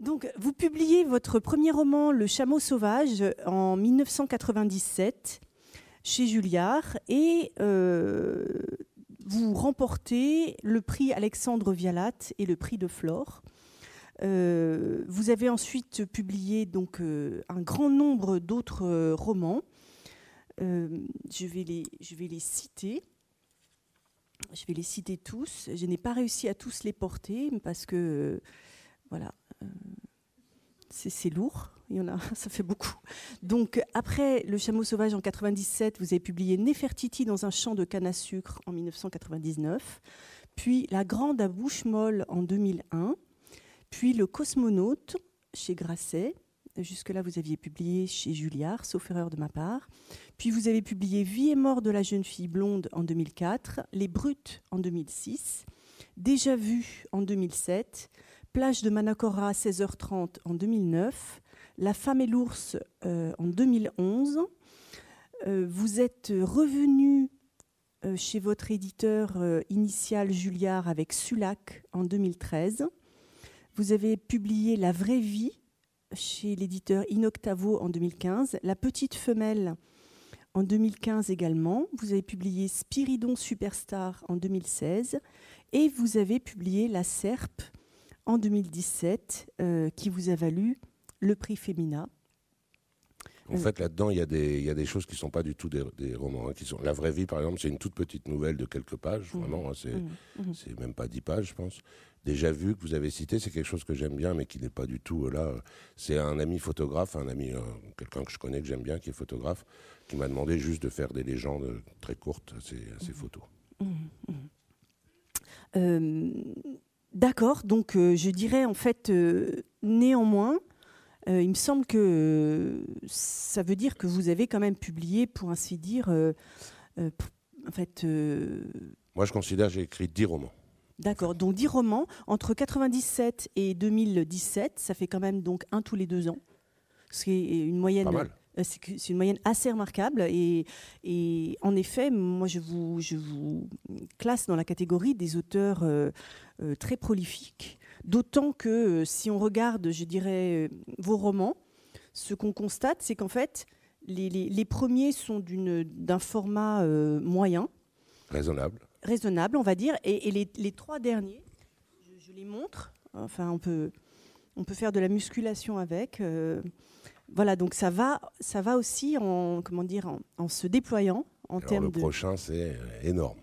Donc, vous publiez votre premier roman, Le Chameau sauvage, en 1997 chez Julliard et euh, vous remportez le prix Alexandre Vialat et le prix de Flore. Euh, vous avez ensuite publié donc euh, un grand nombre d'autres romans. je, vais les, je vais les citer. Je vais les citer tous. Je n'ai pas réussi à tous les porter parce que voilà, c'est lourd. Il a, ça fait beaucoup. Donc, après Le Chameau Sauvage en 97, vous avez publié Nefertiti dans un champ de canne à sucre en 1999, puis La Grande à bouche molle en 2001, puis Le Cosmonaute chez Grasset. Jusque-là, vous aviez publié chez Julliard, sauf erreur de ma part. Puis vous avez publié Vie et mort de la jeune fille blonde en 2004, Les Brutes en 2006, Déjà vu en 2007, Plage de Manacora à 16h30 en 2009, La femme et l'ours euh, en 2011. Euh, vous êtes revenu euh, chez votre éditeur initial Julliard avec Sulac en 2013. Vous avez publié La vraie vie chez l'éditeur Inoctavo en 2015, La petite femelle en 2015 également. Vous avez publié Spiridon Superstar en 2016 et vous avez publié La Serpe en 2017 euh, qui vous a valu le prix Femina. En fait, là-dedans, il y, a des choses qui ne sont pas du tout des, romans. Hein, qui sont... La vraie vie, par exemple, c'est une toute petite nouvelle de quelques pages. Mmh. Vraiment, hein, mmh. Mmh. c'est même pas dix pages, je pense. Déjà vu que vous avez cité, c'est quelque chose que j'aime bien, mais qui n'est pas du tout euh, là. C'est un ami photographe, un ami, euh, quelqu'un que je connais, que j'aime bien, qui est photographe, qui m'a demandé juste de faire des légendes très courtes à ces, photos. Euh, D'accord, donc euh, je dirais en fait euh, néanmoins, euh, il me semble que ça veut dire que vous avez quand même publié, pour ainsi dire, en fait. Moi, je considère que j'ai écrit 10 romans. D'accord, donc 10 romans entre 97 et 2017, ça fait quand même donc un tous les deux ans, ce qui est une moyenne. Pas mal. C'est une moyenne assez remarquable et, en effet, moi je vous, je vous, classe dans la catégorie des auteurs euh, très prolifique. D'autant que euh, si on regarde, je dirais, euh, vos romans, ce qu'on constate, c'est qu'en fait, les, premiers sont d'un format moyen. Raisonnable. Raisonnable, on va dire. Et, les, trois derniers, je, les montre. Enfin, on peut, on peut faire de la musculation avec. voilà, donc ça va, ça va aussi en, comment dire, en, se déployant en termes de. Le prochain, c'est énorme.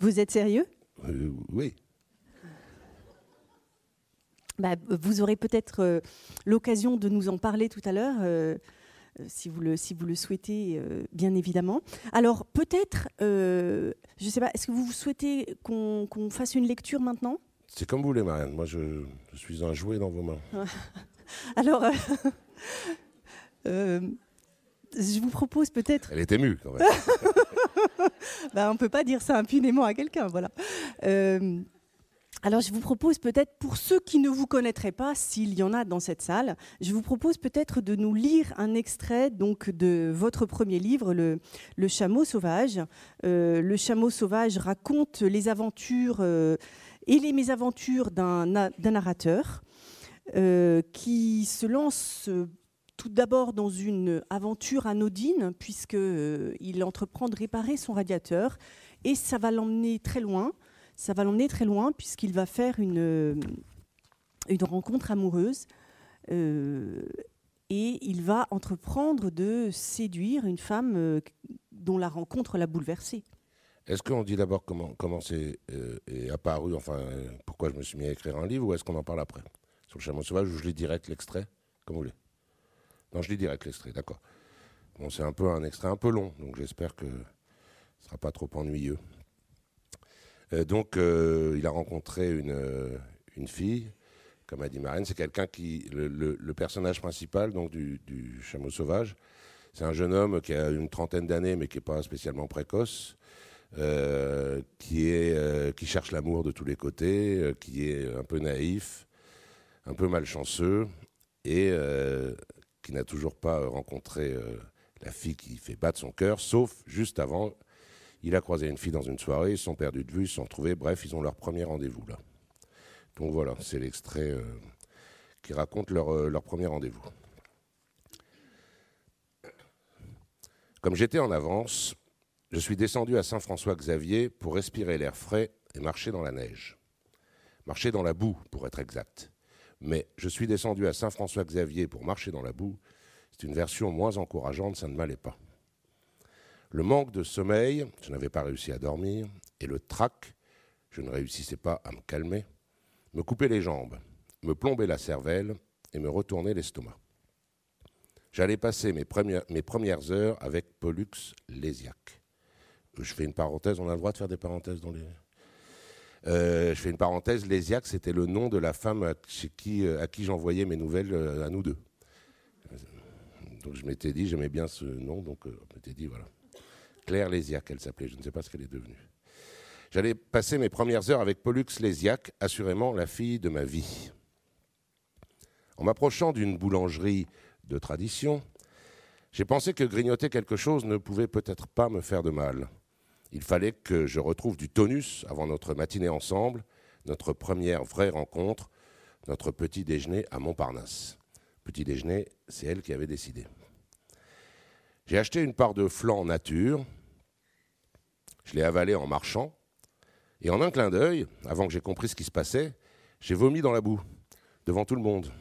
Vous êtes sérieux? Euh, oui. Bah, vous aurez peut-être euh, l'occasion de nous en parler tout à l'heure, euh, si, vous le, si vous le souhaitez, bien évidemment. Alors, peut-être, je ne sais pas, est-ce que vous souhaitez qu'on fasse une lecture maintenant? C'est comme vous voulez, Marianne. Moi, je, suis un jouet dans vos mains. Alors, je vous propose peut-être. Elle est émue, quand même. ben, on ne peut pas dire ça impunément à quelqu'un. Voilà. Euh, alors je vous propose peut-être, pour ceux qui ne vous connaîtraient pas, s'il y en a dans cette salle, je vous propose peut-être de nous lire un extrait donc de votre premier livre, Le, le Chameau sauvage. Euh, le Chameau sauvage raconte les aventures euh, et les mésaventures d'un narrateur qui se lance tout d'abord dans une aventure anodine, puisqu'il euh, entreprend de réparer son radiateur, et ça va l'emmener très loin. Ça va l'emmener très loin, puisqu'il va faire une, euh, rencontre amoureuse. Euh, et il va entreprendre de séduire une femme dont la rencontre l'a bouleversé. Est-ce qu'on dit d'abord comment, comment c'est est apparu, enfin, pourquoi je me suis mis à écrire un livre, ou est-ce qu'on en parle après? Sur le chameau sauvage, ou je lis direct l'extrait, comme vous voulez non, je lis direct l'extrait, d'accord. Bon, c'est un peu un extrait un peu long, donc j'espère que ce ne sera pas trop ennuyeux. Euh, donc, euh, il a rencontré une, euh, une fille, comme a dit Marine, c'est quelqu'un qui. Le, personnage principal donc, du, chameau sauvage, c'est un jeune homme qui a une trentaine d'années, mais qui n'est pas spécialement précoce, qui, qui cherche l'amour de tous les côtés, qui est un peu naïf, un peu malchanceux, et qui n'a toujours pas rencontré euh, la fille qui fait battre son cœur, sauf juste avant, il a croisé une fille dans une soirée, ils sont perdus de vue, ils se sont retrouvés, bref, ils ont leur premier rendez-vous là. Donc voilà, c'est l'extrait. Euh, qui euh, leur premier rendez-vous. Comme j'étais en avance, je suis descendu à Saint-François-Xavier pour respirer l'air frais et marcher dans la neige. Marcher dans la boue, pour être exact. Mais je suis descendu à Saint-François-Xavier pour marcher dans la boue. C'est une version moins encourageante, ça ne m'allait pas. Le manque de sommeil, je n'avais pas réussi à dormir, et le trac, je ne réussissais pas à me calmer, me coupaient les jambes, me plombaient la cervelle et me retournaient l'estomac. J'allais passer mes premières, heures avec Pollux Lésiac. Je fais une parenthèse, on a le droit de faire des parenthèses dans les. Euh, je fais une parenthèse, Lésiac, c'était le nom de la femme à qui, à qui j'envoyais mes nouvelles euh, à nous deux. Donc je m'étais dit, j'aimais bien ce nom, donc euh, je m'étais dit, voilà. Claire Lésiac, elle s'appelait, je ne sais pas ce qu'elle est devenue. J'allais passer mes premières heures avec Pollux Lésiac, assurément la fille de ma vie. En m'approchant d'une boulangerie de tradition, j'ai pensé que grignoter quelque chose ne pouvait peut-être pas me faire de mal. Il fallait que je retrouve du tonus avant notre matinée ensemble, notre première vraie rencontre, notre petit déjeuner à Montparnasse. Petit déjeuner, c'est elle qui avait décidé. J'ai acheté une part de flan nature, je l'ai avalé en marchant, et en un clin d'œil, avant que j'ai compris ce qui se passait, j'ai vomi dans la boue, devant tout le monde.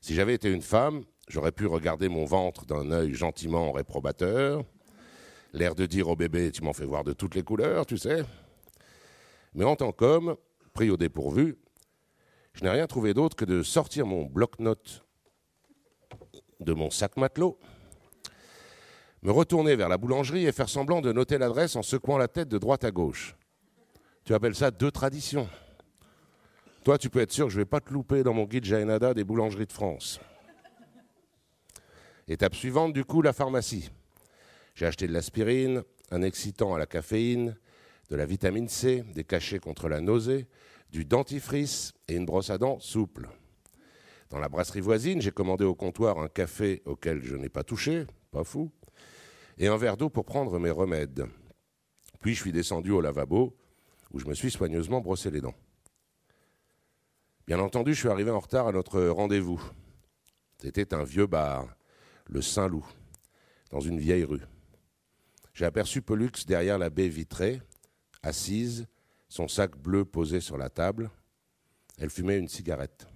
Si j'avais été une femme, j'aurais pu regarder mon ventre d'un œil gentiment réprobateur, l'air de dire au bébé Tu m'en fais voir de toutes les couleurs, tu sais. Mais en tant qu'homme, pris au dépourvu, je n'ai rien trouvé d'autre que de sortir mon bloc-notes de mon sac matelot, me retourner vers la boulangerie et faire semblant de noter l'adresse en secouant la tête de droite à gauche. Tu appelles ça deux traditions. Toi, tu peux être sûr que je ne vais pas te louper dans mon guide Jaénada des boulangeries de France. Étape suivante, du coup, la pharmacie. J'ai acheté de l'aspirine, un excitant à la caféine, de la vitamine C, des cachets contre la nausée, du dentifrice et une brosse à dents souple. Dans la brasserie voisine, j'ai commandé au comptoir un café auquel je n'ai pas touché, pas fou, et un verre d'eau pour prendre mes remèdes. Puis je suis descendu au lavabo, où je me suis soigneusement brossé les dents. Bien entendu, je suis arrivé en retard à notre rendez-vous. C'était un vieux bar, le Saint-Loup, dans une vieille rue. J'ai aperçu Pollux derrière la baie vitrée, assise, son sac bleu posé sur la table. Elle fumait une cigarette.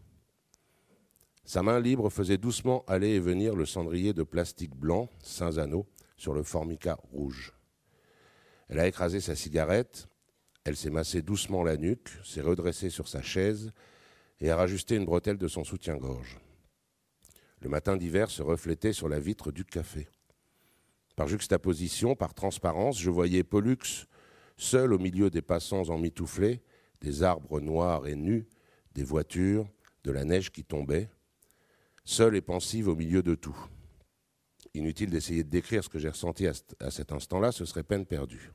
Sa main libre faisait doucement aller et venir le cendrier de plastique blanc, sans anneaux, sur le formica rouge. Elle a écrasé sa cigarette, elle s'est massée doucement la nuque, s'est redressée sur sa chaise et a rajusté une bretelle de son soutien-gorge. Le matin d'hiver se reflétait sur la vitre du café. Par juxtaposition, par transparence, je voyais Pollux, seul au milieu des passants emmitouflés, des arbres noirs et nus, des voitures, de la neige qui tombait, seule et pensive au milieu de tout. Inutile d'essayer de décrire ce que j'ai ressenti à cet instant-là, ce serait peine perdue.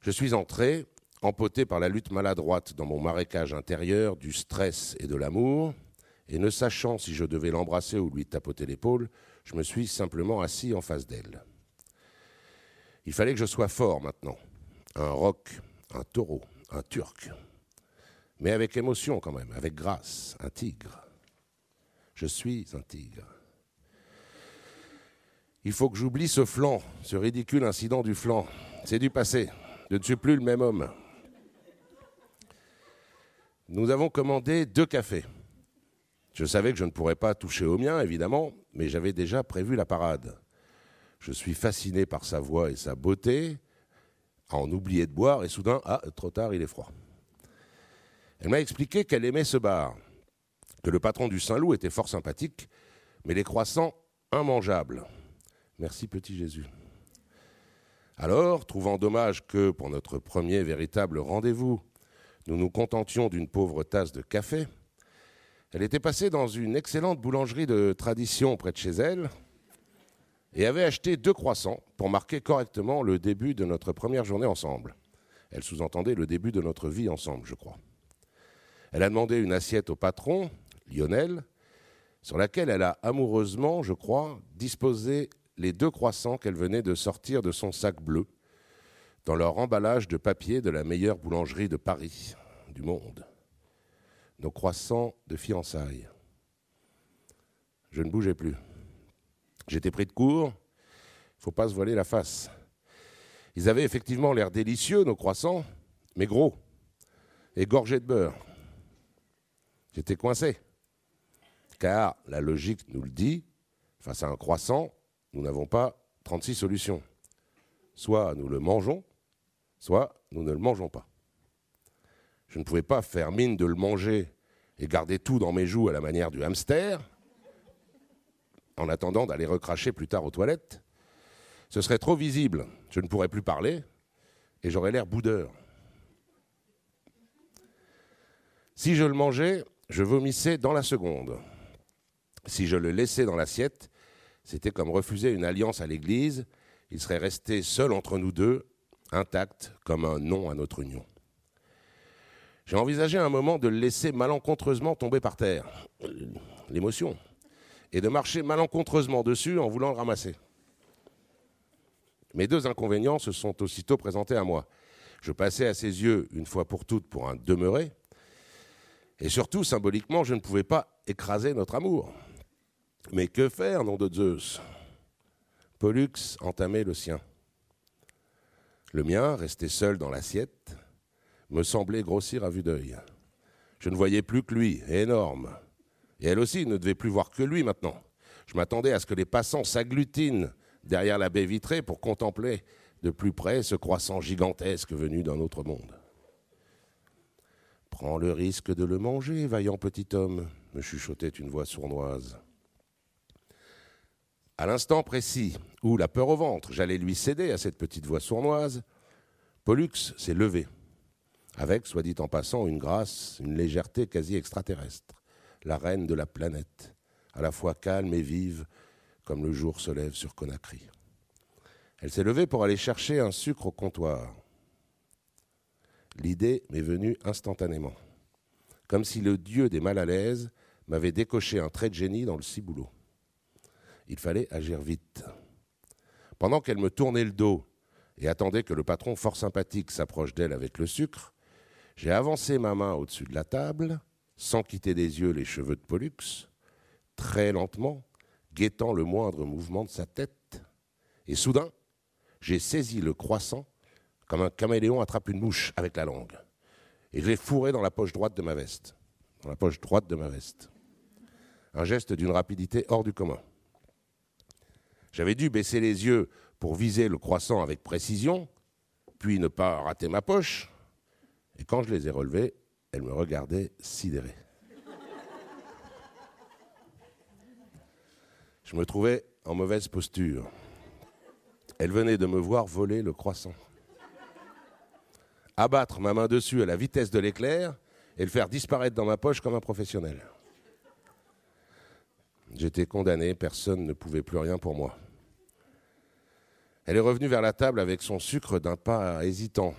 Je suis entré, empoté par la lutte maladroite dans mon marécage intérieur du stress et de l'amour, et ne sachant si je devais l'embrasser ou lui tapoter l'épaule, je me suis simplement assis en face d'elle. Il fallait que je sois fort maintenant. Un roc, un taureau, un turc. Mais avec émotion quand même, avec grâce, un tigre. Je suis un tigre. Il faut que j'oublie ce flanc, ce ridicule incident du flanc. C'est du passé. Je ne suis plus le même homme. Nous avons commandé deux cafés. Je savais que je ne pourrais pas toucher au mien, évidemment, mais j'avais déjà prévu la parade. Je suis fasciné par sa voix et sa beauté, à en oublier de boire, et soudain, ah, trop tard, il est froid. Elle m'a expliqué qu'elle aimait ce bar, que le patron du Saint-Loup était fort sympathique, mais les croissants immangeables. Merci petit Jésus. Alors, trouvant dommage que, pour notre premier véritable rendez-vous, nous nous contentions d'une pauvre tasse de café, elle était passée dans une excellente boulangerie de tradition près de chez elle et avait acheté deux croissants pour marquer correctement le début de notre première journée ensemble. Elle sous-entendait le début de notre vie ensemble, je crois. Elle a demandé une assiette au patron, Lionel, sur laquelle elle a amoureusement, je crois, disposé les deux croissants qu'elle venait de sortir de son sac bleu, dans leur emballage de papier de la meilleure boulangerie de Paris, du monde. Nos croissants de fiançailles. Je ne bougeais plus. J'étais pris de court. Faut pas se voiler la face. Ils avaient effectivement l'air délicieux, nos croissants, mais gros et gorgés de beurre. J'étais coincé. Car la logique nous le dit, face à un croissant, nous n'avons pas 36 solutions. Soit nous le mangeons, soit nous ne le mangeons pas. Je ne pouvais pas faire mine de le manger et garder tout dans mes joues à la manière du hamster, en attendant d'aller recracher plus tard aux toilettes. Ce serait trop visible, je ne pourrais plus parler, et j'aurais l'air boudeur. Si je le mangeais, je vomissais dans la seconde. Si je le laissais dans l'assiette, c'était comme refuser une alliance à l'Église, il serait resté seul entre nous deux, intact comme un non à notre union. J'ai envisagé un moment de le laisser malencontreusement tomber par terre, l'émotion, et de marcher malencontreusement dessus en voulant le ramasser. Mes deux inconvénients se sont aussitôt présentés à moi. Je passais à ses yeux, une fois pour toutes, pour un demeuré, et surtout, symboliquement, je ne pouvais pas écraser notre amour. Mais que faire, nom de Zeus? Pollux entamait le sien. Le mien, resté seul dans l'assiette, me semblait grossir à vue d'œil. Je ne voyais plus que lui, énorme. Et elle aussi ne devait plus voir que lui maintenant. Je m'attendais à ce que les passants s'agglutinent derrière la baie vitrée pour contempler de plus près ce croissant gigantesque venu d'un autre monde. Prends le risque de le manger, vaillant petit homme, me chuchotait une voix sournoise. À l'instant précis où, la peur au ventre, j'allais lui céder à cette petite voix sournoise, Pollux s'est levé, avec, soit dit en passant, une grâce, une légèreté quasi extraterrestre, la reine de la planète, à la fois calme et vive, comme le jour se lève sur Conakry. Elle s'est levée pour aller chercher un sucre au comptoir. L'idée m'est venue instantanément, comme si le dieu des mal à l'aise m'avait décoché un trait de génie dans le ciboulot. Il fallait agir vite. Pendant qu'elle me tournait le dos et attendait que le patron fort sympathique s'approche d'elle avec le sucre, j'ai avancé ma main au-dessus de la table, sans quitter des yeux les cheveux de Pollux, très lentement, guettant le moindre mouvement de sa tête, et soudain, j'ai saisi le croissant comme un caméléon attrape une mouche avec la langue. Et je l'ai fourré dans la poche droite de ma veste. Dans la poche droite de ma veste. Un geste d'une rapidité hors du commun. J'avais dû baisser les yeux pour viser le croissant avec précision, puis ne pas rater ma poche. Et quand je les ai relevés, elle me regardait sidérée. Je me trouvais en mauvaise posture. Elle venait de me voir voler le croissant abattre ma main dessus à la vitesse de l'éclair et le faire disparaître dans ma poche comme un professionnel. J'étais condamné, personne ne pouvait plus rien pour moi. Elle est revenue vers la table avec son sucre d'un pas hésitant,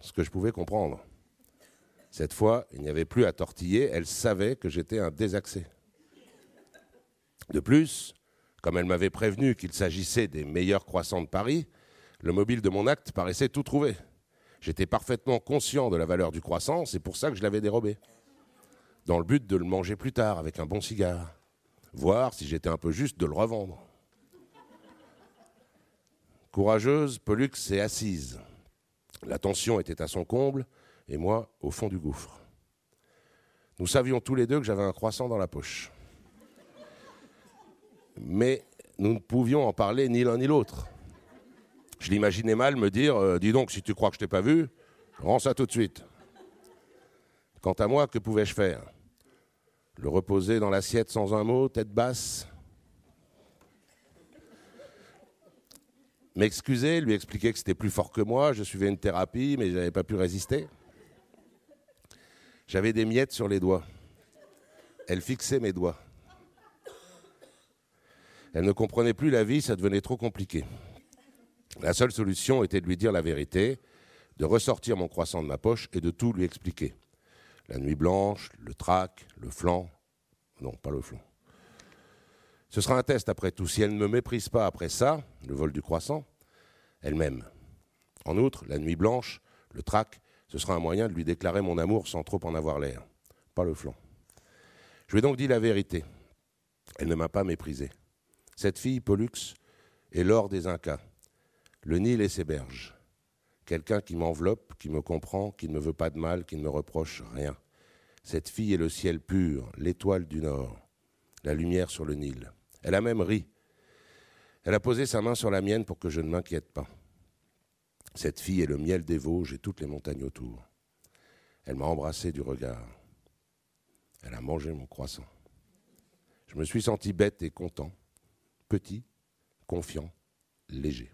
ce que je pouvais comprendre. Cette fois, il n'y avait plus à tortiller, elle savait que j'étais un désaxé. De plus, comme elle m'avait prévenu qu'il s'agissait des meilleurs croissants de Paris, le mobile de mon acte paraissait tout trouvé. J'étais parfaitement conscient de la valeur du croissant, c'est pour ça que je l'avais dérobé. Dans le but de le manger plus tard avec un bon cigare. Voir si j'étais un peu juste de le revendre. Courageuse, Pollux s'est assise. La tension était à son comble et moi au fond du gouffre. Nous savions tous les deux que j'avais un croissant dans la poche. Mais nous ne pouvions en parler ni l'un ni l'autre. Je l'imaginais mal me dire euh, Dis donc, si tu crois que je t'ai pas vu, rends ça tout de suite. Quant à moi, que pouvais-je faire? Le reposer dans l'assiette sans un mot, tête basse? M'excuser, lui expliquer que c'était plus fort que moi, je suivais une thérapie, mais je n'avais pas pu résister. J'avais des miettes sur les doigts. Elle fixait mes doigts. Elle ne comprenait plus la vie, ça devenait trop compliqué. La seule solution était de lui dire la vérité, de ressortir mon croissant de ma poche et de tout lui expliquer. La nuit blanche, le trac, le flanc. Non, pas le flanc. Ce sera un test après tout. Si elle ne me méprise pas après ça, le vol du croissant, elle m'aime. En outre, la nuit blanche, le trac, ce sera un moyen de lui déclarer mon amour sans trop en avoir l'air. pas le flanc. Je lui ai donc dit la vérité. Elle ne m'a pas méprisé. Cette fille, Pollux, est l'or des Incas, le Nil et ses berges. Quelqu'un qui m'enveloppe, qui me comprend, qui ne me veut pas de mal, qui ne me reproche rien. Cette fille est le ciel pur, l'étoile du Nord, la lumière sur le Nil. Elle a même ri. Elle a posé sa main sur la mienne pour que je ne m'inquiète pas. Cette fille est le miel des Vosges et toutes les montagnes autour. Elle m'a embrassé du regard. Elle a mangé mon croissant. Je me suis senti bête et content, petit, confiant, léger.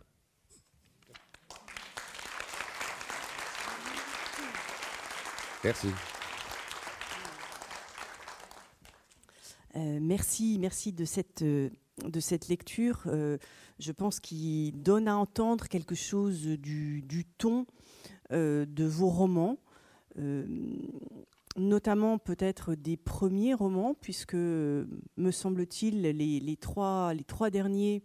Merci. Euh, merci, merci de cette, euh, lecture. Euh, je pense qu'il donne à entendre quelque chose du, ton de vos romans, notamment peut-être des premiers romans, puisque, me semble-t-il, les, trois, derniers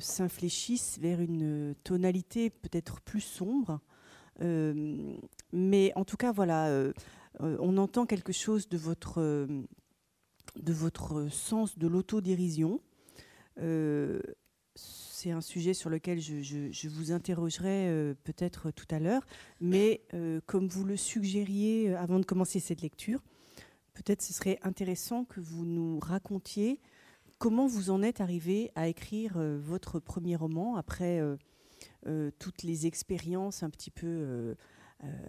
s'infléchissent vers une tonalité peut-être plus sombre. mais en tout cas, voilà, on entend quelque chose de votre sens de l'autodérision. Euh, c'est un sujet sur lequel je, vous interrogerai euh, peut-être tout à l'heure, mais euh, comme vous le suggériez avant de commencer cette lecture, peut-être ce serait intéressant que vous nous racontiez comment vous en êtes arrivé à écrire votre premier roman après toutes les expériences un petit peu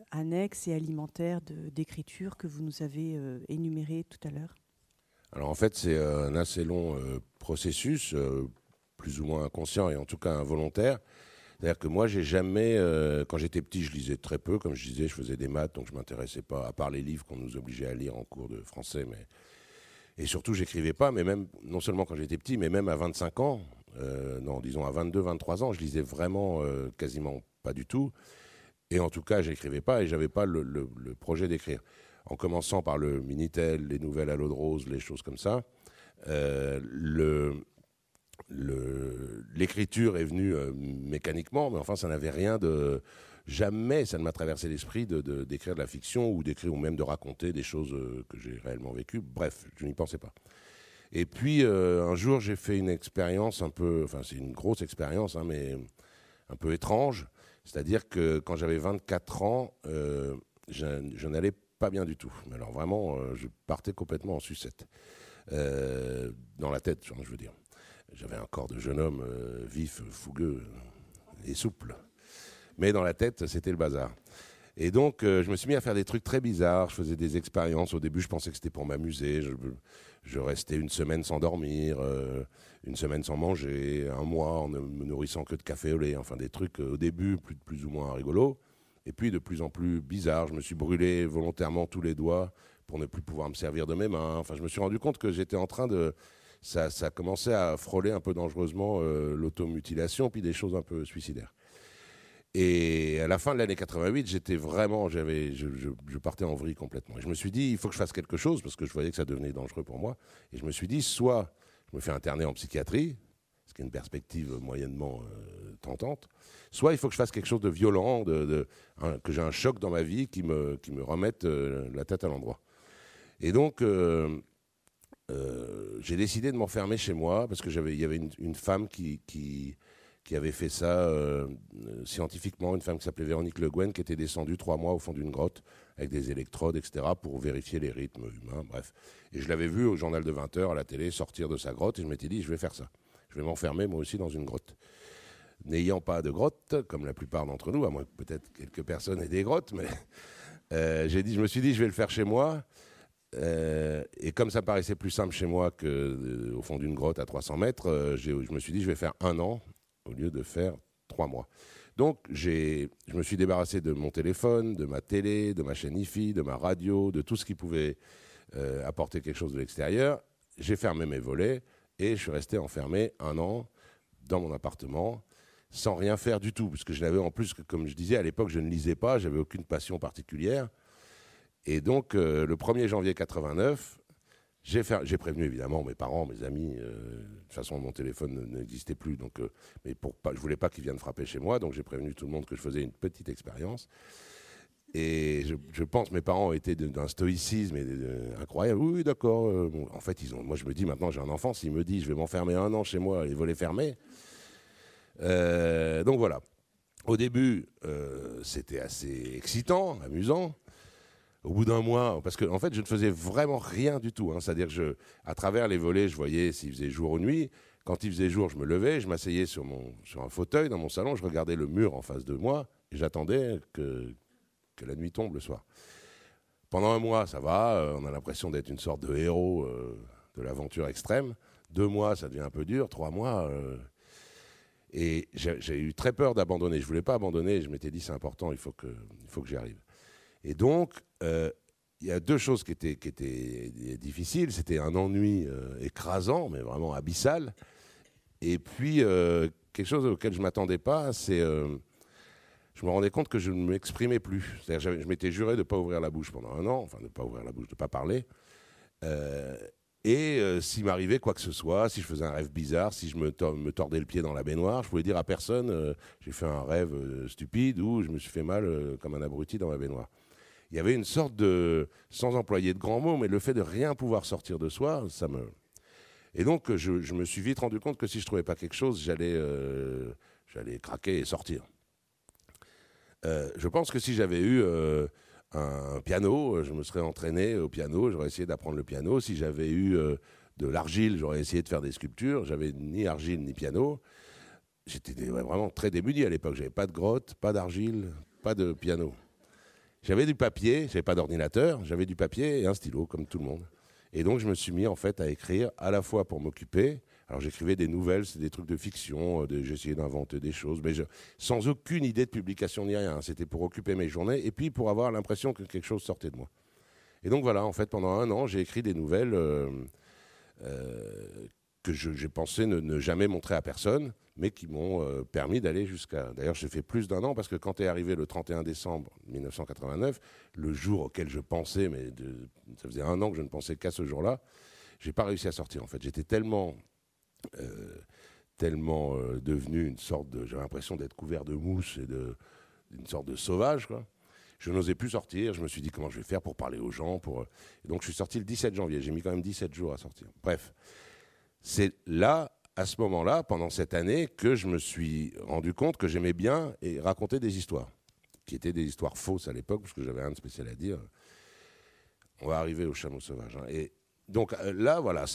annexes et alimentaires d'écriture que vous nous avez énumérées tout à l'heure. Alors en fait, c'est euh, un assez long euh, processus, euh, plus ou moins inconscient et en tout cas involontaire. C'est-à-dire que moi, j'ai jamais, quand j'étais petit, je lisais très peu, comme je disais, je faisais des maths, donc je m'intéressais pas, à part les livres qu'on nous obligeait à lire en cours de français, mais et surtout, j'écrivais pas, mais même non seulement quand j'étais petit, mais même à 25 ans, non, disons à 22, 23 ans, je lisais vraiment quasiment pas du tout. Et en tout cas, j'écrivais pas et j'avais pas le projet d'écrire en commençant par le Minitel, les nouvelles à l'eau de rose, les choses comme ça. Euh, l'écriture est venue euh, mécaniquement, mais enfin, ça n'avait rien de. Jamais ça ne m'a traversé l'esprit d'écrire de, la fiction ou d'écrire ou même de raconter des choses euh, que j'ai réellement vécues. Bref, je n'y pensais pas. Et puis un jour, j'ai fait une expérience un peu, enfin c'est une grosse expérience, hein, mais un peu étrange. C'est-à-dire que quand j'avais 24 ans, je, je n'allais pas bien du tout. Alors vraiment, euh, je partais complètement en sucette. Euh, dans la tête, je veux dire. J'avais un corps de jeune homme euh, vif, fougueux et souple. Mais dans la tête, c'était le bazar. Et donc, je me suis mis à faire des trucs très bizarres. Je faisais des expériences. Au début, je pensais que c'était pour m'amuser. Je, restais une semaine sans dormir, une semaine sans manger, un mois en ne me nourrissant que de café au lait. Enfin, des trucs au début plus, plus ou moins rigolos. Et puis de plus en plus bizarre, je me suis brûlé volontairement tous les doigts pour ne plus pouvoir me servir de mes mains. Enfin, je me suis rendu compte que j'étais en train de... Ça, ça commençait à frôler un peu dangereusement euh, l'automutilation, puis des choses un peu suicidaires. Et à la fin de l'année 88, j'étais vraiment, j'avais, je, partais en vrille complètement. Et je me suis dit, il faut que je fasse quelque chose parce que je voyais que ça devenait dangereux pour moi. Et je me suis dit, soit je me fais interner en psychiatrie, ce qui est une perspective moyennement euh, tentante, soit il faut que je fasse quelque chose de violent, que j'ai un choc dans ma vie qui me, remette euh, la tête à l'endroit. Et donc, euh, euh, j'ai décidé de m'enfermer chez moi parce que y avait une, femme qui, avait fait ça scientifiquement, une femme qui s'appelait Véronique Le Guen, qui était descendue trois mois au fond d'une grotte avec des électrodes, etc., pour vérifier les rythmes humains, bref. Et je l'avais vu au journal de 20 h à la télé sortir de sa grotte et je m'étais dit, je vais faire ça. Je vais m'enfermer moi aussi dans une grotte n'ayant pas de grotte, comme la plupart d'entre nous, à moins que peut-être quelques personnes aient des grottes, mais euh, j'ai dit, je me suis dit, je vais le faire chez moi. Euh, et comme ça paraissait plus simple chez moi qu'au euh, fond d'une grotte à 300 mètres, je me suis dit, je vais faire un an au lieu de faire trois mois. Donc, je me suis débarrassé de mon téléphone, de ma télé, de ma chaîne IFI, de ma radio, de tout ce qui pouvait apporter quelque chose de l'extérieur. J'ai fermé mes volets et je suis resté enfermé un an dans mon appartement sans rien faire du tout, parce que je n'avais en plus, comme je disais, à l'époque, je ne lisais pas, j'avais aucune passion particulière. Et donc, euh, le 1er janvier 89, j'ai, prévenu évidemment mes parents, mes amis. Euh, de toute façon, mon téléphone n'existait plus, donc, euh, mais pour pas, je voulais pas qu'ils viennent frapper chez moi, donc j'ai prévenu tout le monde que je faisais une petite expérience. Et je, pense mes parents étaient d'un stoïcisme incroyable. Oui, d'accord. Euh, en fait, ils ont, moi, je me dis maintenant, j'ai un enfant. S'il me dit, je vais m'enfermer un an chez moi, les volets fermés. Euh, donc voilà. Au début, euh, c'était assez excitant, amusant. Au bout d'un mois, parce qu'en en fait, je ne faisais vraiment rien du tout. Hein. C'est-à-dire que, je, à travers les volets, je voyais s'il faisait jour ou nuit. Quand il faisait jour, je me levais, je m'asseyais sur, sur un fauteuil dans mon salon, je regardais le mur en face de moi et j'attendais que que la nuit tombe le soir. Pendant un mois, ça va, euh, on a l'impression d'être une sorte de héros de l'aventure extrême. Deux mois, ça devient un peu dur. Trois mois, et j'ai eu très peur d'abandonner. Je voulais pas abandonner. Je m'étais dit c'est important, il faut que, que j'y arrive. Et donc, il y a deux choses qui étaient, qui étaient difficiles. C'était un ennui écrasant, mais vraiment abyssal. Et puis quelque chose auquel je m'attendais pas, c'est je me rendais compte que je ne m'exprimais plus. Je m'étais juré de ne pas ouvrir la bouche pendant un an, enfin de ne pas ouvrir la bouche, de ne pas parler. Euh, et euh, s'il m'arrivait quoi que ce soit, si je faisais un rêve bizarre, si je me, me tordais le pied dans la baignoire, je pouvais dire à personne euh, j'ai fait un rêve stupide ou je me suis fait mal comme un abruti dans ma baignoire. Il y avait une sorte de, sans employer de grands mots, mais le fait de rien pouvoir sortir de soi, ça me. Et donc je, je me suis vite rendu compte que si je trouvais pas quelque chose, j'allais, j'allais craquer et sortir. Euh, je pense que si j'avais eu euh, un piano, je me serais entraîné au piano, j'aurais essayé d'apprendre le piano. Si j'avais eu euh, de l'argile, j'aurais essayé de faire des sculptures. J'avais ni argile ni piano. J'étais vraiment très démuni à l'époque. J'avais pas de grotte, pas d'argile, pas de piano. J'avais du papier, j'avais pas d'ordinateur, j'avais du papier et un stylo comme tout le monde. Et donc je me suis mis en fait à écrire à la fois pour m'occuper alors j'écrivais des nouvelles, c'est des trucs de fiction, euh, j'essayais d'inventer des choses, mais sans aucune idée de publication ni rien. C'était pour occuper mes journées et puis pour avoir l'impression que quelque chose sortait de moi. Et donc voilà, en fait, pendant un an, j'ai écrit des nouvelles euh, euh, que j'ai pensé ne, jamais montrer à personne, mais qui m'ont permis d'aller jusqu'à. D'ailleurs, j'ai fait plus d'un an parce que quand est arrivé le 31 décembre 1989, le jour auquel je pensais, mais ça faisait un an que je ne pensais qu'à ce jour-là, j'ai pas réussi à sortir. En fait, j'étais tellement tellement euh, devenu une sorte de. J'avais l'impression d'être couvert de mousse et d'une sorte de sauvage, quoi. Je n'osais plus sortir. Je me suis dit comment je vais faire pour parler aux gens. Pour... Et donc je suis sorti le 17 janvier. J'ai mis quand même 17 jours à sortir. Bref, c'est là, à ce moment-là, pendant cette année, que je me suis rendu compte que j'aimais bien et raconter des histoires, qui étaient des histoires fausses à l'époque, parce que j'avais rien de spécial à dire. On va arriver au chameau sauvage. Hein. Et donc euh, là, voilà,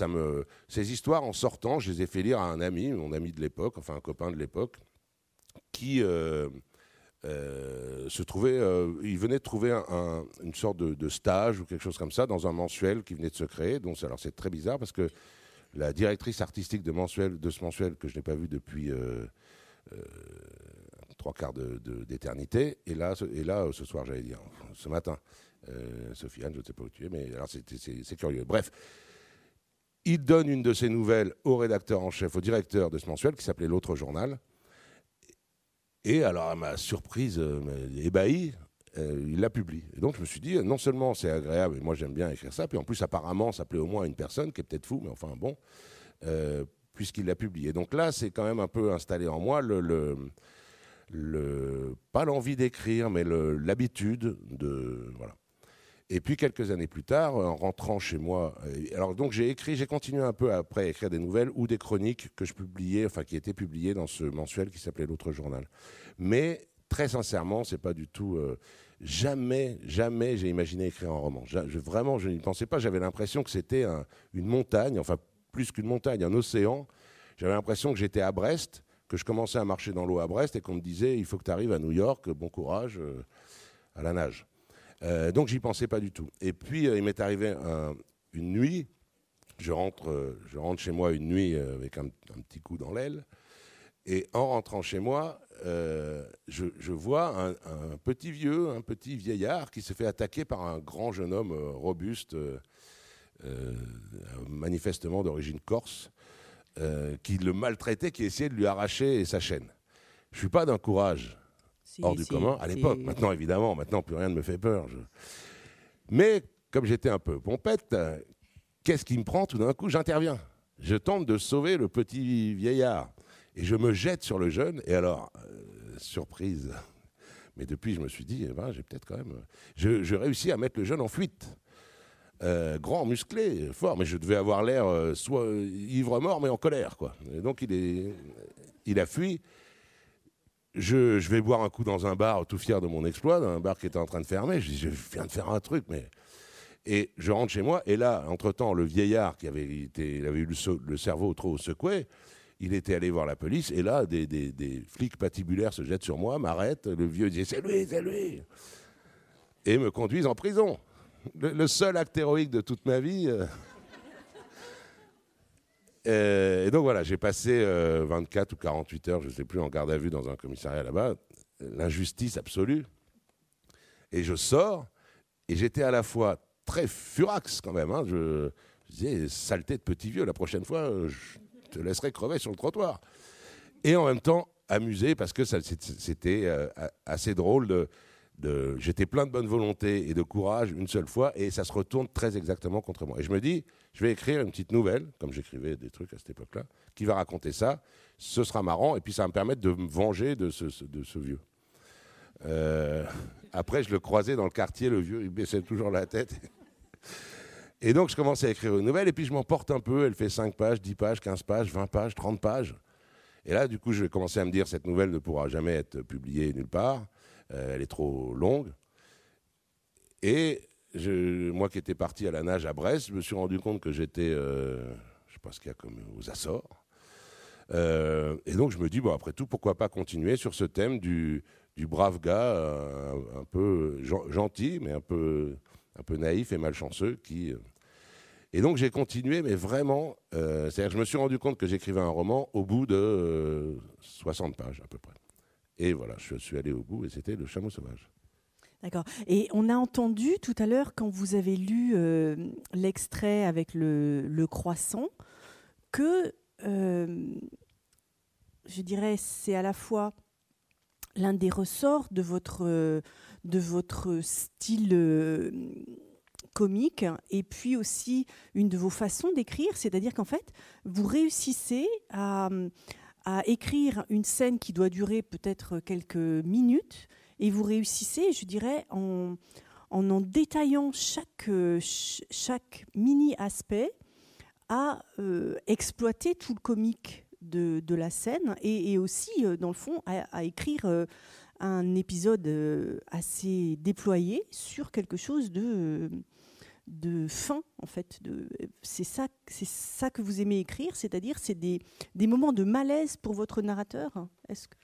ces histoires en sortant, je les ai fait lire à un ami, mon ami de l'époque, enfin un copain de l'époque, qui euh, euh, se trouvait, il venait de trouver une sorte de, stage ou quelque chose comme ça dans un mensuel qui venait de se créer. Donc alors c'est très bizarre parce que la directrice artistique de, mensuel, de ce mensuel que je n'ai pas vu depuis trois quarts d'éternité, et là, et là ce soir, j'allais dire, ce matin. Euh, Sofiane, je ne sais pas où tu es, mais alors c'est curieux. Bref, il donne une de ses nouvelles au rédacteur en chef, au directeur de ce mensuel qui s'appelait L'autre journal. Et alors, à ma surprise, euh, ébahi, euh, il la publie. Et donc, je me suis dit, non seulement c'est agréable, et moi j'aime bien écrire ça, puis en plus, apparemment, ça plaît au moins à une personne qui est peut-être fou, mais enfin bon, puisqu'il l'a publié. Donc là, c'est quand même un peu installé en moi le, pas l'envie d'écrire, mais l'habitude de. Voilà. Et puis quelques années plus tard, en rentrant chez moi, alors donc j'ai écrit, j'ai continué un peu après à écrire des nouvelles ou des chroniques que je publiais, enfin qui étaient publiées dans ce mensuel qui s'appelait l'autre journal. Mais très sincèrement, c'est pas du tout. Euh, jamais, jamais j'ai imaginé écrire un roman. Vraiment, je n'y pensais pas. J'avais l'impression que c'était une montagne, enfin plus qu'une montagne, un océan. J'avais l'impression que j'étais à Brest, que je commençais à marcher dans l'eau à Brest et qu'on me disait il faut que tu arrives à New York, bon courage euh, à la nage. Euh, donc j'y pensais pas du tout. Et puis euh, il m'est arrivé une nuit, je rentre, euh, je rentre chez moi une nuit avec un, petit coup dans l'aile, et en rentrant chez moi, je, vois un, petit vieux, un petit vieillard qui se fait attaquer par un grand jeune homme robuste, manifestement d'origine corse, qui le maltraitait, qui essayait de lui arracher sa chaîne. Je suis pas d'un courage hors du commun à l'époque. Maintenant, évidemment, maintenant, plus rien ne me fait peur. Mais comme j'étais un peu pompette, qu'est-ce qui me prend Tout d'un coup, j'interviens. Je tente de sauver le petit vieillard. Et je me jette sur le jeune. Et alors, euh, surprise, Mais depuis, je me suis dit, eh ben, j'ai peut-être quand même. Je, je réussis à mettre le jeune en fuite. Euh, grand, musclé, fort, mais je devais avoir l'air euh, soit ivre-mort, mais en colère. Quoi. Et donc il, est, il a fui. Je, vais boire un coup dans un bar, tout fier de mon exploit, dans un bar qui était en train de fermer. Je dis, je viens de faire un truc, mais. Et je rentre chez moi, et là, entre-temps, le vieillard qui avait, il avait eu le, cerveau trop secoué, il était allé voir la police, et là, des flics patibulaires se jettent sur moi, m'arrêtent, le vieux dit C'est lui, c'est lui Et me conduisent en prison le, seul acte héroïque de toute ma vie. Euh. Euh, et donc voilà, j'ai passé 24 euh, ou 48 heures, je ne sais plus, en garde à vue dans un commissariat là-bas. L'injustice absolue. Et je sors, et j'étais à la fois très furax quand même. Hein. je, disais, saleté de petit vieux, la prochaine fois, je te laisserai crever sur le trottoir. Et en même temps, amusé, parce que c'était assez drôle de j'étais plein de bonne volonté et de courage une seule fois, et ça se retourne très exactement contre moi. Et je me dis, je vais écrire une petite nouvelle, comme j'écrivais des trucs à cette époque-là, qui va raconter ça. Ce sera marrant, et puis ça va me permettre de me venger de ce, vieux. Euh, après, je le croisais dans le quartier, le vieux, il baissait toujours la tête. Et donc, je commençais à écrire une nouvelle, et puis je m'emporte un peu. Elle fait 5 pages, 10 pages, 15 pages, 20 pages, 30 pages. Et là, du coup, je vais commencer à me dire, cette nouvelle ne pourra jamais être publiée nulle part. Euh, elle est trop longue. Et moi qui étais parti à la nage à Brest, je me suis rendu compte que j'étais, euh, je sais pas ce qu'il y a comme aux Açores. Euh, et donc je me dis, bon, après tout, pourquoi pas continuer sur ce thème du, brave gars, un, peu gentil, mais un peu, un peu naïf et malchanceux, qui... Et donc j'ai continué, mais vraiment, c'est-à-dire je me suis rendu compte que j'écrivais un roman au bout de 60 pages à peu près. Et voilà, je suis allé au bout et c'était Le Chameau Sauvage. D'accord. Et on a entendu tout à l'heure, quand vous avez lu euh, l'extrait avec le, croissant, que, euh, je dirais, c'est à la fois l'un des ressorts de votre, de votre style euh, comique et puis aussi une de vos façons d'écrire, c'est-à-dire qu'en fait, vous réussissez à à écrire une scène qui doit durer peut-être quelques minutes et vous réussissez, je dirais, en en, détaillant chaque, chaque mini aspect à euh, exploiter tout le comique de, de la scène et, aussi, euh, dans le fond, à, écrire euh, un épisode assez déployé sur quelque chose de de fin en fait c'est ça ça que vous aimez écrire c'est-à-dire c'est des, moments de malaise pour votre narrateur est-ce que?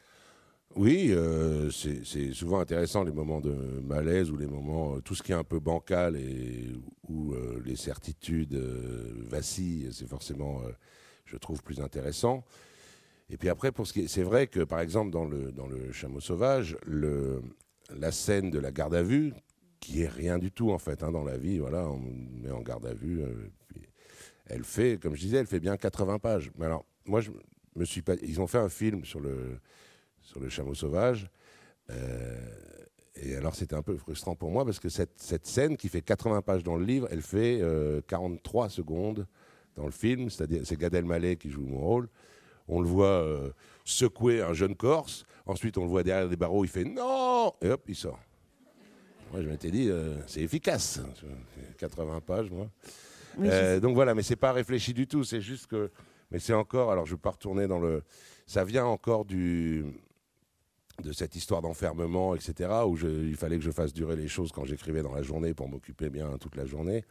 Oui, euh, c'est souvent intéressant les moments de malaise ou les moments, euh, tout ce qui est un peu bancal et où euh, les certitudes vacillent, c'est forcément, je trouve, plus intéressant. Et puis après, pour ce c'est vrai que par exemple dans le Chameau sauvage, la scène de la garde à vue, qui est rien du tout en fait hein, dans la vie. Voilà, on met en garde à vue. Euh, elle fait, comme je disais, elle fait bien 80 pages. Mais alors, moi, je me suis pas. Ils ont fait un film sur le sur le chameau sauvage. Euh, et alors, c'était un peu frustrant pour moi parce que cette, cette, scène qui fait 80 pages dans le livre, elle fait 43 euh, secondes dans le film. C'est-à-dire, c'est Gad Elmaleh qui joue mon rôle. On le voit secouer un jeune Corse. Ensuite, on le voit derrière des barreaux. Il fait non et hop, il sort. Moi, je m'étais dit, euh, c'est efficace. 80 pages, moi. Euh, donc voilà, mais c'est pas réfléchi du tout. C'est juste que. Mais c'est encore. Alors, je ne vais pas retourner dans le. Ça vient encore du de cette histoire d'enfermement, etc., où il fallait que je fasse durer les choses quand j'écrivais dans la journée pour m'occuper bien toute la journée.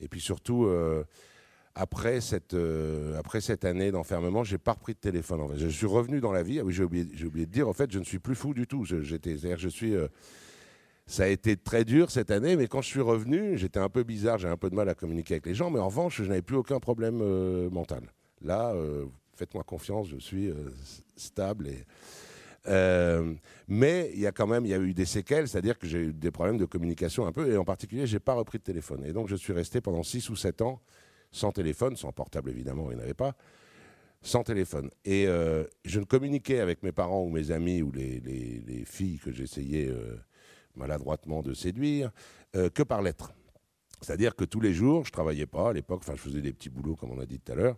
Et puis surtout, euh, après, cette, après cette année d'enfermement, j'ai pas repris de téléphone. En fait. Je suis revenu dans la vie. Ah oui, j'ai oublié, oublié, de dire, en fait, je ne suis plus fou du tout. J'étais, je suis ça a été très dur cette année, mais quand je suis revenu, j'étais un peu bizarre, j'ai un peu de mal à communiquer avec les gens, mais en revanche, je n'avais plus aucun problème euh, mental. Là, euh, faites-moi confiance, je suis euh, stable. Mais il y a quand même, y a eu des séquelles, c'est-à-dire que j'ai eu des problèmes de communication un peu, et en particulier, j'ai pas repris de téléphone. Et donc, je suis resté pendant 6 ou 7 ans sans téléphone, sans portable évidemment, il n'y avait pas, sans téléphone. Et je ne communiquais avec mes parents ou mes amis ou les filles que j'essayais maladroitement de séduire, euh, que par lettres. C'est-à-dire que tous les jours, je travaillais pas à l'époque, enfin je faisais des petits boulots comme on a dit tout à l'heure.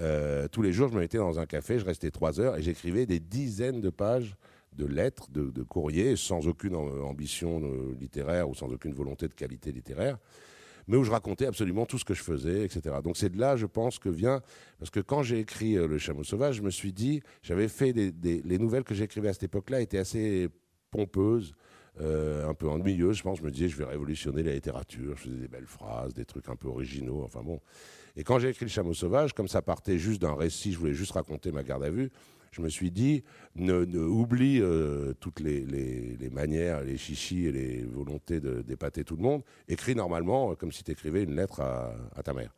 Euh, tous les jours, je me mettais dans un café, je restais trois heures et j'écrivais des dizaines de pages de lettres, de, courriers, sans aucune ambition littéraire ou sans aucune volonté de qualité littéraire mais où je racontais absolument tout ce que je faisais, etc. Donc c'est de là, je pense, que vient, parce que quand j'ai écrit Le Chameau Sauvage, je me suis dit, j'avais fait des, les nouvelles que j'écrivais à cette époque-là étaient assez pompeuses, euh, un peu ennuyeux, je pense. Je me disais, je vais révolutionner la littérature. Je faisais des belles phrases, des trucs un peu originaux. Enfin bon. Et quand j'ai écrit Le Chameau Sauvage, comme ça partait juste d'un récit, je voulais juste raconter ma garde à vue, je me suis dit, ne, oublie euh, toutes les, manières, les chichis et les volontés d'épater tout le monde. Écris normalement comme si tu écrivais une lettre à, ta mère.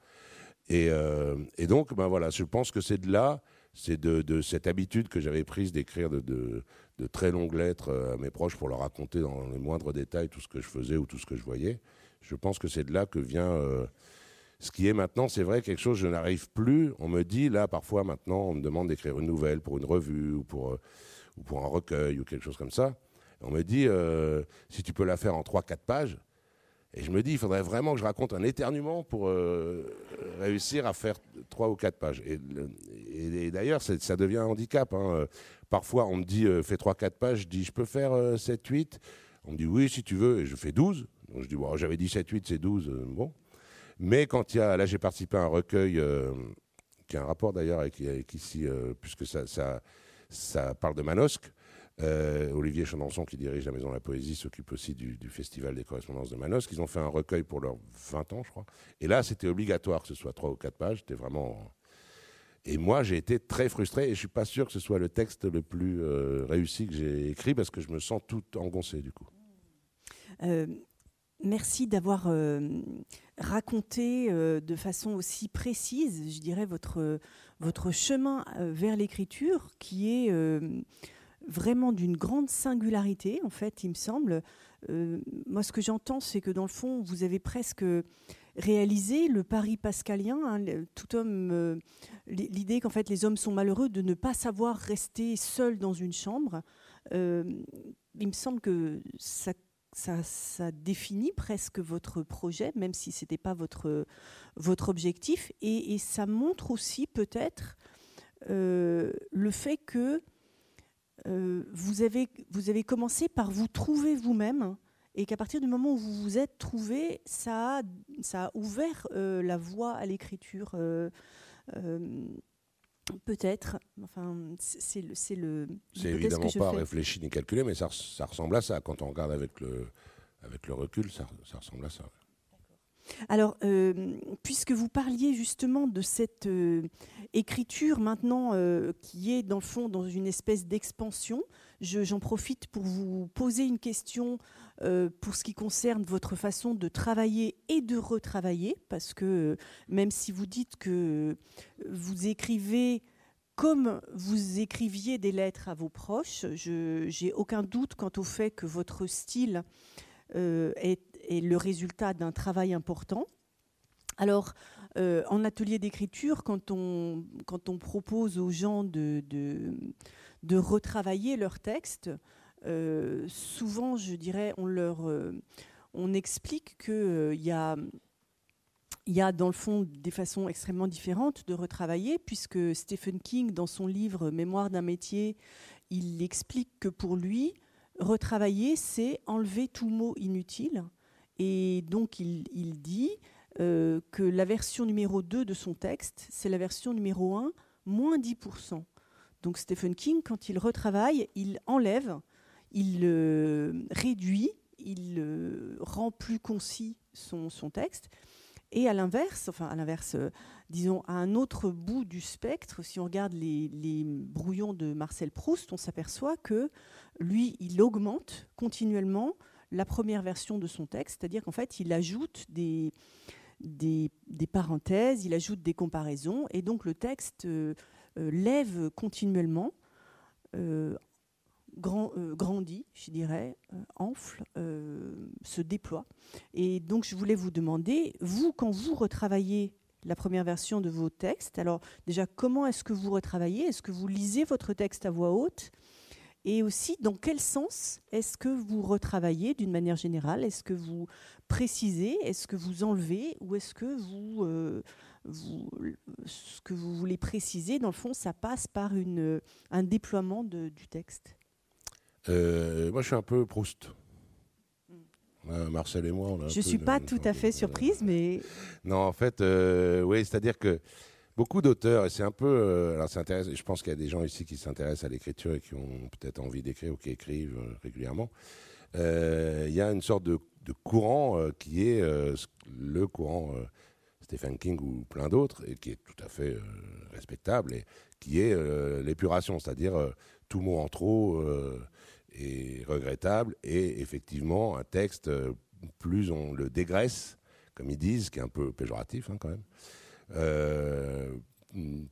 Et, euh, et, donc, ben voilà, je pense que c'est de là, c'est de, cette habitude que j'avais prise d'écrire de, très longues lettres euh, à mes proches pour leur raconter dans les moindres détails tout ce que je faisais ou tout ce que je voyais. Je pense que c'est de là que vient euh, ce qui est maintenant, c'est vrai, quelque chose, je n'arrive plus. On me dit, là, parfois, maintenant, on me demande d'écrire une nouvelle pour une revue ou pour, euh, ou pour un recueil ou quelque chose comme ça. on me dit, si tu peux la faire en 3-4 pages. Et je me dis, il faudrait vraiment que je raconte un éternuement pour réussir à faire 3 ou 4 pages. Et, d'ailleurs, ça devient un handicap. Hein. Parfois, on me dit, euh, fais 3-4 pages. Je dis, je peux faire 7-8 euh, On me dit, oui, si tu veux. Et je fais 12. Donc je dis, bon, j'avais dit 7-8, c'est 12. Euh, bon. Mais quand il y a. Là, j'ai participé à un recueil qui a un rapport d'ailleurs avec, ici, puisque ça, ça, parle de Manosque. Olivier Chandonson, qui dirige la Maison de la Poésie, s'occupe aussi du, Festival des correspondances de Manosque. Ils ont fait un recueil pour leurs 20 ans, je crois. Et là, c'était obligatoire que ce soit 3 ou 4 pages. C'était vraiment et moi, j'ai été très frustré et je ne suis pas sûr que ce soit le texte le plus euh, réussi que j'ai écrit parce que je me sens tout engoncé du coup. Euh, merci d'avoir euh, raconté de façon aussi précise, je dirais, votre, votre chemin vers l'écriture qui est vraiment d'une grande singularité, en fait, il me semble. moi, ce que j'entends, c'est que dans le fond, vous avez presque réaliser le pari pascalien, hein, tout homme, euh, l'idée qu'en fait les hommes sont malheureux de ne pas savoir rester seuls dans une chambre. Euh, il me semble que ça, définit presque votre projet, même si ce n'était pas votre, votre objectif, et, ça montre aussi peut-être euh, le fait que vous, avez, vous avez commencé par vous trouver vous-même et qu'à partir du moment où vous vous êtes trouvé, ça a, ça a ouvert euh, la voie à l'écriture. Euh, euh, peut-être. Enfin, c'est le. C'est le. C'est évidemment pas réfléchi ni calculé, mais ça, ça, ressemble à ça. Quand on regarde avec le, avec le recul, ça, ça ressemble à ça. Alors, puisque vous parliez justement de cette écriture maintenant qui est dans le fond dans une espèce d'expansion, j'en profite pour vous poser une question euh, pour ce qui concerne votre façon de travailler et de retravailler, parce que euh, même si vous dites que vous écrivez comme vous écriviez des lettres à vos proches, je n'ai aucun doute quant au fait que votre style euh, est, le résultat d'un travail important. Alors, en atelier d'écriture, quand on, propose aux gens de, retravailler leur texte, euh, souvent, je dirais, on leur, euh, on explique qu'il euh, y a il y a dans le fond des façons extrêmement différentes de retravailler, puisque Stephen King, dans son livre Mémoire d'un métier, il explique que pour lui, retravailler, c'est enlever tout mot inutile. Et donc il, dit que la version numéro 2 de son texte, c'est la version numéro 1, moins 10%. Donc Stephen King, quand il retravaille, il enlève il euh, réduit, il euh, rend plus concis son, texte. Et à l'inverse, enfin à l'inverse, euh, disons à un autre bout du spectre, si on regarde les, brouillons de Marcel Proust, on s'aperçoit que lui, il augmente continuellement la première version de son texte, c'est-à-dire qu'en fait, il ajoute des, des, parenthèses, il ajoute des comparaisons, et donc le texte lève continuellement euh, grandit, je dirais, euh, enfle, euh, se déploie. Et donc je voulais vous demander, vous, quand vous retravaillez la première version de vos textes, alors déjà, comment est-ce que vous retravaillez? Est-ce que vous lisez votre texte à voix haute? Et aussi, dans quel sens est-ce que vous retravaillez d'une manière générale? Est-ce que vous précisez? Est-ce que vous enlevez? Ou est-ce que vous, vous, ce que vous voulez préciser, dans le fond, ça passe par une, un déploiement de, du texte? Moi, je suis un peu Proust. Marcel et moi, on a Je ne suis pas tout à fait surprise, mais... Non, en fait, oui, c'est-à-dire que beaucoup d'auteurs, et c'est un peu. alors, je pense qu'il y a des gens ici qui s'intéressent à l'écriture et qui ont peut-être envie d'écrire ou qui écrivent régulièrement. Il y a une sorte de, courant qui est le courant Stephen King ou plein d'autres, et qui est tout à fait euh, respectable, et qui est euh, l'épuration, c'est-à-dire euh, tout mot en trop est regrettable, et effectivement un texte, plus on le dégraisse, comme ils disent, qui est un peu péjoratif hein, quand même,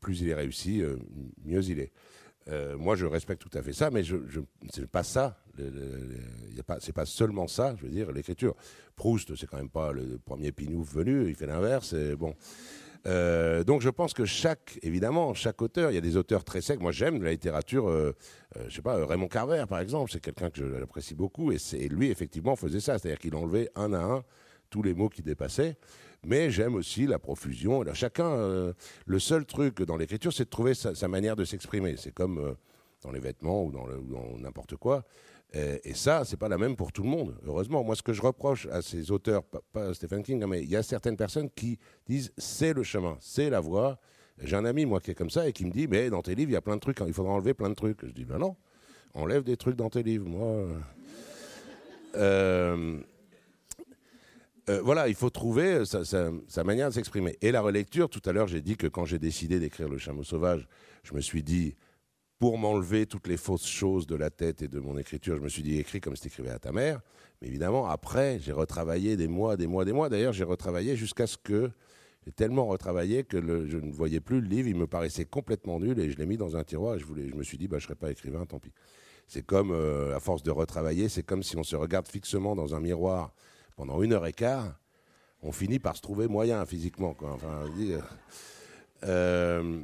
plus il est réussi, mieux il est. Euh, moi, je respecte tout à fait ça, mais je, je c'est pas ça. C'est pas seulement ça. Je veux dire, l'écriture. Proust, c'est quand même pas le premier pinouf venu. Il fait l'inverse. Bon. Euh, donc, je pense que chaque, évidemment, chaque auteur, il y a des auteurs très secs. Moi, j'aime la littérature. Euh, je sais pas, Raymond Carver, par exemple, c'est quelqu'un que j'apprécie beaucoup, et lui, effectivement, faisait ça, c'est-à-dire qu'il enlevait un à un tous les mots qui dépassaient mais j'aime aussi la profusion. chacun, euh, le seul truc dans l'écriture, c'est de trouver sa, manière de s'exprimer. C'est comme euh, dans les vêtements ou dans, n'importe quoi. Et, et ça, c'est pas la même pour tout le monde. Heureusement, moi, ce que je reproche à ces auteurs, pas, Stephen King, mais il y a certaines personnes qui disent c'est le chemin, c'est la voie. J'ai un ami, moi, qui est comme ça et qui me dit mais dans tes livres, il y a plein de trucs, il faudra enlever plein de trucs. Je dis ben non, enlève des trucs dans tes livres. Moi. Euh, euh, voilà, il faut trouver sa, manière de s'exprimer. Et la relecture, tout à l'heure, j'ai dit que quand j'ai décidé d'écrire Le Chameau Sauvage, je me suis dit, pour m'enlever toutes les fausses choses de la tête et de mon écriture, je me suis dit, écris comme si écrivais à ta mère. Mais évidemment, après, j'ai retravaillé des mois, des mois, des mois. D'ailleurs, j'ai retravaillé jusqu'à ce que j'ai tellement retravaillé que je ne voyais plus le livre, il me paraissait complètement nul et je l'ai mis dans un tiroir et je, voulais, je me suis dit, bah, je ne serai pas écrivain, tant pis. C'est comme, euh, à force de retravailler, c'est comme si on se regarde fixement dans un miroir pendant une heure et quart, on finit par se trouver moyen physiquement. Euh,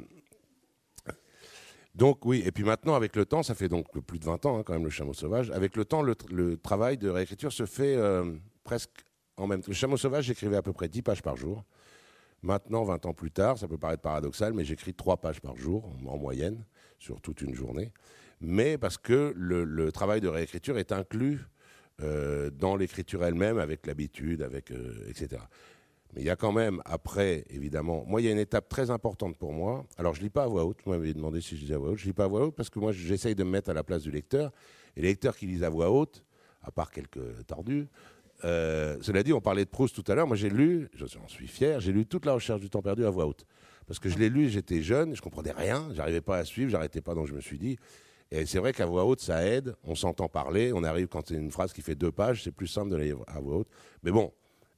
donc oui, et puis maintenant, avec le temps, ça fait donc plus de 20 ans hein, quand même le chameau sauvage, avec le temps, le, travail de réécriture se fait euh, presque en même temps. Le chameau sauvage, j'écrivais à peu près 10 pages par jour. Maintenant, 20 ans plus tard, ça peut paraître paradoxal, mais j'écris 3 pages par jour en moyenne sur toute une journée. Mais parce que le travail de réécriture est inclus euh, dans l'écriture elle-même, avec l'habitude, avec euh, etc. Mais il y a quand même, après, évidemment, moi, il y a une étape très importante pour moi. Alors, je ne lis pas à voix haute. Vous m'avez demandé si je lisais à voix haute. Je ne lis pas à voix haute parce que moi, j'essaye de me mettre à la place du lecteur. Et les lecteurs qui lisent à voix haute, à part quelques tordus, euh, cela dit, on parlait de Proust tout à l'heure. Moi, j'ai lu, j'en suis fier, j'ai lu toute la recherche du temps perdu à voix haute. Parce que je l'ai lu, j'étais jeune, je comprenais rien, j'arrivais pas à suivre, j'arrêtais pas, donc je me suis dit, et c'est vrai qu'à voix haute, ça aide. On s'entend parler. On arrive quand c'est une phrase qui fait deux pages, c'est plus simple de lire à voix haute. Mais bon,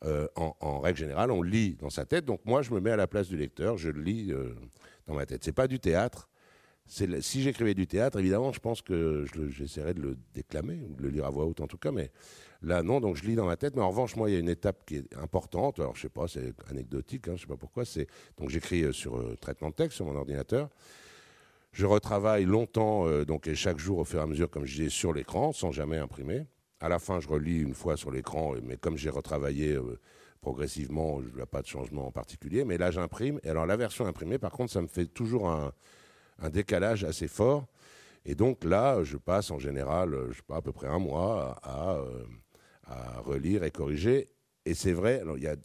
euh, en, règle générale, on lit dans sa tête. Donc moi, je me mets à la place du lecteur. Je le lis euh, dans ma tête. C'est pas du théâtre. Si j'écrivais du théâtre, évidemment, je pense que j'essaierais de le déclamer ou de le lire à voix haute en tout cas. Mais là, non. Donc je lis dans ma tête. Mais en revanche, moi, il y a une étape qui est importante. Alors je sais pas, c'est anecdotique. Hein, je sais pas pourquoi. Donc j'écris euh, sur traitement de texte sur mon ordinateur. Je retravaille longtemps, euh, donc et chaque jour au fur et à mesure, comme je disais, sur l'écran, sans jamais imprimer. À la fin, je relis une fois sur l'écran, mais comme j'ai retravaillé euh, progressivement, n'y a pas de changement en particulier. Mais là, j'imprime. Et alors, la version imprimée, par contre, ça me fait toujours un, décalage assez fort. Et donc là, je passe en général, je sais pas, à peu près un mois à, euh, à relire et corriger. Et c'est vrai, il y a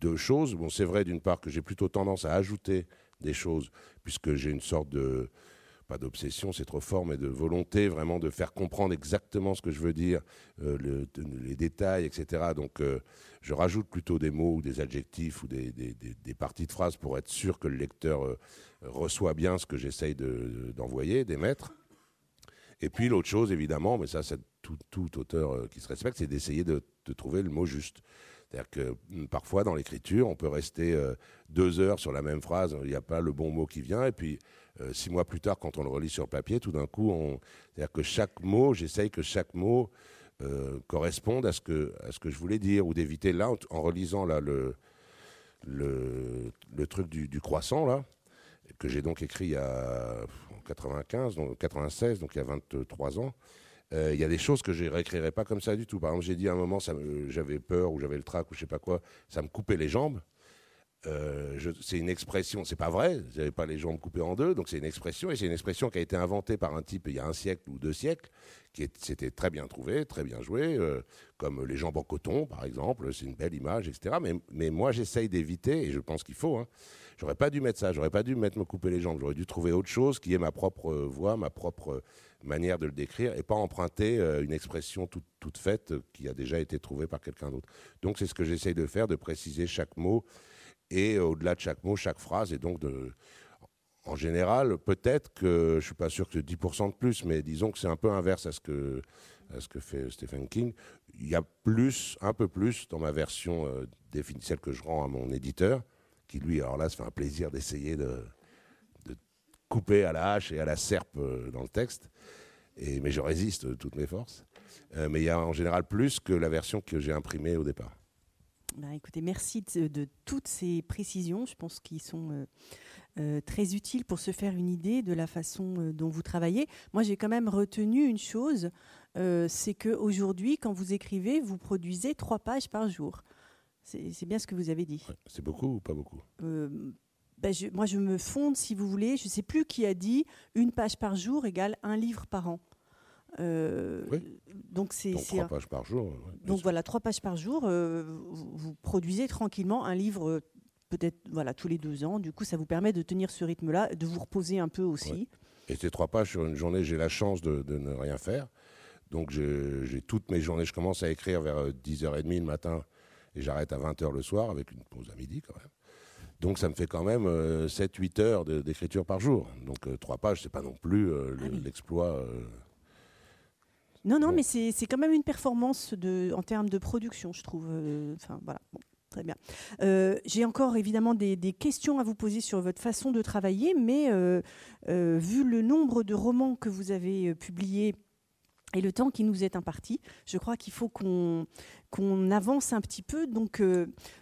deux choses. Bon, c'est vrai d'une part que j'ai plutôt tendance à ajouter des choses, puisque j'ai une sorte de, pas d'obsession, c'est trop fort, mais de volonté vraiment de faire comprendre exactement ce que je veux dire, euh, les détails, etc. Donc euh, je rajoute plutôt des mots ou des adjectifs ou des, parties de phrases pour être sûr que le lecteur euh, reçoit bien ce que j'essaye d'envoyer, d'émettre. Et puis l'autre chose, évidemment, mais ça c'est tout, auteur qui se respecte, c'est d'essayer de, trouver le mot juste. C'est-à-dire que hum, parfois, dans l'écriture, on peut rester euh, deux heures sur la même phrase, il n'y a pas le bon mot qui vient, et puis euh, six mois plus tard, quand on le relit sur papier, tout d'un coup, c'est-à-dire que chaque mot, j'essaye que chaque mot euh, corresponde à ce, que, je voulais dire, ou d'éviter là, en, relisant là, le, truc du, croissant, là, que j'ai donc écrit il en 95, donc 96, donc il y a 23 ans. Euh, il y a des choses que je ne réécrirais pas comme ça du tout. Par exemple, j'ai dit à un moment, j'avais peur ou j'avais le trac ou je sais pas quoi, ça me coupait les jambes. euh, c'est une expression, c'est pas vrai, j'avais pas les jambes coupées en deux, donc c'est une expression, et c'est une expression qui a été inventée par un type il y a un siècle ou deux siècles, qui s'était très bien trouvé, très bien joué, euh, comme les jambes en coton, par exemple, c'est une belle image, etc. Mais, mais moi, j'essaye d'éviter, et je pense qu'il faut, hein, j'aurais pas dû mettre ça, j'aurais pas dû me couper les jambes, j'aurais dû trouver autre chose qui est ma propre voix, ma propre manière de le décrire, et pas emprunter euh, une expression toute, faite qui a déjà été trouvée par quelqu'un d'autre. Donc c'est ce que j'essaye de faire, de préciser chaque mot et au-delà de chaque mot, chaque phrase, et donc en général, peut-être que, je ne suis pas sûr que c'est 10% de plus, mais disons que c'est un peu inverse à ce que, fait Stephen King. Il y a plus, un peu plus dans ma version euh, que je rends à mon éditeur, qui lui, alors là, se fait un plaisir d'essayer de, couper à la hache et à la serpe euh, dans le texte. Et, mais je résiste de toutes mes forces. Euh, mais il y a en général plus que la version que j'ai imprimée au départ. Ben, écoutez, merci de, toutes ces précisions. Je pense qu'ils sont euh, euh, très utiles pour se faire une idée de la façon euh, dont vous travaillez. Moi, j'ai quand même retenu une chose, c'est qu'aujourd'hui, quand vous écrivez, vous produisez trois pages par jour. C'est bien ce que vous avez dit. c'est beaucoup ou pas beaucoup? Ben, Moi, je me fonde, si vous voulez. Je ne sais plus qui a dit une page par jour égale un livre par an. Euh, donc c'est trois pages par jour. donc voilà, trois pages par jour. Euh, vous, produisez tranquillement un livre, euh, peut-être voilà tous les deux ans. Du coup, ça vous permet de tenir ce rythme-là, de vous reposer un peu aussi. Et ces trois pages sur une journée, j'ai la chance de, ne rien faire. Donc j'ai toutes mes journées. Je commence à écrire vers 10h30 le matin et j'arrête à 20h le soir avec une pause à midi quand même. Donc ça me fait quand même 7-8 heures d'écriture par jour. Donc trois pages, c'est pas non plus ah l'exploit. Non, non, mais c'est quand même une performance de, en termes de production, je trouve. Euh, enfin, voilà. Très bien. Euh, j'ai encore évidemment des, questions à vous poser sur votre façon de travailler, mais euh, vu le nombre de romans que vous avez publiés et le temps qui nous est imparti, je crois qu'il faut qu'on avance un petit peu. Donc,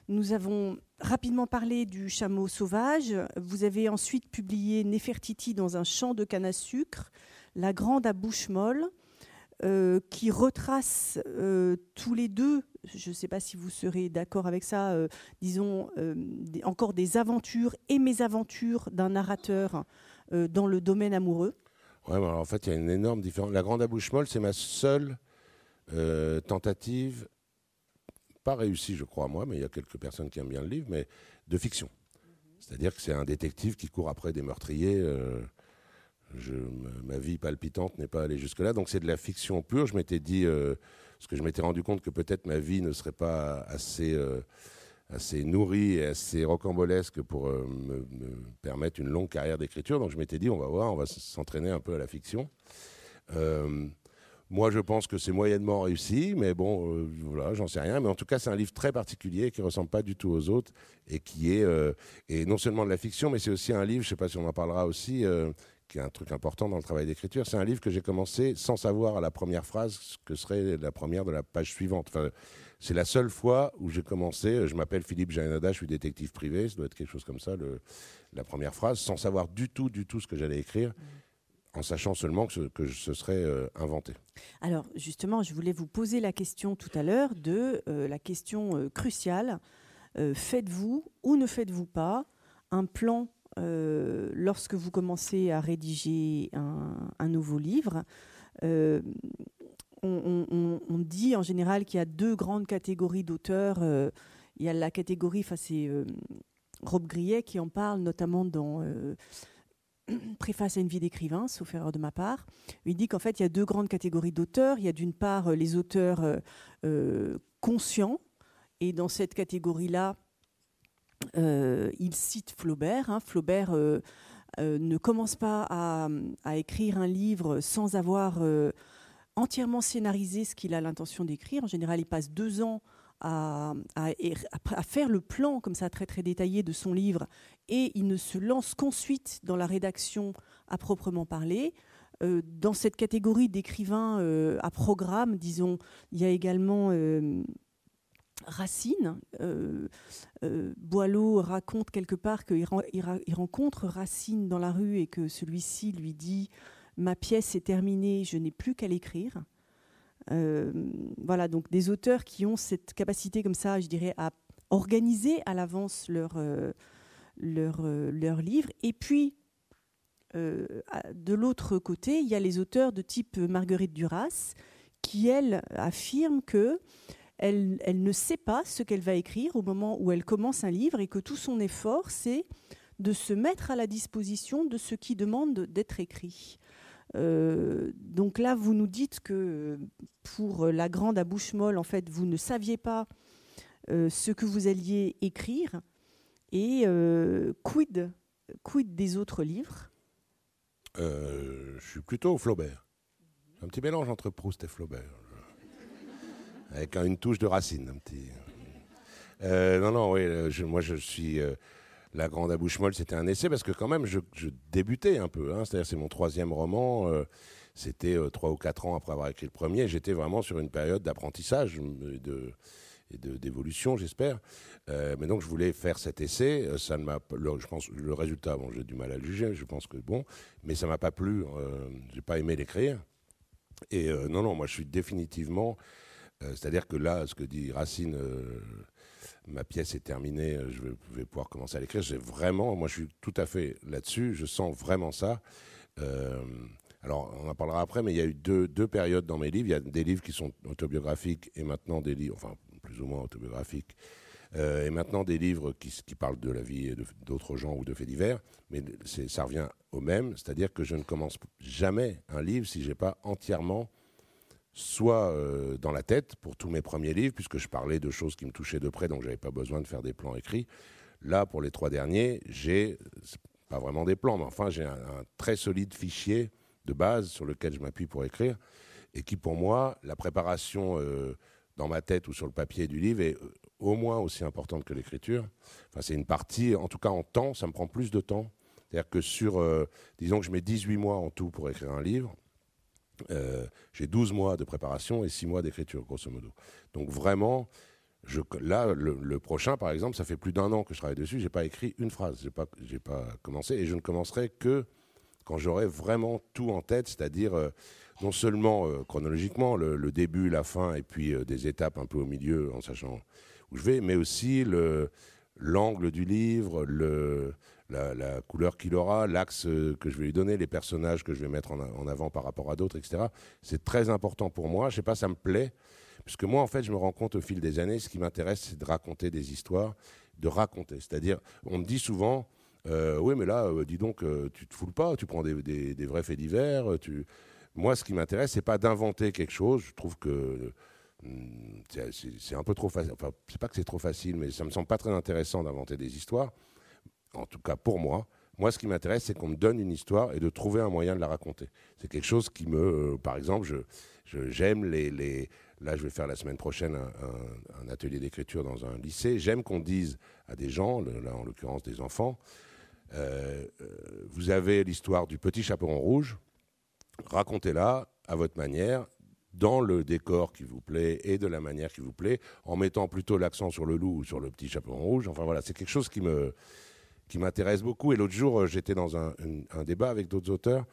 nous avons rapidement parlé du chameau sauvage. Vous avez ensuite publié Nefertiti dans un champ de canne à sucre, La grande à bouche molle. Euh, qui retrace euh, tous les deux, je ne sais pas si vous serez d'accord avec ça, euh, disons encore des aventures et mésaventures d'un narrateur dans le domaine amoureux. Ouais, en fait, il y a une énorme différence. La Grande Abouche Molle, c'est ma seule tentative, pas réussie, je crois, moi, mais il y a quelques personnes qui aiment bien le livre, mais de fiction. C'est-à-dire que c'est un détective qui court après des meurtriers ma vie palpitante n'est pas allée jusque-là. Donc c'est de la fiction pure. Je m'étais dit, euh, parce que je m'étais rendu compte que peut-être ma vie ne serait pas assez, euh, assez nourrie et assez rocambolesque pour euh, me, permettre une longue carrière d'écriture. Donc je m'étais dit, on va voir, on va s'entraîner un peu à la fiction. moi, je pense que c'est moyennement réussi, mais bon, voilà, j'en sais rien. Mais en tout cas, c'est un livre très particulier qui ressemble pas du tout aux autres et qui est, non seulement de la fiction, mais c'est aussi un livre, je sais pas si on en parlera aussi, qui est un truc important dans le travail d'écriture. C'est un livre que j'ai commencé sans savoir à la première phrase ce que serait la première de la page suivante. Enfin, c'est la seule fois où j'ai commencé. Je m'appelle Philippe Janada, je suis détective privé. Ça doit être quelque chose comme ça, la première phrase, sans savoir du tout, du tout ce que j'allais écrire. En sachant seulement que ce, que ce serait euh, inventé. Alors justement, je voulais vous poser la question tout à l'heure de euh, la question euh, cruciale faites-vous ou ne faites-vous pas un plan euh, lorsque vous commencez à rédiger un, nouveau livre, euh, on, dit en général qu'il y a deux grandes catégories d'auteurs. Euh, il y a la catégorie, enfin c'est Rob Grillet qui en parle notamment dans Préface à une vie d'écrivain, sauf erreur de ma part. Il dit qu'en fait il y a deux grandes catégories d'auteurs. Il y a d'une part les auteurs conscients, et dans cette catégorie-là, euh, il cite Flaubert. Hein. Flaubert euh, euh, ne commence pas à, écrire un livre sans avoir entièrement scénarisé ce qu'il a l'intention d'écrire. En général, il passe deux ans à, faire le plan comme ça très très détaillé de son livre et il ne se lance qu'ensuite dans la rédaction à proprement parler. dans cette catégorie d'écrivains à programme, disons, il y a également Racine, euh, euh, Boileau raconte quelque part qu'il rencontre Racine dans la rue et que celui-ci lui dit Ma pièce est terminée, je n'ai plus qu'à l'écrire. Euh, voilà, donc des auteurs qui ont cette capacité comme ça, je dirais, à organiser à l'avance leur, leur, livre. Et puis, de l'autre côté, il y a les auteurs de type Marguerite Duras, qui, elle, affirme que elle, ne sait pas ce qu'elle va écrire au moment où elle commence un livre et que tout son effort, c'est de se mettre à la disposition de ce qui demande d'être écrit. Euh, donc là, vous nous dites que pour la grande à bouche molle, en fait, vous ne saviez pas euh, ce que vous alliez écrire. Et euh, quid des autres livres? Je suis plutôt Flaubert. Un petit mélange entre Proust et Flaubert. Avec une touche de racine, un petit. non, non, oui, moi je suis la Grande à bouche molle, c'était un essai parce que quand même, je, débutais un peu. Hein. C'est-à-dire, c'est mon troisième roman. Euh, c'était euh, trois ou quatre ans après avoir écrit le premier. J'étais vraiment sur une période d'apprentissage et de d'évolution, j'espère. Euh, mais donc, je voulais faire cet essai. Ça ne m'a, je pense, le résultat, bon, j'ai du mal à le juger. Je pense que bon, mais ça m'a pas plu. j'ai pas aimé l'écrire. Et non, non, moi, je suis définitivement. C'est-à-dire que là, ce que dit Racine ma pièce est terminée, euh, je vais, pouvoir commencer à l'écrire. J'ai vraiment, moi je suis tout à fait là-dessus, je sens vraiment ça. Euh, alors, on en parlera après, mais il y a eu deux, deux, périodes dans mes livres. Il y a des livres qui sont autobiographiques et maintenant des livres, enfin plus ou moins autobiographiques, euh, et maintenant des livres qui, qui parlent de la vie d'autres gens ou de faits divers. Mais ça revient au même, c'est-à-dire que je ne commence jamais un livre si je n'ai pas entièrement soit euh, dans la tête pour tous mes premiers livres, puisque je parlais de choses qui me touchaient de près, donc j'avais pas besoin de faire des plans écrits. Là, pour les trois derniers, j'ai pas vraiment des plans, mais enfin j'ai un, très solide fichier de base sur lequel je m'appuie pour écrire, et qui pour moi, la préparation euh, dans ma tête ou sur le papier du livre est euh, au moins aussi importante que l'écriture. Enfin, c'est une partie, en tout cas en temps, ça me prend plus de temps. C'est-à-dire que sur, disons que je mets 18 mois en tout pour écrire un livre, euh, j'ai 12 mois de préparation et 6 mois d'écriture, grosso modo. Donc vraiment, là, le, prochain, par exemple, ça fait plus d'un an que je travaille dessus, j'ai pas écrit une phrase, j'ai pas, pas commencé, et je ne commencerai que quand j'aurai vraiment tout en tête, c'est-à-dire euh, non seulement euh, chronologiquement, le, début, la fin, et puis des étapes un peu au milieu, en sachant où je vais, mais aussi le, l'angle du livre, le, la, couleur qu'il aura, l'axe euh, que je vais lui donner, les personnages que je vais mettre en, avant par rapport à d'autres, etc. C'est très important pour moi. Je sais pas, ça me plaît. Puisque moi, en fait, je me rends compte au fil des années, ce qui m'intéresse, c'est de raconter des histoires, de raconter. C'est-à-dire, on me dit souvent, euh, oui, mais là, euh, dis donc, tu te foules pas, tu prends des, vrais faits divers. Moi, ce qui m'intéresse, c'est pas d'inventer quelque chose. Je trouve que hmm, c'est un peu trop facile. Enfin, c'est pas que c'est trop facile, mais ça me semble pas très intéressant d'inventer des histoires en tout cas pour moi, moi, ce qui m'intéresse, c'est qu'on me donne une histoire et de trouver un moyen de la raconter. C'est quelque chose qui me, euh, par exemple, j'aime les, les, Là, je vais faire la semaine prochaine un, atelier d'écriture dans un lycée. J'aime qu'on dise à des gens, là en l'occurrence des enfants, euh, euh, vous avez l'histoire du petit chaperon rouge, racontez-la à votre manière, dans le décor qui vous plaît et de la manière qui vous plaît, en mettant plutôt l'accent sur le loup ou sur le petit chaperon rouge. Enfin voilà, c'est quelque chose qui me qui m'intéresse beaucoup. Et l'autre jour, euh, j'étais dans un, débat avec d'autres auteurs.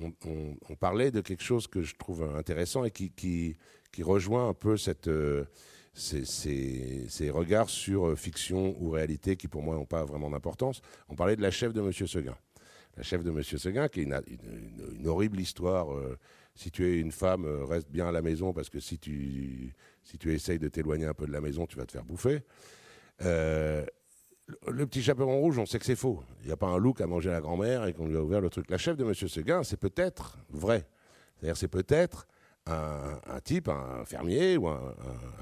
On, parlait de quelque chose que je trouve intéressant et qui, qui, rejoint un peu cette, euh, ces, regards sur euh, fiction ou réalité qui, pour moi, n'ont pas vraiment d'importance. On parlait de la chef de M. Seguin. La chef de M. Seguin, qui est une, horrible histoire. si tu es une femme, reste bien à la maison parce que si tu, si tu essayes de t'éloigner un peu de la maison, tu vas te faire bouffer. Euh, le petit chaperon rouge, on sait que c'est faux. Il n'y a pas un loup qui a mangé la grand-mère et qu'on lui a ouvert le truc. La chef de M. Seguin, c'est peut-être vrai. C'est-à-dire, c'est peut-être un, type, un fermier ou un,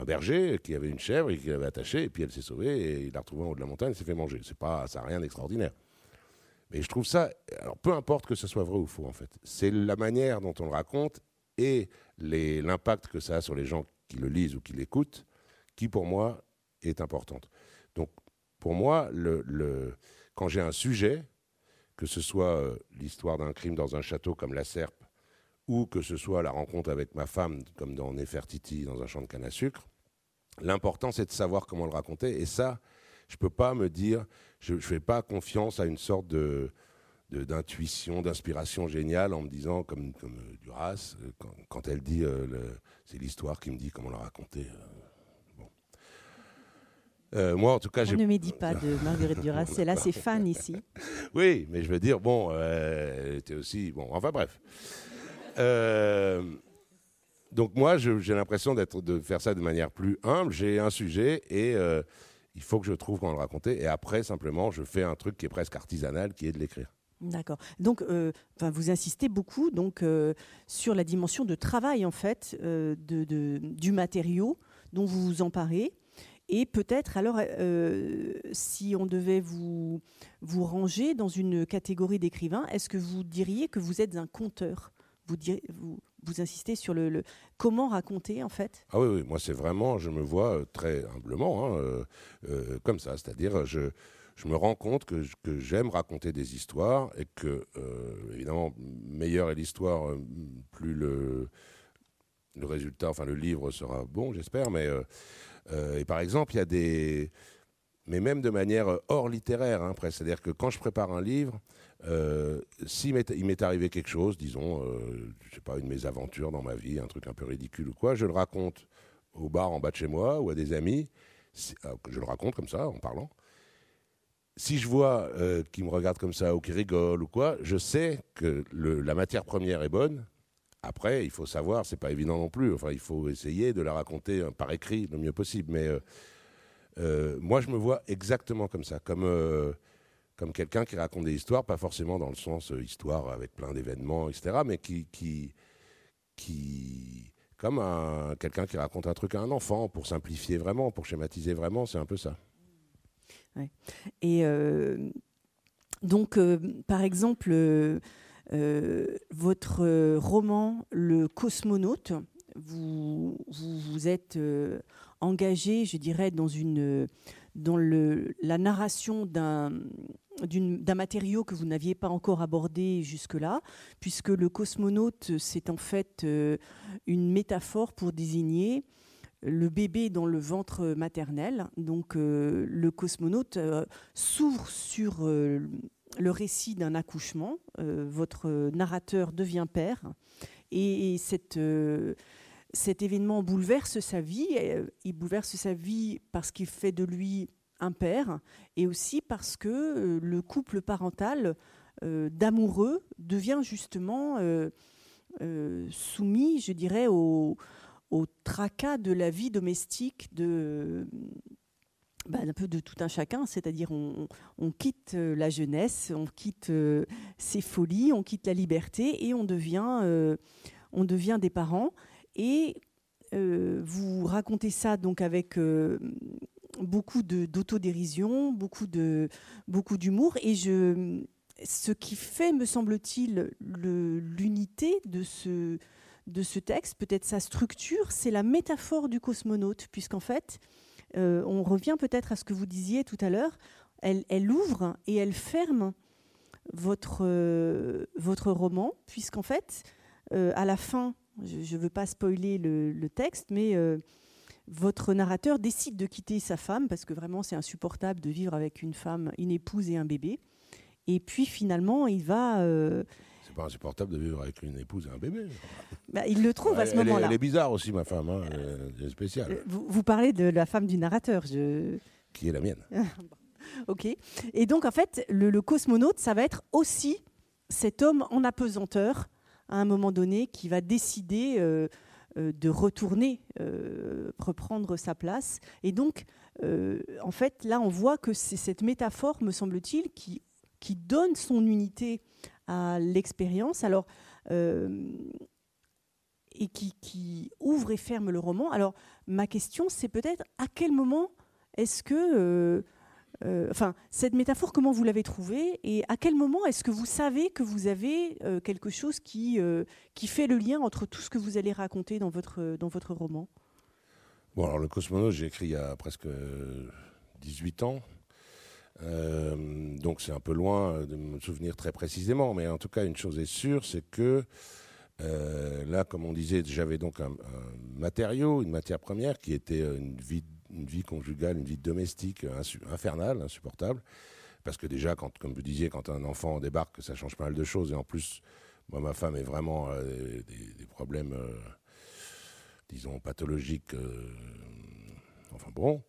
berger qui avait une chèvre et qui l'avait attachée, et puis elle s'est sauvée et il l'a retrouvée en haut de la montagne et s'est fait manger. C'est pas, ça n'a rien d'extraordinaire. Mais je trouve ça, alors peu importe que ce soit vrai ou faux en fait, c'est la manière dont on le raconte et l'impact que ça a sur les gens qui le lisent ou qui l'écoutent qui pour moi est importante. Pour moi, quand j'ai un sujet, que ce soit euh, l'histoire d'un crime dans un château comme la Serpe, ou que ce soit la rencontre avec ma femme, comme dans Nefertiti, dans un champ de canne à sucre, l'important c'est de savoir comment le raconter. Et ça, je ne peux pas me dire, je ne fais pas confiance à une sorte de, d'intuition, d'inspiration géniale en me disant, comme, comme euh, Duras, euh, quand, elle dit, c'est l'histoire qui me dit comment le raconter. Euh, moi, en tout cas, On ne médit pas de Marguerite Duras. C'est là, c'est fan ici. Oui, mais je veux dire, bon, euh, était aussi. Bon, enfin bref. Euh, donc moi, j'ai l'impression d'être de faire ça de manière plus humble. J'ai un sujet et euh, il faut que je trouve comment le raconter. Et après, simplement, je fais un truc qui est presque artisanal, qui est de l'écrire. D'accord. Donc, euh, vous insistez beaucoup donc euh, sur la dimension de travail en fait de, de, du matériau dont vous vous emparez. Et peut-être alors, si on devait vous, vous ranger dans une catégorie d'écrivains, est-ce que vous diriez que vous êtes un conteur? Vous, vous, vous insistez sur le, comment raconter en fait? Ah oui, oui moi c'est vraiment, je me vois euh, très humblement hein, euh, euh, comme ça, c'est-à-dire je, je me rends compte que, que j'aime raconter des histoires et que, évidemment, meilleure est l'histoire, plus le, le résultat, enfin le livre sera bon, j'espère, mais et par exemple, il y a des mais même de manière hors littéraire, hein, c'est-à-dire que quand je prépare un livre, euh, s'il m'est arrivé quelque chose, disons, euh, je sais pas, une mésaventure dans ma vie, un truc un peu ridicule ou quoi, je le raconte au bar en bas de chez moi ou à des amis, euh, je le raconte comme ça, en parlant. Si je vois euh, qu'ils me regardent comme ça ou qu'ils rigolent ou quoi, je sais que la matière première est bonne. Après, il faut savoir, c'est pas évident non plus. Enfin, il faut essayer de la raconter par écrit le mieux possible. Mais moi, je me vois exactement comme ça, comme comme quelqu'un qui raconte des histoires, pas forcément dans le sens euh, histoire avec plein d'événements, etc., mais qui, qui, qui comme quelqu'un qui raconte un truc à un enfant, pour simplifier vraiment, pour schématiser vraiment, c'est un peu ça. Et euh, donc, euh, par exemple, votre roman Le cosmonaute, vous, vous, êtes engagé, je dirais, dans une dans le, la narration d'un d'un matériau que vous n'aviez pas encore abordé jusque-là, puisque le cosmonaute, c'est en fait euh, une métaphore pour désigner le bébé dans le ventre maternel. Donc euh, le cosmonaute euh, s'ouvre sur le récit d'un accouchement. votre narrateur devient père. Et, cette, cet événement bouleverse sa vie. Il bouleverse sa vie parce qu'il fait de lui un père, et aussi parce que euh, le couple parental euh, d'amoureux devient justement euh, soumis, je dirais, au, tracas de la vie domestique de bah, un peu de tout un chacun, c'est-à-dire on, quitte la jeunesse, on quitte ses folies, on quitte la liberté et on devient, on devient des parents. Et vous racontez ça donc avec beaucoup d'autodérision, beaucoup de beaucoup d'humour. Et je ce qui fait, me semble-t-il, l'unité de ce, de ce texte, peut-être sa structure, c'est la métaphore du cosmonaute, puisqu'en fait, euh, on revient peut-être à ce que vous disiez tout à l'heure, elle, ouvre et elle ferme votre, euh, roman, puisqu'en fait, euh, à la fin, je ne veux pas spoiler le, le texte, mais votre narrateur décide de quitter sa femme parce que vraiment c'est insupportable de vivre avec une femme, une épouse et un bébé. Et puis finalement, il va. Pas insupportable de vivre avec une épouse et un bébé. Bah, il le trouve à ce moment-là. Elle est bizarre aussi, ma femme. Hein, elle est spéciale. Euh, vous, vous, parlez de la femme du narrateur. Je... Qui est la mienne. ok. Et donc, en fait, le, le, cosmonaute, ça va être aussi cet homme en apesanteur, à un moment donné, qui va décider. Euh, euh, de retourner, reprendre sa place. Et donc, en fait, là, on voit que c'est cette métaphore, me semble-t-il, qui, qui donne son unité à l'expérience. Alors, et qui, ouvre et ferme le roman. Alors, ma question, c'est peut-être à quel moment est-ce que euh, enfin, cette métaphore, comment vous l'avez trouvée et à quel moment est-ce que vous savez que vous avez euh, quelque chose qui, euh, qui fait le lien entre tout ce que vous allez raconter dans votre, dans votre roman? Bon, alors le cosmonaute, j'ai écrit il y a presque 18 ans. Donc c'est un peu loin de me souvenir très précisément, mais en tout cas une chose est sûre, c'est que là, comme on disait, j'avais donc un, matériau, une matière première qui était une vie une vie conjugale, une vie domestique infernale, insupportable. Parce que déjà, quand, comme vous disiez, quand un enfant débarque, ça change pas mal de choses. Et en plus, moi, ma femme est vraiment euh, des, problèmes, euh, disons, pathologiques. Euh, enfin bon,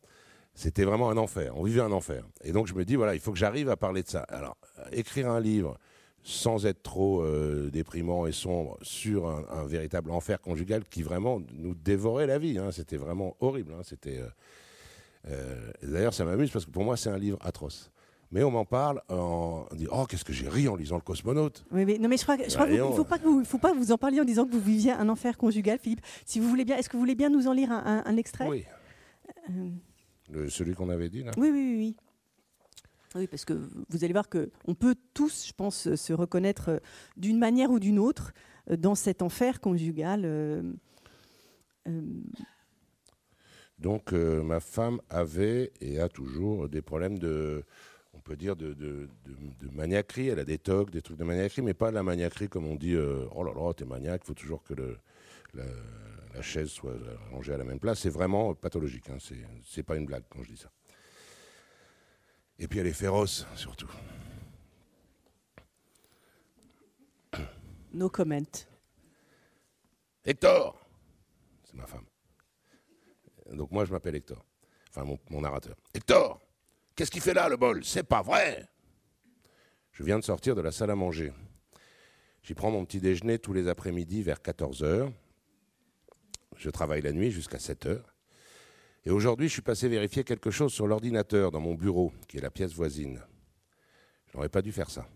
C'était vraiment un enfer. On vivait un enfer. Et donc je me dis, voilà, il faut que j'arrive à parler de ça. Alors, écrire un livre sans être trop euh, déprimant et sombre sur un, véritable enfer conjugal qui vraiment nous dévorait la vie. Hein. C'était vraiment horrible. Hein. C'était. Euh, euh, d'ailleurs, ça m'amuse parce que pour moi, c'est un livre atroce. Mais on m'en parle, on dit Oh, qu'est-ce que j'ai ri en lisant Le Cosmonaute. Oui, mais, non, mais je crois, je crois qu'il ne faut, pas que vous, faut pas vous en parliez en disant que vous viviez un enfer conjugal, Philippe. Si vous voulez bien, est-ce que vous voulez bien nous en lire un, un extrait? Oui celui qu'on avait dit là Oui, oui, oui. Oui, parce que vous allez voir qu'on peut tous, je pense, se reconnaître euh, d'une manière ou d'une autre euh, dans cet enfer conjugal. Euh, Donc, ma femme avait et a toujours des problèmes de, on peut dire, de, de, de, maniaquerie. Elle a des tocs, des trucs de maniaquerie, mais pas de la maniaquerie comme on dit oh là là, t'es maniaque, il faut toujours que le, la chaise soit rangée à la même place. C'est vraiment pathologique. Hein. C'est pas une blague quand je dis ça. Et puis elle est féroce, surtout. No comment. Hector C'est ma femme. Donc moi, je m'appelle Hector. Enfin, mon, mon narrateur. Hector Qu'est-ce qu'il fait là, le bol? C'est pas vrai Je viens de sortir de la salle à manger. J'y prends mon petit déjeuner tous les après-midi vers 14 heures. Je travaille la nuit jusqu'à 7 heures. Et aujourd'hui, je suis passé vérifier quelque chose sur l'ordinateur dans mon bureau, qui est la pièce voisine. Je n'aurais pas dû faire ça.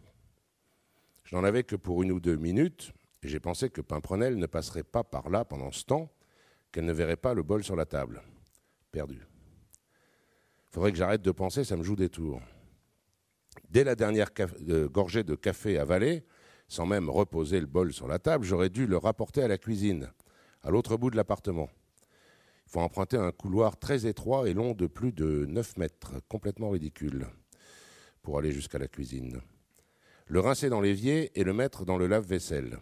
Je n'en avais que pour une ou deux minutes, et j'ai pensé que Pimprenel ne passerait pas par là pendant ce temps, qu'elle ne verrait pas le bol sur la table. Perdu. Il faudrait que j'arrête de penser, ça me joue des tours. Dès la dernière gorgée de café avalée, sans même reposer le bol sur la table, j'aurais dû le rapporter à la cuisine à l'autre bout de l'appartement. Il faut emprunter un couloir très étroit et long de plus de 9 mètres, complètement ridicule, pour aller jusqu'à la cuisine. Le rincer dans l'évier et le mettre dans le lave-vaisselle.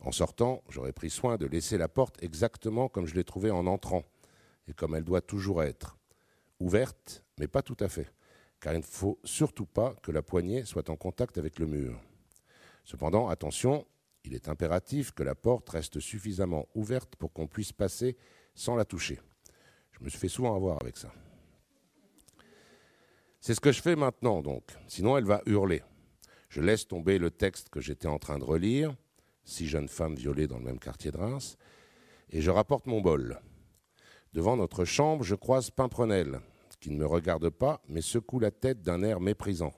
En sortant, j'aurais pris soin de laisser la porte exactement comme je l'ai trouvée en entrant, et comme elle doit toujours être. Ouverte, mais pas tout à fait, car il ne faut surtout pas que la poignée soit en contact avec le mur. Cependant, attention, il est impératif que la porte reste suffisamment ouverte pour qu'on puisse passer sans la toucher. Je me suis fait souvent avoir avec ça. C'est ce que je fais maintenant, donc. Sinon, elle va hurler. Je laisse tomber le texte que j'étais en train de relire, Six jeunes femmes violées dans le même quartier de Reims, et je rapporte mon bol. Devant notre chambre, je croise Pimprenel, qui ne me regarde pas, mais secoue la tête d'un air méprisant.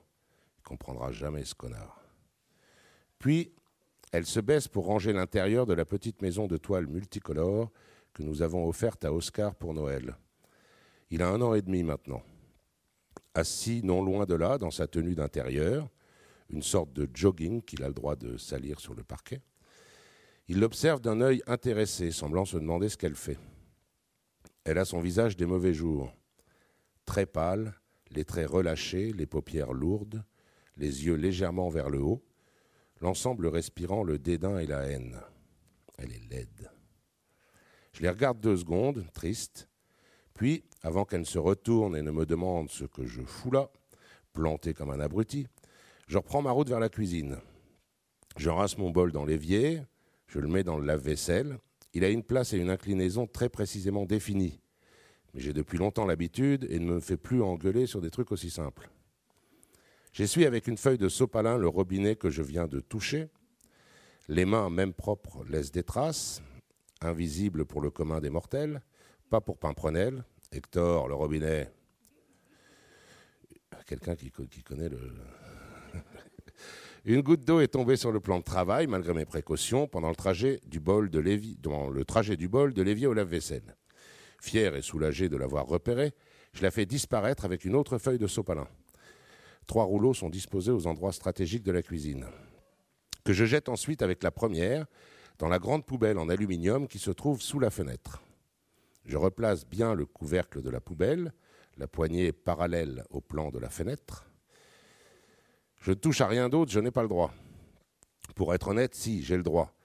Il comprendra jamais ce connard. Puis, elle se baisse pour ranger l'intérieur de la petite maison de toile multicolore que nous avons offerte à Oscar pour Noël. Il a un an et demi maintenant. Assis non loin de là, dans sa tenue d'intérieur, une sorte de jogging qu'il a le droit de salir sur le parquet, il l'observe d'un œil intéressé, semblant se demander ce qu'elle fait. Elle a son visage des mauvais jours, très pâle, les traits relâchés, les paupières lourdes, les yeux légèrement vers le haut, l'ensemble respirant le dédain et la haine. Elle est laide. Je les regarde deux secondes, triste, puis, avant qu'elle ne se retourne et ne me demande ce que je fous là, planté comme un abruti, je reprends ma route vers la cuisine. Je rince mon bol dans l'évier, je le mets dans le lave-vaisselle. Il a une place et une inclinaison très précisément définies. Mais j'ai depuis longtemps l'habitude et ne me fais plus engueuler sur des trucs aussi simples. J'essuie avec une feuille de sopalin le robinet que je viens de toucher. Les mains, même propres, laissent des traces, invisibles pour le commun des mortels, pas pour Pimprenel. Hector, le robinet. Quelqu'un qui, connaît le. Une goutte d'eau est tombée sur le plan de travail, malgré mes précautions, pendant le trajet du bol de l'évier, dans le trajet du bol de l'évier au lave-vaisselle. Fier et soulagé de l'avoir repéré, je la fais disparaître avec une autre feuille de sopalin. Trois rouleaux sont disposés aux endroits stratégiques de la cuisine, que je jette ensuite avec la première dans la grande poubelle en aluminium qui se trouve sous la fenêtre. Je replace bien le couvercle de la poubelle, la poignée parallèle au plan de la fenêtre. Je ne touche à rien d'autre, je n'ai pas le droit. Pour être honnête, si, j'ai le droit.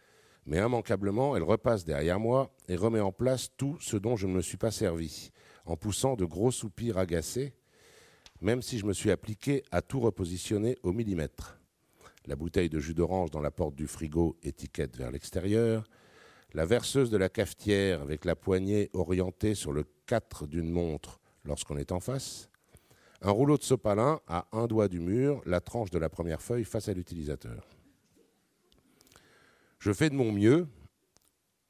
Mais immanquablement, elle repasse derrière moi et remet en place tout ce dont je ne me suis pas servi, en poussant de gros soupirs agacés même si je me suis appliqué à tout repositionner au millimètre. La bouteille de jus d'orange dans la porte du frigo, étiquette vers l'extérieur, la verseuse de la cafetière avec la poignée orientée sur le 4 d'une montre, lorsqu'on est en face. Un rouleau de sopalin à un doigt du mur, la tranche de la première feuille face à l'utilisateur. Je fais de mon mieux,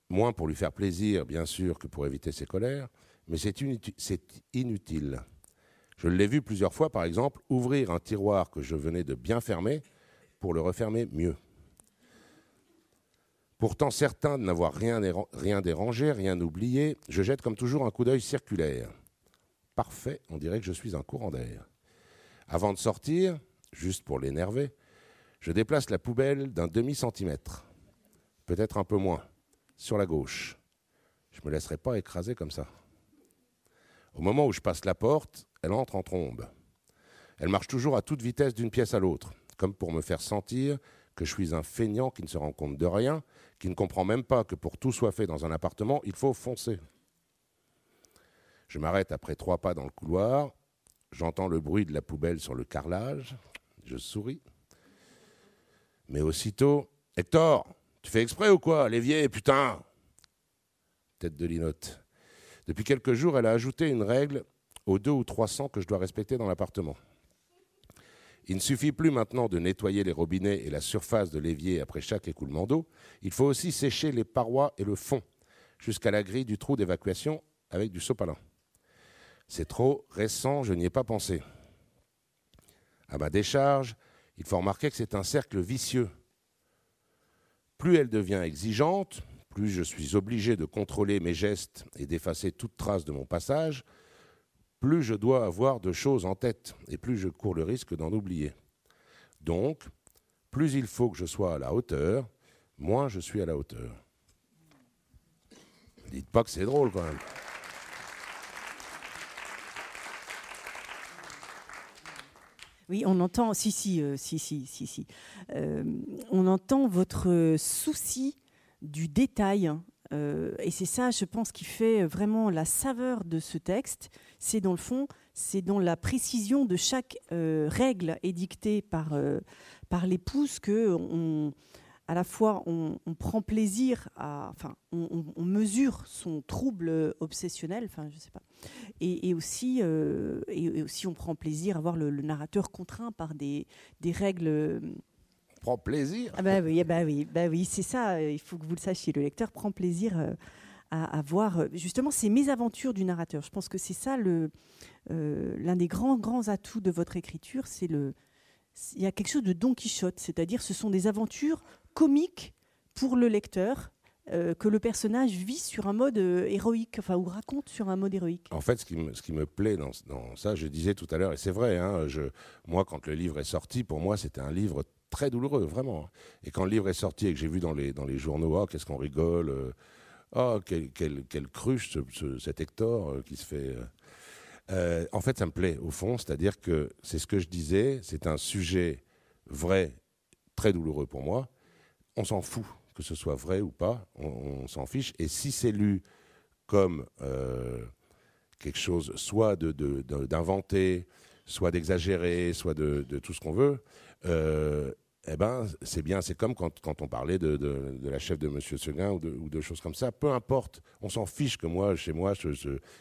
moins pour lui faire plaisir, bien sûr, que pour éviter ses colères, mais c'est inutile. Je l'ai vu plusieurs fois, par exemple, ouvrir un tiroir que je venais de bien fermer pour le refermer mieux. Pourtant certain de n'avoir rien, dérangé, rien oublié, je jette comme toujours un coup d'œil circulaire. Parfait, on dirait que je suis un courant d'air. Avant de sortir, juste pour l'énerver, je déplace la poubelle d'un demi-centimètre, peut-être un peu moins, sur la gauche. Je ne me laisserai pas écraser comme ça. Au moment où je passe la porte, elle entre en trombe. Elle marche toujours à toute vitesse d'une pièce à l'autre, comme pour me faire sentir que je suis un feignant qui ne se rend compte de rien, qui ne comprend même pas que pour tout soit fait dans un appartement, il faut foncer. Je m'arrête après trois pas dans le couloir, j'entends le bruit de la poubelle sur le carrelage, je souris. Mais aussitôt, Hector, tu fais exprès ou quoi, l'évier, putain? Tête de linotte. Depuis quelques jours, elle a ajouté une règle aux deux ou trois cents que je dois respecter dans l'appartement. Il ne suffit plus maintenant de nettoyer les robinets et la surface de l'évier après chaque écoulement d'eau, il faut aussi sécher les parois et le fond, jusqu'à la grille du trou d'évacuation avec du sopalin. C'est trop récent, je n'y ai pas pensé. À ma décharge, il faut remarquer que c'est un cercle vicieux. Plus elle devient exigeante, plus je suis obligé de contrôler mes gestes et d'effacer toute trace de mon passage, plus je dois avoir de choses en tête et plus je cours le risque d'en oublier. Donc, plus il faut que je sois à la hauteur, moins je suis à la hauteur. Dites pas que c'est drôle quand même. Oui, on entend, si, si, euh, si, si, si, si. Euh, on entend votre souci du détail euh, et c'est ça, je pense, qui fait vraiment la saveur de ce texte. C'est dans le fond, c'est dans la précision de chaque euh, règle édictée par, euh, par l'épouse que à la fois on, prend plaisir à, enfin, on, mesure son trouble obsessionnel, enfin, je sais pas, et, aussi, et, aussi on prend plaisir à voir le, le narrateur contraint par des, des règles prend plaisir. Ah bah oui, bah oui, bah oui c'est ça, euh, il faut que vous le sachiez. Le lecteur prend plaisir euh, à, voir euh, justement ces mésaventures du narrateur. Je pense que c'est ça l'un des grands, grands atouts de votre écriture. C'est le, il y a quelque chose de Don Quichotte, c'est-à-dire ce sont des aventures comiques pour le lecteur. que le personnage vit sur un mode héroïque, enfin, ou raconte sur un mode héroïque. En fait, ce qui me, ce qui me plaît dans, dans, ça, je disais tout à l'heure, et c'est vrai, hein, je, moi, quand le livre est sorti, pour moi, c'était un livre très douloureux, vraiment. Et quand le livre est sorti et que j'ai vu dans les, dans les journaux, oh, qu'est-ce qu'on rigole, euh, oh, quelle, quelle, cruche cet Hector euh, qui se fait. Euh, en fait, ça me plaît, au fond, c'est-à-dire que c'est ce que je disais, c'est un sujet vrai, très douloureux pour moi. On s'en fout, que ce soit vrai ou pas, on, s'en fiche. Et si c'est lu comme quelque chose soit d'inventer, de, soit d'exagérer, soit de, tout ce qu'on veut, euh, eh ben, c'est bien, c'est comme quand, on parlait de, la chef de Monsieur Seguin ou de, choses comme ça. Peu importe, on s'en fiche que moi, chez moi,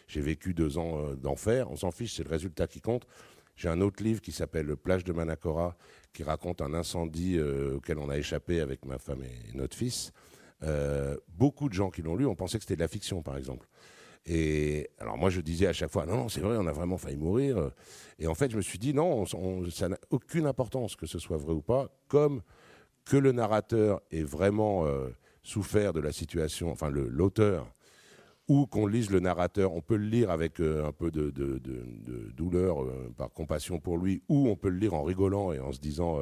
j'ai vécu deux ans euh, d'enfer. On s'en fiche, c'est le résultat qui compte. J'ai un autre livre qui s'appelle Plage de Manacora, qui raconte un incendie euh, auquel on a échappé avec ma femme et, notre fils. beaucoup de gens qui l'ont lu ont pensé que c'était de la fiction, par exemple. Et alors moi je disais à chaque fois, non, non c'est vrai, on a vraiment failli mourir. Et en fait je me suis dit, non, ça n'a aucune importance que ce soit vrai ou pas, comme que le narrateur ait vraiment euh, souffert de la situation, enfin l'auteur, ou qu'on lise le narrateur, on peut le lire avec euh, un peu de, douleur, euh, par compassion pour lui, ou on peut le lire en rigolant et en se disant...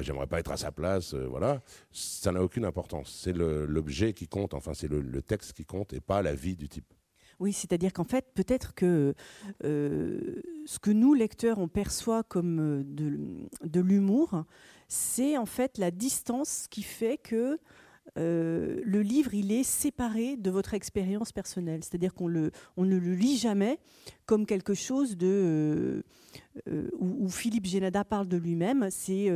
j'aimerais pas être à sa place, voilà, ça n'a aucune importance. C'est l'objet qui compte, enfin c'est le, texte qui compte et pas la vie du type. Oui, c'est-à-dire qu'en fait, peut-être que euh, ce que nous, lecteurs, on perçoit comme euh, de, l'humour, c'est en fait la distance qui fait que euh, le livre, il est séparé de votre expérience personnelle. C'est-à-dire qu'on ne le lit jamais comme quelque chose de où, Philippe Génada parle de lui-même, c'est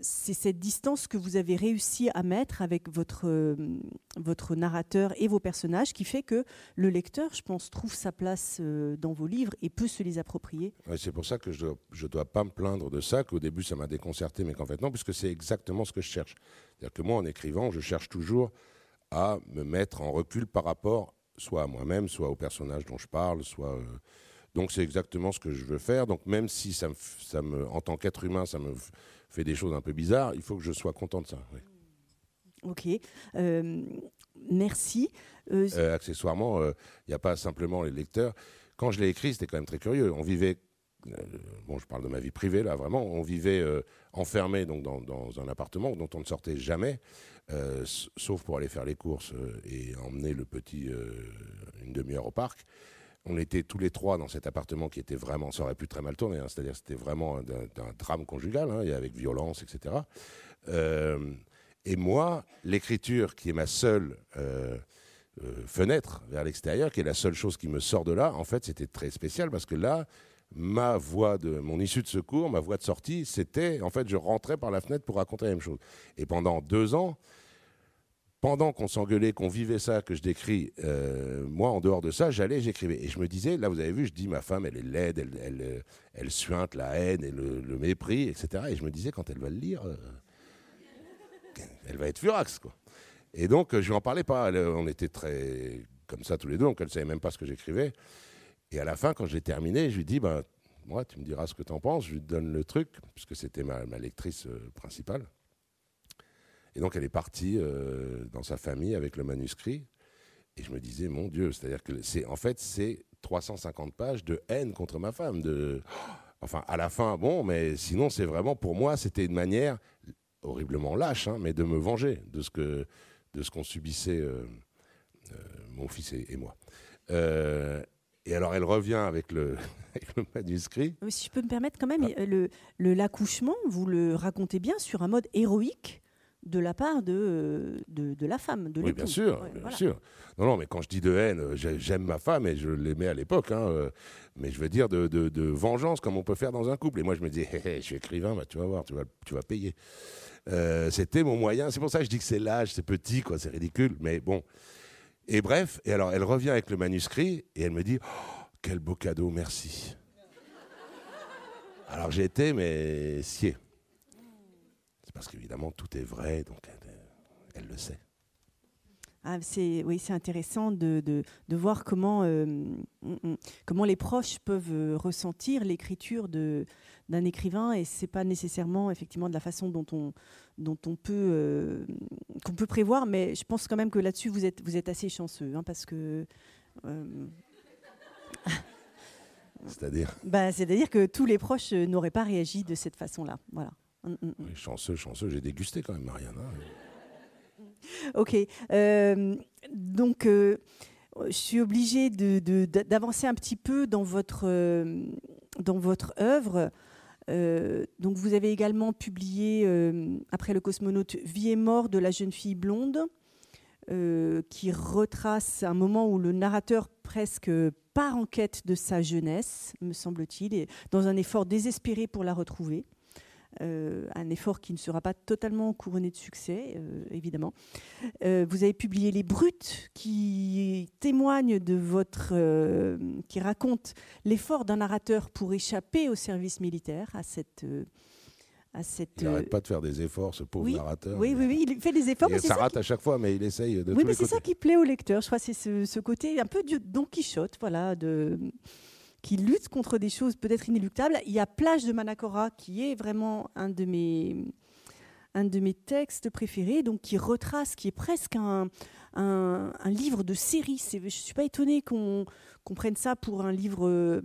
cette distance que vous avez réussi à mettre avec votre, narrateur et vos personnages qui fait que le lecteur, je pense, trouve sa place dans vos livres et peut se les approprier. c'est pour ça que je ne dois, pas me plaindre de ça, qu'au début ça m'a déconcerté, mais qu'en fait non, puisque c'est exactement ce que je cherche. C'est-à-dire que moi, en écrivant, je cherche toujours à me mettre en recul par rapport soit à moi-même, soit au personnage dont je parle, soit. Euh, donc c'est exactement ce que je veux faire. Donc même si ça me, ça me en tant qu'être humain, ça me fait des choses un peu bizarres, il faut que je sois content de ça. Ok, euh, merci. Euh, accessoirement, il n'y a pas simplement les lecteurs. Quand je l'ai écrit, c'était quand même très curieux. On vivait bon, je parle de ma vie privée là, vraiment, on vivait enfermé donc dans, dans, un appartement dont on ne sortait jamais. Euh, sauf pour aller faire les courses euh, et emmener le petit euh, une demi-heure au parc. On était tous les trois dans cet appartement qui était vraiment, ça aurait pu très mal tourner, hein. c'est-à-dire c'était vraiment un, drame conjugal, hein, avec violence, etc. et moi, l'écriture qui est ma seule fenêtre vers l'extérieur, qui est la seule chose qui me sort de là, en fait, c'était très spécial parce que là, ma voie de mon issue de secours, ma voie de sortie, c'était en fait je rentrais par la fenêtre pour raconter la même chose. Et pendant deux ans, pendant qu'on s'engueulait, qu'on vivait ça, que je décris, euh, moi en dehors de ça, j'allais, j'écrivais. Et je me disais, là vous avez vu, je dis ma femme, elle est laide, elle, elle, euh, elle suinte la haine et le, mépris, etc. Et je me disais, quand elle va le lire, euh, elle va être furax, quoi. Et donc je lui en parlais pas. on était très comme ça tous les deux, donc elle savait même pas ce que j'écrivais. Et à la fin, quand j'ai terminé, je lui dis, ben, moi, tu me diras ce que tu en penses, je lui donne le truc, puisque c'était ma, lectrice principale. Et donc, elle est partie euh, dans sa famille avec le manuscrit. Et je me disais, mon Dieu, c'est-à-dire que c'est, en fait, c'est 350 pages de haine contre ma femme. De, enfin, à la fin, bon, mais sinon, c'est vraiment, pour moi, c'était une manière horriblement lâche, hein, mais de me venger de ce que, de ce qu'on subissait, euh, mon fils et, et moi. Et alors, elle revient avec le, manuscrit. Si je peux me permettre, quand même, ah. le, l'accouchement, vous le racontez bien sur un mode héroïque de la part de, de, la femme, de Oui, bien sûr, bien sûr. Non, non, mais quand je dis de haine, j'aime ma femme et je l'aimais à l'époque, hein, euh, mais je veux dire de, de, vengeance comme on peut faire dans un couple. Et moi, je me dis, je suis écrivain, bah, tu vas voir, tu vas, tu vas payer. Euh, c'était mon moyen. C'est pour ça que je dis que c'est l'âge, c'est petit, quoi, c'est ridicule, mais bon. Et bref, et alors elle revient avec le manuscrit et elle me dit oh, Quel beau cadeau, merci. alors j'ai été, mais scié. Parce qu'évidemment tout est vrai, donc elle, le sait. Ah, c'est oui, c'est intéressant de, de, de, voir comment, euh, mm, mm, comment les proches peuvent euh, ressentir l'écriture de, d'un écrivain. Et c'est pas nécessairement effectivement de la façon dont on dont on peut euh, qu'on peut prévoir. Mais je pense quand même que là-dessus vous êtes vous êtes assez chanceux hein, parce que euh, c'est-à-dire? Bah, c'est-à-dire que tous les proches euh, n'auraient pas réagi de cette façon-là. Voilà chanceux chanceux j'ai dégusté quand même Mariana ok donc je suis obligée d'avancer un petit peu dans votre, dans votre œuvre. Euh, donc vous avez également publié, euh, après le cosmonaute, Vie et mort de la jeune fille blonde, euh, qui retrace un moment où le narrateur presque part en quête de sa jeunesse, me semble-t-il, et dans un effort désespéré pour la retrouver. Euh, un effort qui ne sera pas totalement couronné de succès, euh, évidemment. Euh, vous avez publié Les Brutes, qui témoignent de votre, qui raconte l'effort d'un narrateur pour échapper au service militaire, à cette à cette... Il n'arrête pas de faire des efforts, ce pauvre narrateur. Oui, oui, oui, il fait des efforts. ça rate à chaque fois, mais il essaye de. Oui, mais c'est ça qui plaît au lecteur. Je crois c'est ce, ce, côté un peu du Don Quichotte, voilà, de qui lutte contre des choses peut-être inéluctables. Il y a Plage de Manacora, qui est vraiment un de mes, un de mes textes préférés, donc qui retrace, qui est presque un, un, livre de série. Je ne suis pas étonnée qu'on prenne ça pour un livre euh,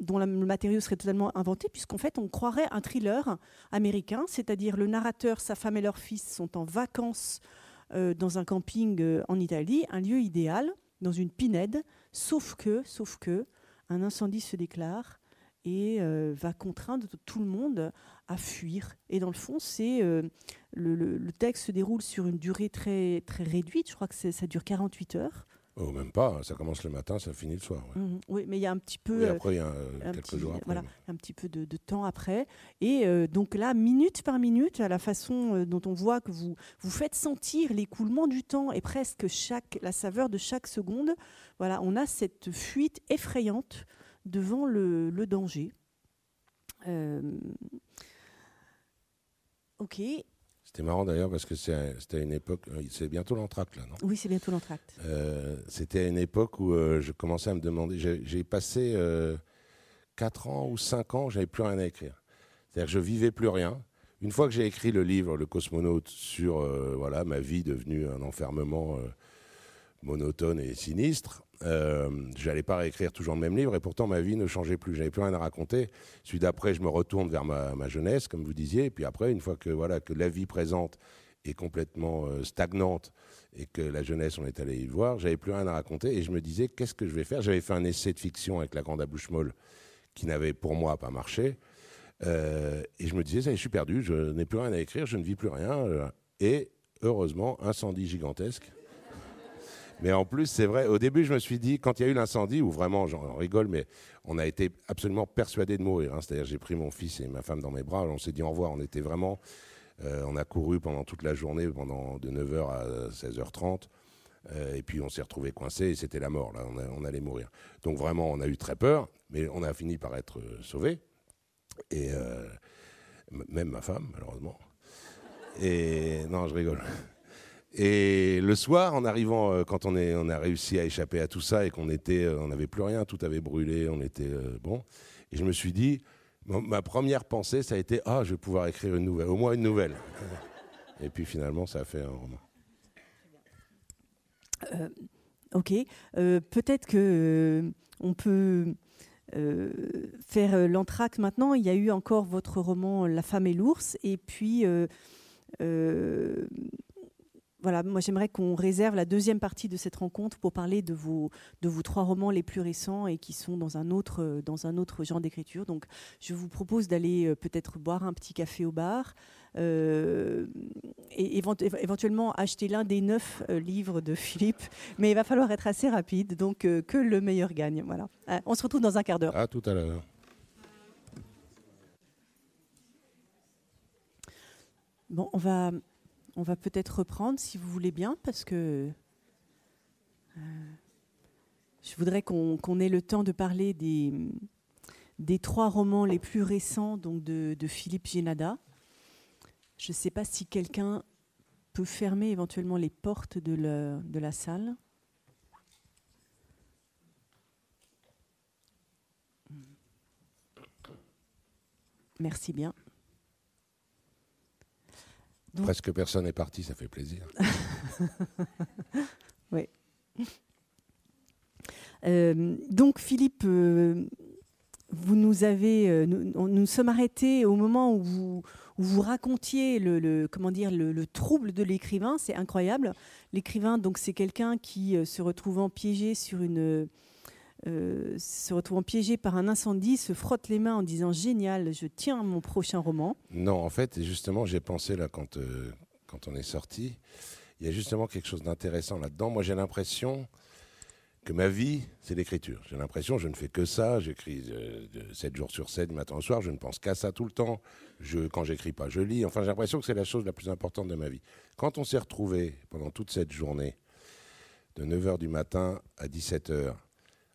dont le matériau serait totalement inventé, puisqu'en fait, on croirait un thriller américain, c'est-à-dire le narrateur, sa femme et leur fils sont en vacances euh, dans un camping euh, en Italie, un lieu idéal, dans une pinède, sauf que, sauf que, un incendie se déclare et euh, va contraindre tout le monde à fuir. Et dans le fond, c'est euh, le, texte se déroule sur une durée très très réduite. Je crois que ça dure 48 heures. Oh, même pas, ça commence le matin, ça finit le soir. Mhm. Oui, mais il y a un petit peu. Oui, après, il y a euh, quelques jours après. Voilà, un petit peu de, temps après. Et euh, donc là, minute par minute, à la façon euh, dont on voit que vous, vous faites sentir l'écoulement du temps et presque chaque, la saveur de chaque seconde, voilà, on a cette fuite effrayante devant le, le danger. ok, c'était marrant d'ailleurs parce que c'était une époque, euh, c'est bientôt l'entracte là, non? Oui, c'est bientôt l'entracte. Euh, c'était une époque où euh, je commençais à me demander, j'ai passé 4 ans ou 5 ans, j'avais plus rien à écrire. C'est-à-dire que je vivais plus rien. Une fois que j'ai écrit le livre Le cosmonaute sur voilà ma vie devenue un enfermement monotone et sinistre, euh, je n'allais pas réécrire toujours le même livre et pourtant ma vie ne changeait plus. J'avais plus rien à raconter. Celui d'après, je me retourne vers ma, jeunesse, comme vous disiez. Et puis après, une fois que voilà que la vie présente est complètement euh, stagnante et que la jeunesse, on est allé y voir, j'avais plus rien à raconter et je me disais qu'est-ce que je vais faire? J'avais fait un essai de fiction avec la grande abouche molle qui n'avait pour moi pas marché. Euh, et je me disais, ça, je suis perdu, je n'ai plus rien à écrire, je ne vis plus rien. Et heureusement, incendie gigantesque. Mais en plus, c'est vrai, au début, je me suis dit, quand il y a eu l'incendie, où vraiment, j'en rigole, mais on a été absolument persuadés de mourir. Hein. C'est-à-dire, j'ai pris mon fils et ma femme dans mes bras, on s'est dit au revoir. On était vraiment. Euh, on a couru pendant toute la journée, pendant de 9h à 16h30. Euh, et puis on s'est retrouvé coincé et c'était la mort. Là, on, allait mourir. Donc vraiment, on a eu très peur, mais on a fini par être euh, sauvés. Et même ma femme, malheureusement. Et non, je rigole. Et le soir, en arrivant, euh, quand on, a réussi à échapper à tout ça et qu'on était, euh, on n'avait plus rien, tout avait brûlé, on était euh, bon. Et je me suis dit, ma première pensée, ça a été, ah, je vais pouvoir écrire une nouvelle, au moins une nouvelle. et puis finalement, ça a fait un roman. ok, peut-être que on peut faire l'entracte maintenant. Il y a eu encore votre roman La femme et l'ours, et puis voilà, moi j'aimerais qu'on réserve la deuxième partie de cette rencontre pour parler de vos, de vos trois romans les plus récents et qui sont dans un autre, dans un autre genre d'écriture. Donc je vous propose d'aller euh, peut-être boire un petit café au bar euh, et éventuellement acheter l'un des neuf euh, livres de Philippe. Mais il va falloir être assez rapide, donc que le meilleur gagne. Voilà. on se retrouve dans un quart d'heure. À tout à l'heure. Bon, on va on va peut-être reprendre si vous voulez bien, parce que euh, je voudrais qu'on ait le temps de parler des, trois romans les plus récents donc de, Philippe Génada. Je ne sais pas si quelqu'un peut fermer éventuellement les portes de la salle. Merci bien. Presque personne n'est parti, ça fait plaisir. oui. Euh, donc Philippe, euh, vous nous avez, euh, nous, nous, sommes arrêtés au moment où vous, vous racontiez le, comment dire le, trouble de l'écrivain. C'est incroyable. L'écrivain, donc c'est quelqu'un qui se retrouvant piégé sur une euh, se retrouvant piégé par un incendie, se frotte les mains en disant génial, je tiens mon prochain roman Non, en fait, justement, j'ai pensé là quand, euh, quand on est sorti, il y a justement quelque chose d'intéressant là-dedans. Moi, j'ai l'impression que ma vie, c'est l'écriture. J'ai l'impression je ne fais que ça. J'écris 7 euh, jours sur 7, du matin au soir. Je ne pense qu'à ça tout le temps. Je, quand j'écris pas, je lis. Enfin, j'ai l'impression que c'est la chose la plus importante de ma vie. Quand on s'est retrouvé pendant toute cette journée, de 9h du matin à 17h,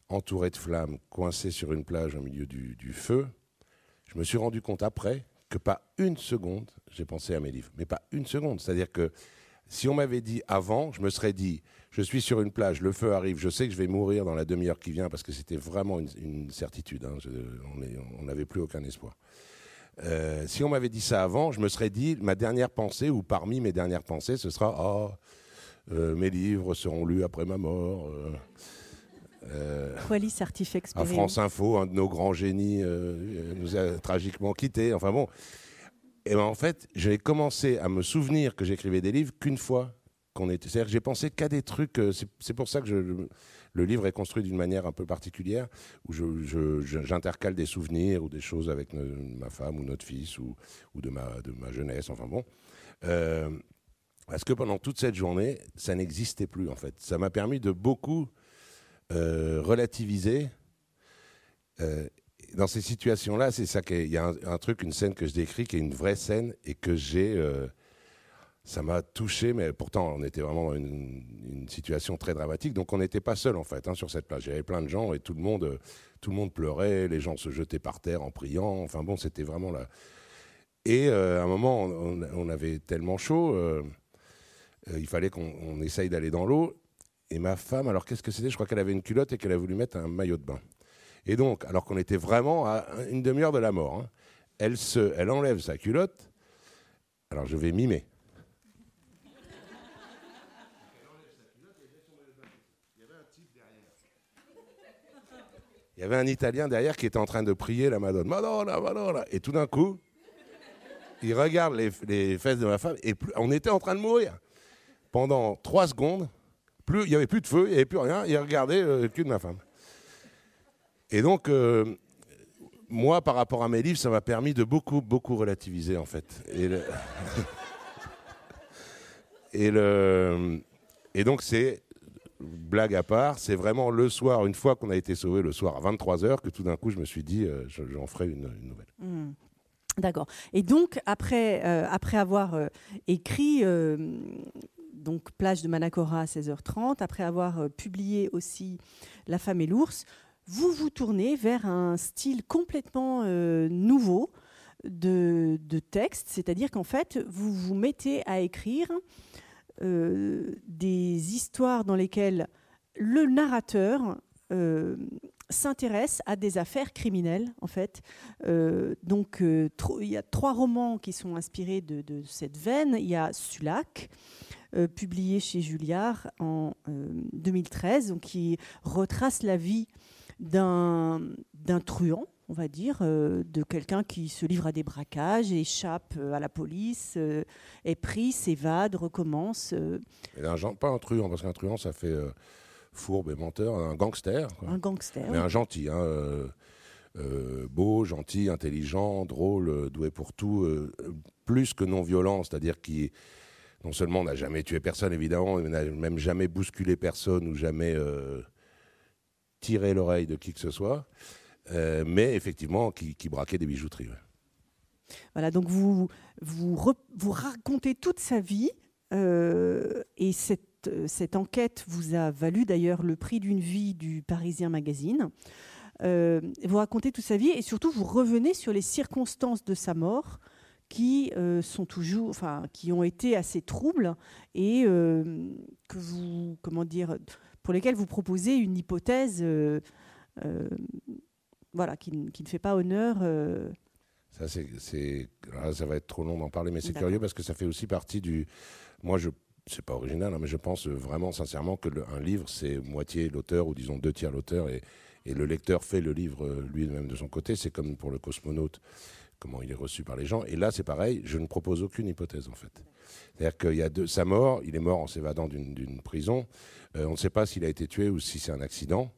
entouré de flammes, coincé sur une plage au milieu du, feu, je me suis rendu compte après que pas une seconde, j'ai pensé à mes livres. Mais pas une seconde. C'est-à-dire que si on m'avait dit avant, je me serais dit, je suis sur une plage, le feu arrive, je sais que je vais mourir dans la demi-heure qui vient, parce que c'était vraiment une, certitude. Hein. on n'avait plus aucun espoir. Euh, si on m'avait dit ça avant, je me serais dit, ma dernière pensée, ou parmi mes dernières pensées, ce sera, oh, euh, mes livres seront lus après ma mort. Euh. Euh, à France Info, un de nos grands génies euh, nous a tragiquement quittés. Enfin bon. Et ben en fait, j'ai commencé à me souvenir que j'écrivais des livres qu'une fois qu'on était. C'est-à-dire que j'ai pensé qu'à des trucs. Euh, c'est pour ça que je, le livre est construit d'une manière un peu particulière, où j'intercale je, des souvenirs ou des choses avec ma femme ou notre fils ou, ou de, ma, de ma jeunesse. Enfin bon. Parce que pendant toute cette journée, ça n'existait plus en fait. Ça m'a permis de beaucoup euh, relativiser. Euh, dans ces situations-là, c'est ça qu'il y a un, truc, une scène que je décris qui est une vraie scène et que j'ai. Euh, ça m'a touché, mais pourtant on était vraiment dans une, situation très dramatique. Donc on n'était pas seul en fait hein, sur cette plage. Il y avait plein de gens et tout le monde, tout le monde pleurait, les gens se jetaient par terre en priant. Enfin bon, c'était vraiment là. Et à un moment, on, avait tellement chaud euh, il fallait qu'on essaye d'aller dans l'eau. Et ma femme, alors qu'est-ce que c'était? Je crois qu'elle avait une culotte et qu'elle a voulu mettre un maillot de bain. Et donc, alors qu'on était vraiment à une demi-heure de la mort, hein, elle, se, elle enlève sa culotte. Alors je vais mimer. Il y avait un Italien derrière qui était en train de prier la Madone. Madonna, Madonna. Et tout d'un coup, il regarde les, les, fesses de ma femme et on était en train de mourir pendant trois secondes. Plus, il n'y avait plus de feu, il n'y avait plus rien. Il regardait euh, le cul de ma femme. Et donc, euh, moi, par rapport à mes livres, ça m'a permis de beaucoup, beaucoup relativiser, en fait. Et, le... et donc, c'est, blague à part, c'est vraiment le soir, une fois qu'on a été sauvé, le soir à 23h, que tout d'un coup, je me suis dit, euh, j'en ferai une, nouvelle. Mmh. D'accord. Et donc, après, après avoir écrit donc plage de Manacora à 16h30, après avoir euh, publié aussi La femme et l'ours, vous vous tournez vers un style complètement euh, nouveau de, texte, c'est-à-dire qu'en fait, vous vous mettez à écrire euh, des histoires dans lesquelles le narrateur s'intéresse à des affaires criminelles, en fait. donc, il y a trois romans qui sont inspirés de, de cette veine. Il y a Sulac, publié chez Julliard en 2013, euh, qui retrace la vie d'un truand, on va dire, euh, de quelqu'un qui se livre à des braquages, échappe à la police, est pris, s'évade, recommence. un, pas un truand, parce qu'un truand, ça fait fourbe et menteur, un gangster. Un gangster. Mais un gentil. Hein, beau, gentil, intelligent, drôle, doué pour tout, plus que non violent, c'est-à-dire qui non seulement n'a jamais tué personne, évidemment, mais n'a même jamais bousculé personne ou jamais euh, tiré l'oreille de qui que ce soit, euh, mais effectivement qui, braquait des bijouteries. Voilà, donc vous, vous, racontez toute sa vie, euh, et cette, enquête vous a valu d'ailleurs le prix d'une vie du Parisien Magazine. vous racontez toute sa vie, et surtout vous revenez sur les circonstances de sa mort, qui euh, sont toujours, enfin, qui ont été assez troubles et euh, que vous, comment dire, pour lesquels vous proposez une hypothèse, euh, voilà, qui, qui, ne fait pas honneur. Ça, c'est, ah, ça va être trop long d'en parler, mais c'est curieux parce que ça fait aussi partie du. Moi, je c'est pas original, hein, mais je pense vraiment sincèrement que un livre, c'est moitié l'auteur, ou disons deux tiers l'auteur, et, et, le lecteur fait le livre lui-même de son côté. C'est comme pour le cosmonaute comment il est reçu par les gens. Et là, c'est pareil, je ne propose aucune hypothèse, en fait. C'est-à-dire qu'il y a de, sa mort, il est mort en s'évadant d'une prison. Euh, on ne sait pas s'il a été tué ou si c'est un accident.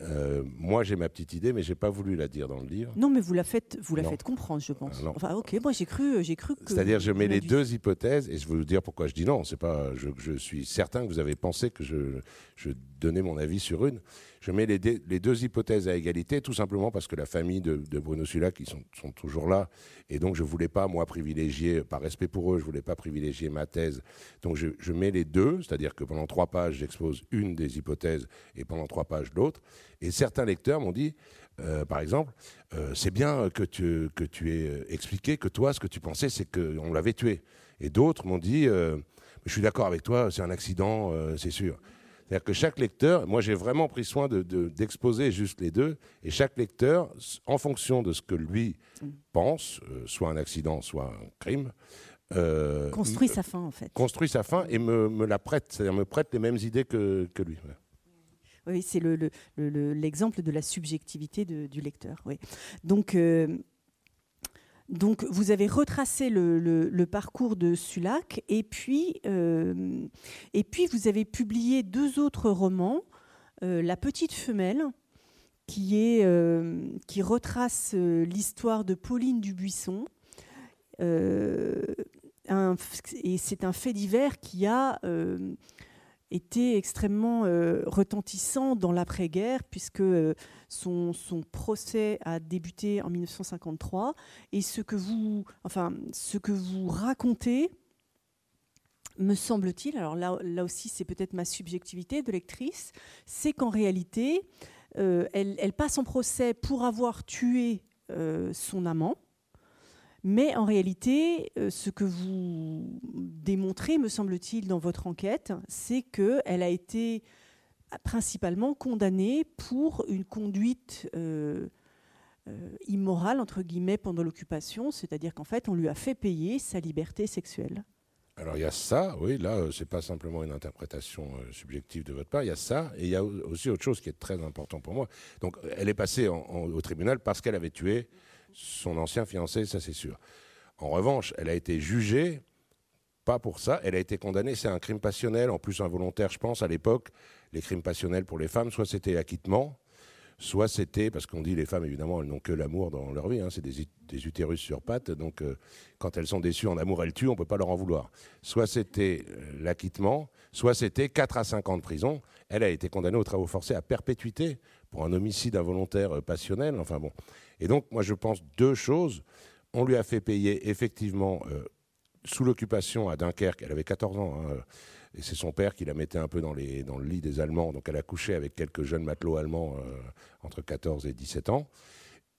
Euh, moi, j'ai ma petite idée, mais j'ai pas voulu la dire dans le livre. Non, mais vous la faites, vous la faites comprendre, je pense. Ah, enfin, ok, moi j'ai cru, j'ai cru que. C'est-à-dire, je mets les deux hypothèses, et je vais vous dire pourquoi je dis non. C'est pas, je, je, suis certain que vous avez pensé que je, je donnais mon avis sur une. Je mets les, deux hypothèses à égalité, tout simplement parce que la famille de, Bruno Sulac, ils sont, toujours là, et donc je voulais pas moi privilégier, par respect pour eux, je voulais pas privilégier ma thèse. Donc je, je mets les deux, c'est-à-dire que pendant trois pages, j'expose une des hypothèses et pendant trois pages l'autre. Et certains lecteurs m'ont dit, euh, par exemple, euh, c'est bien que tu, que tu aies euh, expliqué que toi, ce que tu pensais, c'est qu'on l'avait tué. Et d'autres m'ont dit, je suis d'accord avec toi, c'est un accident, c'est sûr. C'est-à-dire que chaque lecteur, moi j'ai vraiment pris soin d'exposer de, juste les deux, et chaque lecteur, en fonction de ce que lui pense, soit un accident, soit un crime, construit sa fin en fait. Construit sa fin et me, me la prête, c'est-à-dire me prête les mêmes idées que, que lui. Oui, c'est l'exemple le, de la subjectivité du lecteur. Oui. Donc, euh, donc, vous avez retracé le, parcours de Sulac et puis, euh, et puis vous avez publié deux autres romans, euh, La petite femelle, qui, est, qui retrace l'histoire de Pauline Dubuisson. et c'est un fait divers qui a été extrêmement retentissant dans l'après-guerre, puisque son, son, procès a débuté en 1953. Et ce que vous, enfin, ce que vous racontez, me semble-t-il, alors là, là aussi c'est peut-être ma subjectivité de lectrice, c'est qu'en réalité, elle, elle, passe en procès pour avoir tué son amant mais en réalité, euh, ce que vous démontrez, me semble-t-il, dans votre enquête, c'est qu'elle a été principalement condamnée pour une conduite euh, euh, immorale, entre guillemets, pendant l'occupation, c'est-à-dire qu'en fait, on lui a fait payer sa liberté sexuelle. Alors il y a ça, oui, là, c'est pas simplement une interprétation subjective de votre part, il y a ça, et il y a aussi autre chose qui est très important pour moi. Donc elle est passée au tribunal parce qu'elle avait tué son ancien fiancé, ça c'est sûr. En revanche, elle a été jugée, pas pour ça, elle a été condamnée, c'est un crime passionnel, en plus involontaire, je pense, à l'époque, les crimes passionnels pour les femmes, soit c'était acquittement, soit c'était, parce qu'on dit les femmes, évidemment, elles n'ont que l'amour dans leur vie, hein, c'est des, utérus sur pattes, donc euh, quand elles sont déçues en amour, elles tuent, on ne peut pas leur en vouloir. Soit c'était euh, l'acquittement, soit c'était 4 à 5 ans de prison. Elle a été condamnée aux travaux forcés à perpétuité pour un homicide involontaire euh, passionnel, enfin bon. Et donc, moi, je pense deux choses. On lui a fait payer, effectivement, euh, sous l'occupation à Dunkerque, elle avait 14 ans, hein, et c'est son père qui la mettait un peu dans, le lit des Allemands, donc elle a couché avec quelques jeunes matelots allemands euh, entre 14 et 17 ans.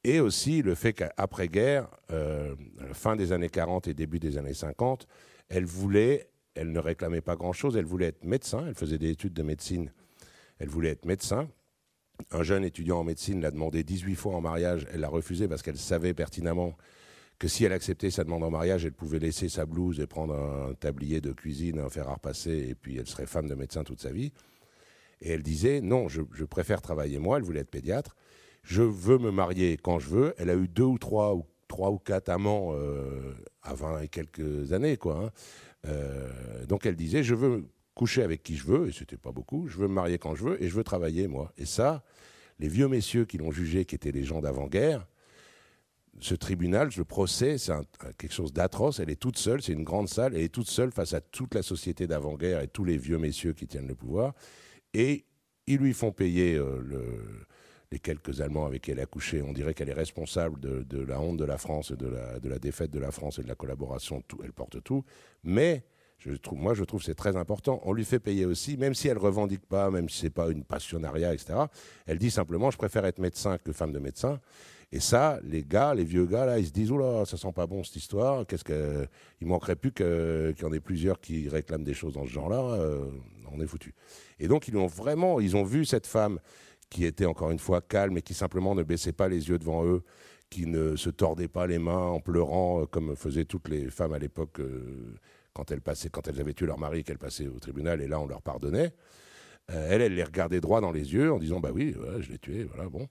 Et aussi le fait qu'après-guerre, euh, fin des années 40 et début des années 50, elle voulait, elle ne réclamait pas grand-chose, elle voulait être médecin, elle faisait des études de médecine, elle voulait être médecin, un jeune étudiant en médecine l'a demandé 18 fois en mariage. Elle l'a refusé parce qu'elle savait pertinemment que si elle acceptait sa demande en mariage, elle pouvait laisser sa blouse et prendre un tablier de cuisine, un fer à repasser, et puis elle serait femme de médecin toute sa vie. Et elle disait non, je, préfère travailler moi. Elle voulait être pédiatre. Je veux me marier quand je veux. Elle a eu deux ou trois ou trois ou quatre amants euh, à 20 et quelques années, quoi. Hein. Euh, donc elle disait je veux coucher avec qui je veux, et c'était pas beaucoup, je veux me marier quand je veux, et je veux travailler, moi. Et ça, les vieux messieurs qui l'ont jugé, qui étaient les gens d'avant-guerre, ce tribunal, ce procès, c'est quelque chose d'atroce. Elle est toute seule, c'est une grande salle, elle est toute seule face à toute la société d'avant-guerre et tous les vieux messieurs qui tiennent le pouvoir. Et ils lui font payer euh, les quelques Allemands avec qui elle a couché. On dirait qu'elle est responsable de, la honte de la France, de la, de la défaite de la France et de la collaboration. Tout, elle porte tout. Mais moi, je trouve que c'est très important. On lui fait payer aussi, même si elle revendique pas, même si c'est pas une passionnariat, etc. Elle dit simplement, je préfère être médecin que femme de médecin. Et ça, les gars, les vieux gars, là, ils se disent, oula, ça sent pas bon cette histoire. Qu'est-ce que, il manquerait plus qu'il y en ait plusieurs qui réclament des choses dans ce genre-là. Euh, on est foutu. Et donc, ils ont vraiment, ils ont vu cette femme qui était encore une fois calme et qui simplement ne baissait pas les yeux devant eux, qui ne se tordait pas les mains en pleurant euh, comme faisaient toutes les femmes à l'époque. Euh, quand elles, passaient, quand elles avaient tué leur mari, qu'elles passaient au tribunal, et là, on leur pardonnait. Euh, elle, elle les regardait droit dans les yeux en disant Bah oui, je l'ai tué, voilà, bon.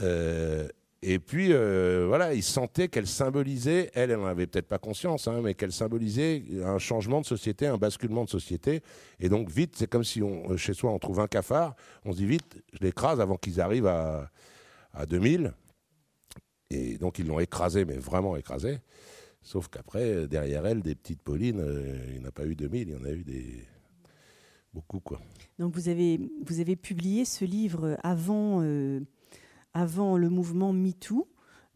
Euh, et puis, euh, voilà, ils sentaient qu'elle symbolisait, elle, elle n'en avait peut-être pas conscience, hein, mais qu'elle symbolisait un changement de société, un basculement de société. Et donc, vite, c'est comme si on, chez soi, on trouve un cafard, on se dit vite, je l'écrase avant qu'ils arrivent à, à 2000. Et donc, ils l'ont écrasé, mais vraiment écrasé. Sauf qu'après, derrière elle, des petites Paulines, euh, il n'y en a pas eu 2000, il y en a eu des... beaucoup. Quoi. Donc vous avez, vous avez publié ce livre avant, euh, avant le mouvement MeToo,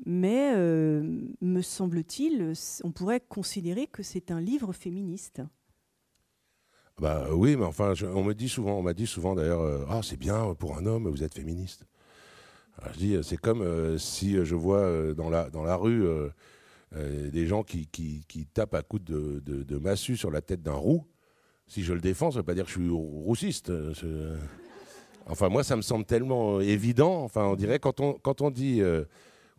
mais euh, me semble-t-il, on pourrait considérer que c'est un livre féministe. Bah oui, mais enfin, on me dit souvent, on m'a dit souvent d'ailleurs, ah c'est bien pour un homme, vous êtes féministe. je dis, c'est comme si je vois dans la dans la rue euh, des gens qui, qui, tapent à coups de, de, massue sur la tête d'un roux, si je le défends, ça ne veut pas dire que je suis roussiste. Euh, enfin, moi, ça me semble tellement euh, évident. Enfin, on dirait, quand on, quand on dit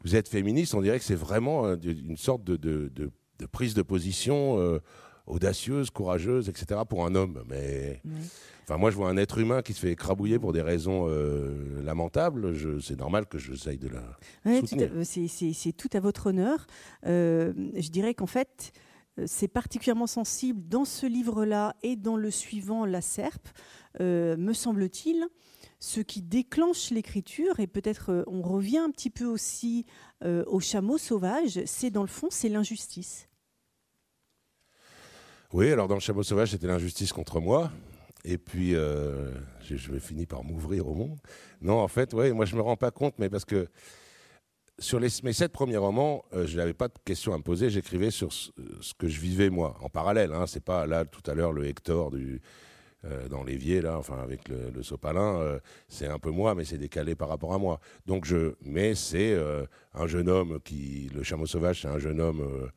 vous êtes féministe, on dirait que c'est vraiment une sorte de, de, prise de position audacieuse, courageuse, etc. pour un homme. Mais. Enfin, moi, je vois un être humain qui se fait écrabouiller pour des raisons euh, lamentables. C'est normal que j'essaye de la. C'est tout à votre honneur. Euh, je dirais qu'en fait, euh, c'est particulièrement sensible dans ce livre-là et dans le suivant, La Serpe, me semble-t-il. Ce qui déclenche l'écriture, et peut-être on revient un petit peu aussi au chameau sauvage, c'est dans le fond, c'est l'injustice. Oui, alors dans le chameau sauvage, c'était l'injustice contre moi. Et puis, euh, je, je fini par m'ouvrir au monde. Non, en fait, ouais, moi, je me rends pas compte, mais parce que sur les, mes sept premiers romans, euh, je n'avais pas de questions à me poser. J'écrivais sur ce, que je vivais moi, en parallèle. Hein, c'est pas là tout à l'heure le Hector du euh, dans l'évier là, enfin avec le, le sopalin, c'est un peu moi, mais c'est décalé par rapport à moi. Donc je, mais c'est un jeune homme qui, le chameau sauvage, c'est un jeune homme.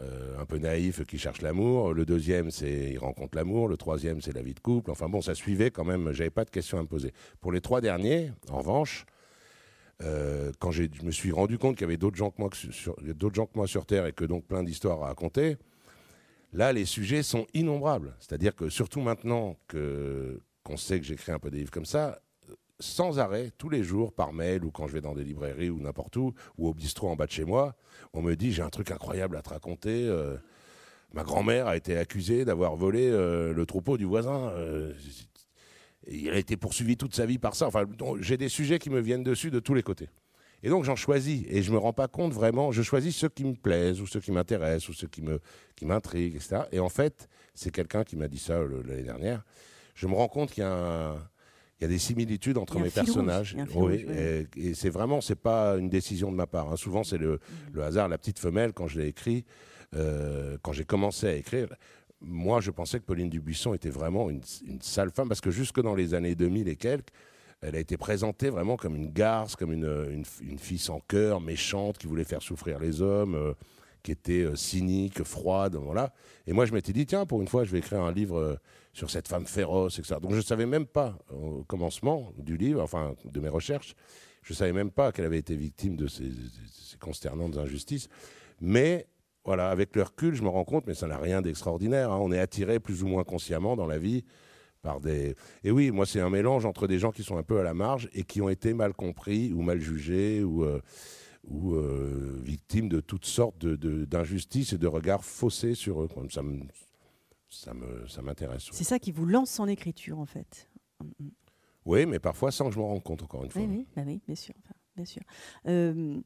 Euh, un peu naïf qui cherche l'amour. Le deuxième, c'est il rencontre l'amour. Le troisième, c'est la vie de couple. Enfin bon, ça suivait quand même. J'avais pas de questions à me poser. Pour les trois derniers, en revanche, euh, quand je me suis rendu compte qu'il y avait d'autres gens, que moi sur, gens que moi sur Terre et que donc plein d'histoires à raconter, là, les sujets sont innombrables. C'est-à-dire que surtout maintenant que, qu'on sait que j'écris un peu des livres comme ça, sans arrêt, tous les jours, par mail ou quand je vais dans des librairies ou n'importe où, ou au bistrot en bas de chez moi, on me dit j'ai un truc incroyable à te raconter. Euh, ma grand-mère a été accusée d'avoir volé euh, le troupeau du voisin. Euh, il a été poursuivi toute sa vie par ça. Enfin, j'ai des sujets qui me viennent dessus de tous les côtés. Et donc j'en choisis et je me rends pas compte vraiment. Je choisis ceux qui me plaisent ou ceux qui m'intéressent ou ceux qui me qui m'intriguent, etc. Et en fait, c'est quelqu'un qui m'a dit ça l'année dernière. Je me rends compte qu'il y a un, il y a des similitudes entre mes personnages. oui, et, et c'est vraiment, c'est pas une décision de ma part. Hein. Souvent, c'est le, mmh. le, hasard. La petite femelle, quand je l'ai écrit, euh, quand j'ai commencé à écrire, moi, je pensais que Pauline Dubuisson était vraiment une, une, sale femme, parce que jusque dans les années 2000 et quelques, elle a été présentée vraiment comme une garce, comme une, une, une fille sans cœur, méchante, qui voulait faire souffrir les hommes, euh, qui était euh, cynique, froide, voilà. Et moi, je m'étais dit, tiens, pour une fois, je vais écrire un livre sur cette femme féroce, etc. Donc, je ne savais même pas, au commencement du livre, enfin, de mes recherches, je ne savais même pas qu'elle avait été victime de ces, consternantes injustices. Mais voilà, avec le recul, je me rends compte, mais ça n'a rien d'extraordinaire. Hein. On est attiré plus ou moins consciemment dans la vie par des. Et oui, moi, c'est un mélange entre des gens qui sont un peu à la marge et qui ont été mal compris ou mal jugés ou, euh, ou euh, victimes de toutes sortes d'injustices de, et de regards faussés sur eux. Ça me, ça m'intéresse. C'est ça qui vous lance en écriture, en fait. Oui, mais parfois sans que je me rende compte, encore une fois. Oui, oui, bah oui bien sûr. Enfin, bien sûr. Euh,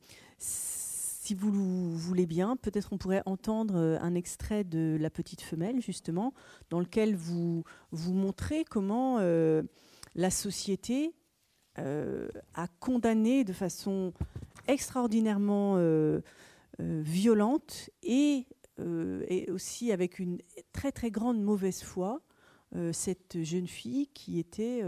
si vous voulez bien, peut-être on pourrait entendre euh, un extrait de La Petite Femelle, justement, dans lequel vous, vous montrez comment euh, la société euh, a condamné de façon extraordinairement violente et, et, aussi avec une très très grande mauvaise foi cette jeune fille qui était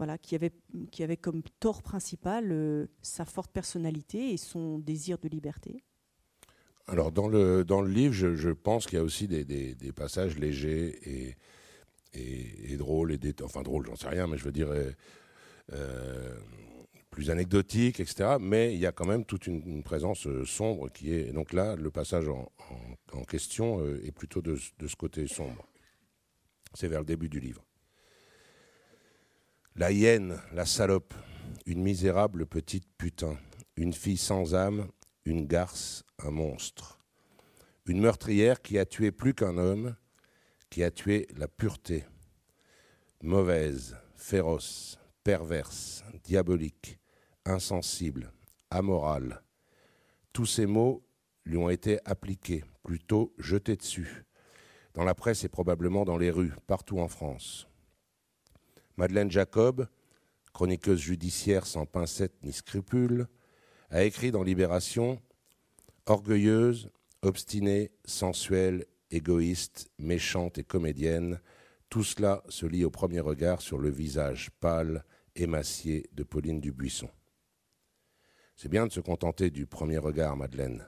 voilà, qui avait, qui avait comme tort principal euh, sa forte personnalité et son désir de liberté. Alors, dans le, dans le livre, je, pense qu'il y a aussi des, passages légers et, et, drôles, et des, enfin drôles, j'en sais rien, mais je veux dire euh, euh, plus anecdotiques, etc. Mais il y a quand même toute une, présence euh, sombre qui est. Donc là, le passage en, question euh, est plutôt de ce côté sombre. C'est vers le début du livre. La hyène, la salope, une misérable petite putain, une fille sans âme, une garce, un monstre. Une meurtrière qui a tué plus qu'un homme, qui a tué la pureté. Mauvaise, féroce, perverse, diabolique, insensible, amorale. Tous ces mots lui ont été appliqués, plutôt jetés dessus, dans la presse et probablement dans les rues, partout en France. Madeleine Jacob, chroniqueuse judiciaire sans pincette ni scrupule, a écrit dans Libération Orgueilleuse, obstinée, sensuelle, égoïste, méchante et comédienne, tout cela se lit au premier regard sur le visage pâle, émacié de Pauline Dubuisson. C'est bien de se contenter du premier regard, Madeleine.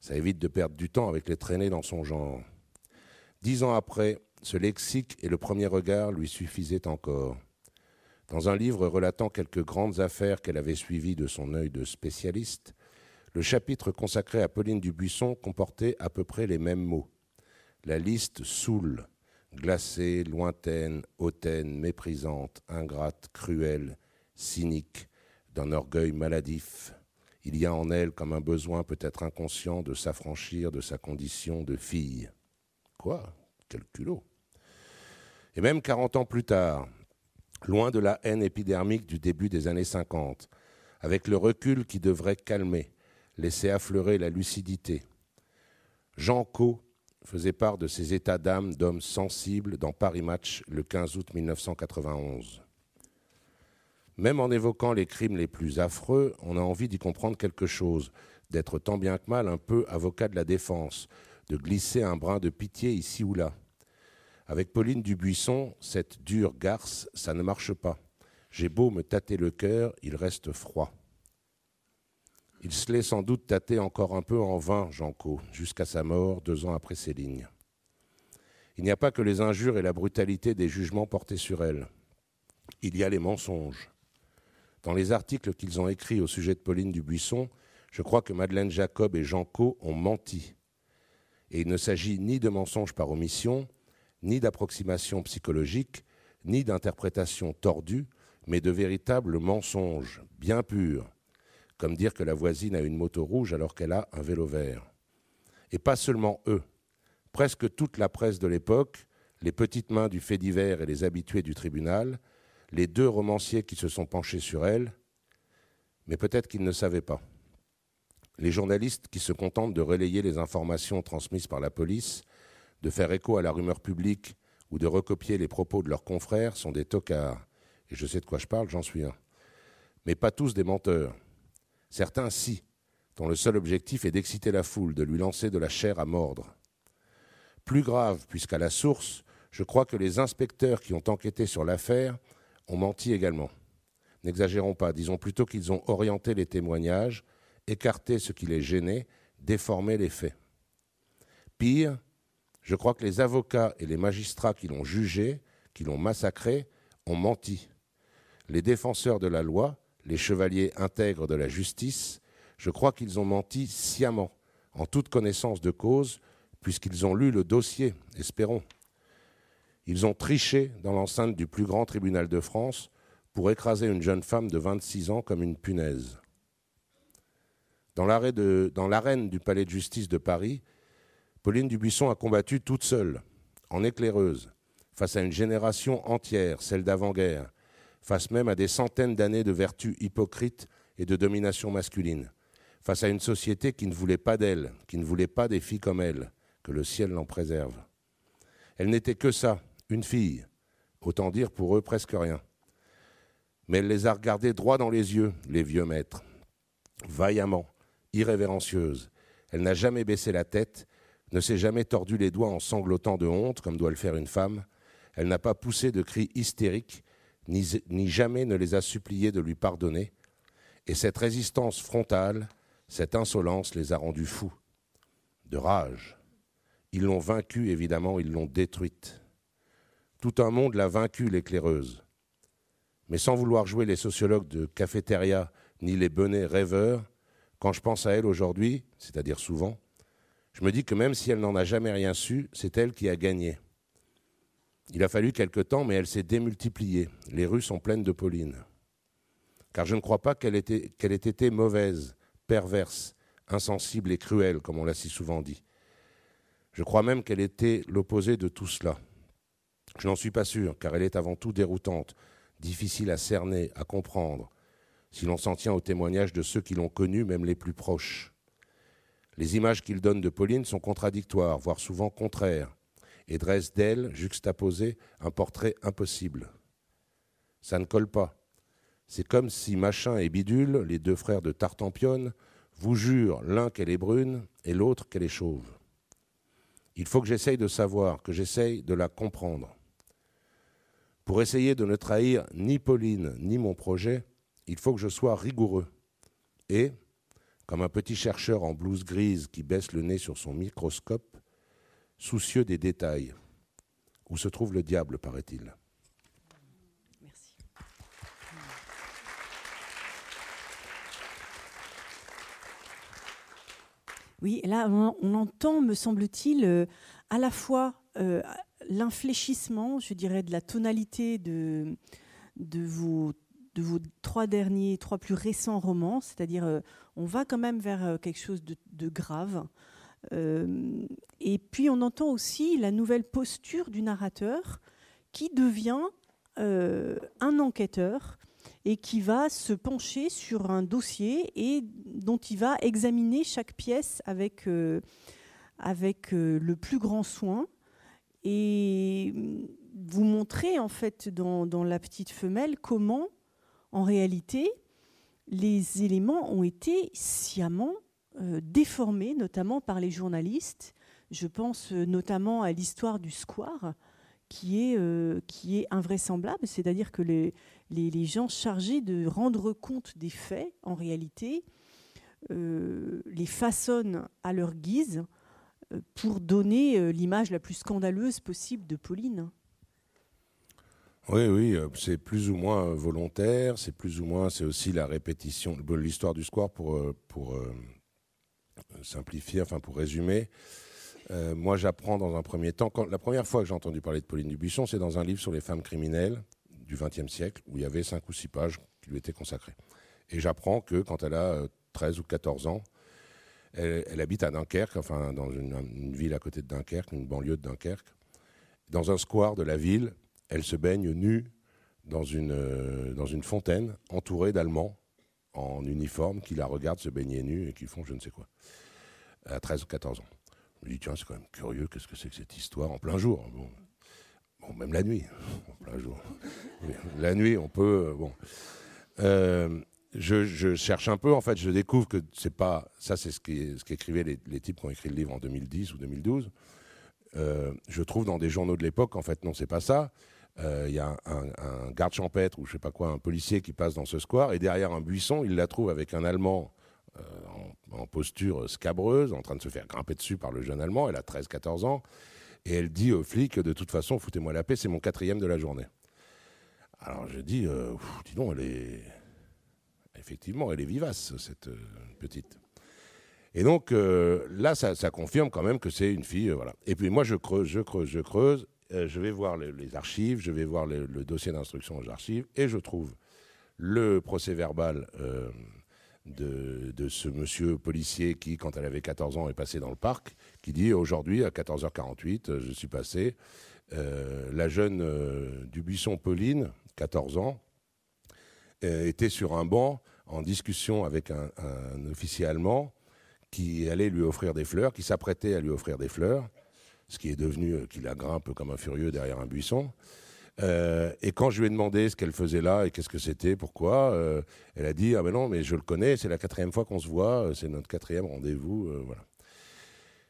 Ça évite de perdre du temps avec les traînées dans son genre. Dix ans après, ce lexique et le premier regard lui suffisaient encore. Dans un livre relatant quelques grandes affaires qu'elle avait suivies de son œil de spécialiste, le chapitre consacré à Pauline Dubuisson comportait à peu près les mêmes mots. La liste saoule, glacée, lointaine, hautaine, méprisante, ingrate, cruelle, cynique, d'un orgueil maladif. Il y a en elle comme un besoin peut-être inconscient de s'affranchir de sa condition de fille. Quoi? Quel culot Et même quarante ans plus tard, loin de la haine épidermique du début des années 50, avec le recul qui devrait calmer, laisser affleurer la lucidité, Jean Co faisait part de ses états d'âme d'homme sensible dans Paris Match le 15 août 1991. Même en évoquant les crimes les plus affreux, on a envie d'y comprendre quelque chose, d'être tant bien que mal un peu avocat de la défense, de glisser un brin de pitié ici ou là. Avec Pauline Dubuisson, cette dure garce, ça ne marche pas. J'ai beau me tâter le cœur, il reste froid. Il se l'est sans doute tâté encore un peu en vain, Janco, jusqu'à sa mort, deux ans après ces lignes. Il n'y a pas que les injures et la brutalité des jugements portés sur elle. Il y a les mensonges. Dans les articles qu'ils ont écrits au sujet de Pauline Dubuisson, je crois que Madeleine Jacob et Janco ont menti. Et il ne s'agit ni de mensonges par omission, ni d'approximation psychologique, ni d'interprétation tordue, mais de véritables mensonges, bien purs, comme dire que la voisine a une moto rouge alors qu'elle a un vélo vert. Et pas seulement eux. Presque toute la presse de l'époque, les petites mains du fait divers et les habitués du tribunal, les deux romanciers qui se sont penchés sur elle, mais peut-être qu'ils ne savaient pas. Les journalistes qui se contentent de relayer les informations transmises par la police, de faire écho à la rumeur publique ou de recopier les propos de leurs confrères sont des tocards. Et je sais de quoi je parle, j'en suis un. Mais pas tous des menteurs. Certains, si, dont le seul objectif est d'exciter la foule, de lui lancer de la chair à mordre. Plus grave, puisqu'à la source, je crois que les inspecteurs qui ont enquêté sur l'affaire ont menti également. N'exagérons pas, disons plutôt qu'ils ont orienté les témoignages, écarté ce qui les gênait, déformé les faits. Pire, je crois que les avocats et les magistrats qui l'ont jugé, qui l'ont massacré, ont menti. Les défenseurs de la loi, les chevaliers intègres de la justice, je crois qu'ils ont menti sciemment, en toute connaissance de cause, puisqu'ils ont lu le dossier, espérons. Ils ont triché dans l'enceinte du plus grand tribunal de France pour écraser une jeune femme de 26 ans comme une punaise. Dans l'arène du palais de justice de Paris, Pauline Dubuisson a combattu toute seule, en éclaireuse, face à une génération entière, celle d'avant-guerre, face même à des centaines d'années de vertus hypocrites et de domination masculine, face à une société qui ne voulait pas d'elle, qui ne voulait pas des filles comme elle, que le ciel l'en préserve. Elle n'était que ça, une fille, autant dire pour eux presque rien. Mais elle les a regardés droit dans les yeux, les vieux maîtres, vaillamment, irrévérencieuse. Elle n'a jamais baissé la tête, ne s'est jamais tordu les doigts en sanglotant de honte, comme doit le faire une femme. Elle n'a pas poussé de cris hystériques, ni, ni jamais ne les a suppliés de lui pardonner. Et cette résistance frontale, cette insolence les a rendus fous. De rage. Ils l'ont vaincue, évidemment, ils l'ont détruite. Tout un monde l'a vaincue, l'éclaireuse. Mais sans vouloir jouer les sociologues de cafétéria ni les bonnets rêveurs, quand je pense à elle aujourd'hui, c'est-à-dire souvent, je me dis que même si elle n'en a jamais rien su, c'est elle qui a gagné. Il a fallu quelque temps, mais elle s'est démultipliée. Les rues sont pleines de Pauline. Car je ne crois pas qu'elle ait été mauvaise, perverse, insensible et cruelle, comme on l'a si souvent dit. Je crois même qu'elle était l'opposé de tout cela. Je n'en suis pas sûr, car elle est avant tout déroutante, difficile à cerner, à comprendre, si l'on s'en tient aux témoignages de ceux qui l'ont connue, même les plus proches. Les images qu'il donne de Pauline sont contradictoires, voire souvent contraires, et dressent d'elle, juxtaposé, un portrait impossible. Ça ne colle pas. C'est comme si Machin et Bidule, les deux frères de Tartampion, vous jurent l'un qu'elle est brune et l'autre qu'elle est chauve. Il faut que j'essaye de savoir, que j'essaye de la comprendre. Pour essayer de ne trahir ni Pauline ni mon projet, il faut que je sois rigoureux. Et, comme un petit chercheur en blouse grise qui baisse le nez sur son microscope, soucieux des détails. Où se trouve le diable, paraît-il Merci. Oui, là, on entend, me semble-t-il, euh, à la fois euh, l'infléchissement, je dirais, de la tonalité de, vos trois derniers, trois plus récents romans, c'est-à-dire euh, on va quand même vers euh, quelque chose de, grave. Euh, et puis on entend aussi la nouvelle posture du narrateur qui devient un enquêteur et qui va se pencher sur un dossier et dont il va examiner chaque pièce avec le plus grand soin et vous montrez en fait dans, La petite femelle comment en réalité les éléments ont été sciemment déformés, notamment par les journalistes. Je pense notamment à l'histoire du square, qui est, euh, qui est invraisemblable, c'est-à-dire que les, les, gens chargés de rendre compte des faits, en réalité, euh, les façonnent à leur guise euh, pour donner l'image la plus scandaleuse possible de Pauline. Oui, oui, c'est plus ou moins volontaire, c'est plus ou moins, c'est aussi la répétition, l'histoire du square pour, pour simplifier, enfin pour résumer. Euh, moi, j'apprends dans un premier temps. la première fois que j'ai entendu parler de Pauline Dubuisson, c'est dans un livre sur les femmes criminelles du XXe siècle, où il y avait cinq ou six pages qui lui étaient consacrées. Et j'apprends que quand elle a 13 euh, ou 14 ans, elle, habite à Dunkerque, enfin dans une, ville à côté de Dunkerque, une banlieue de Dunkerque. Dans un square de la ville, elle se baigne nue dans une, euh, dans une fontaine, entourée d'Allemands en uniforme qui la regardent se baigner nue et qui font je ne sais quoi, à 13 ou 14 ans. Je me dis, tiens, c'est quand même curieux, qu'est-ce que c'est que cette histoire en plein jour? Bon. même la nuit, en plein jour. La nuit, on peut. Bon. Euh, je, cherche un peu, en fait, je découvre que c'est pas. Ça, c'est ce qu'écrivaient les, types qui ont écrit le livre en 2010 ou 2012. Euh, je trouve dans des journaux de l'époque, en fait, non, c'est pas ça. Il y a un, garde champêtre ou je sais pas quoi, un policier qui passe dans ce square et derrière un buisson, il la trouve avec un Allemand en, posture scabreuse, en train de se faire grimper dessus par le jeune Allemand. Elle a 13-14 ans. Et elle dit aux flics, de toute façon, foutez-moi la paix, c'est mon quatrième de la journée. Alors je dis, euh, dis donc, elle est... Effectivement, elle est vivace, cette euh, petite. Et donc euh, là, ça, confirme quand même que c'est une fille. voilà. Et puis moi, je creuse, je creuse, je creuse. je vais voir les, archives, je vais voir le, dossier d'instruction aux archives, et je trouve le procès verbal de, ce monsieur policier qui, quand elle avait 14 ans, est passé dans le parc, qui dit aujourd'hui, à 14h48, euh, je suis passé, euh, la jeune euh, du buisson Pauline, 14 ans, était sur un banc en discussion avec un, officier allemand qui allait lui offrir des fleurs, qui s'apprêtait à lui offrir des fleurs, ce qui est devenu qu'il la grimpe comme un furieux derrière un buisson. Euh, et quand je lui ai demandé ce qu'elle faisait là et qu'est-ce que c'était, pourquoi, euh, elle a dit ah ben non mais je le connais, c'est la quatrième fois qu'on se voit, euh, c'est notre quatrième rendez-vous, voilà.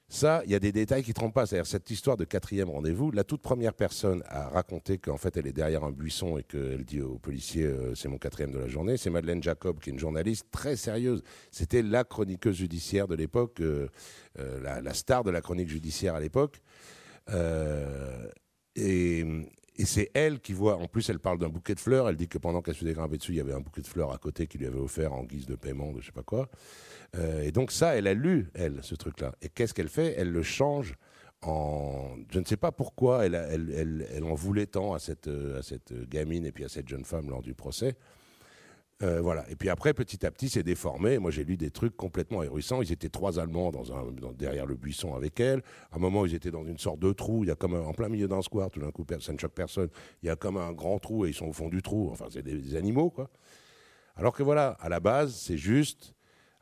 Ça, il y a des détails qui ne trompent pas. C'est-à-dire cette histoire de quatrième rendez-vous, la toute première personne à raconter qu'en fait elle est derrière un buisson et qu'elle dit au policier c'est mon quatrième de la journée, c'est Madeleine Jacob qui est une journaliste très sérieuse. C'était la chroniqueuse judiciaire de l'époque, la, la, star de la chronique judiciaire à l'époque. et, c'est elle qui voit, en plus elle parle d'un bouquet de fleurs, elle dit que pendant qu'elle se grimper dessus, il y avait un bouquet de fleurs à côté qui lui avait offert en guise de paiement de je sais pas quoi. Euh, et donc ça, elle a lu, elle, ce truc-là. Et qu'est-ce qu'elle fait? Elle le change en... Je ne sais pas pourquoi elle, elle, elle, en voulait tant à cette, à cette gamine et puis à cette jeune femme lors du procès. Euh, voilà. Et puis après, petit à petit, c'est déformé. Moi, j'ai lu des trucs complètement hérissants. Ils étaient trois Allemands dans un, derrière le buisson avec elle. À un moment, ils étaient dans une sorte de trou. Il y a comme en plein milieu d'un square. Tout d'un coup, ça ne choque personne. Il y a comme un grand trou et ils sont au fond du trou. Enfin, c'est des, animaux, quoi. Alors que voilà, à la base, c'est juste.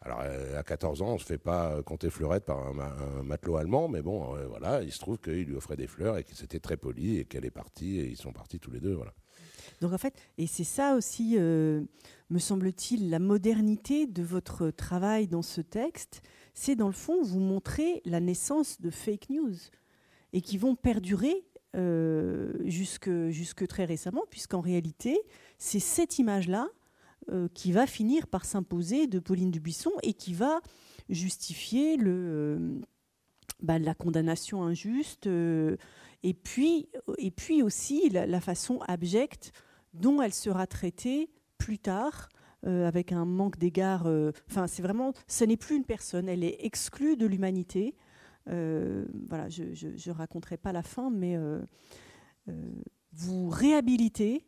Alors, euh, à 14 ans, on se fait pas compter fleurette par un, matelot allemand, mais bon, euh, voilà, il se trouve qu'il lui offrait des fleurs et que c'était très poli et qu'elle est partie et ils sont partis tous les deux, voilà. Donc en fait, et c'est ça aussi, euh, me semble-t-il, la modernité de votre travail dans ce texte, c'est dans le fond vous montrer la naissance de fake news et qui vont perdurer euh, jusque, jusque très récemment, puisqu'en réalité, c'est cette image-là euh, qui va finir par s'imposer de Pauline Dubuisson et qui va justifier le, bah, la condamnation injuste et puis, et puis aussi la, façon abjecte dont elle sera traitée plus tard, euh, avec un manque d'égard. Euh, enfin, c'est vraiment, ce n'est plus une personne, elle est exclue de l'humanité. Euh, voilà, je ne raconterai pas la fin, mais vous réhabilitez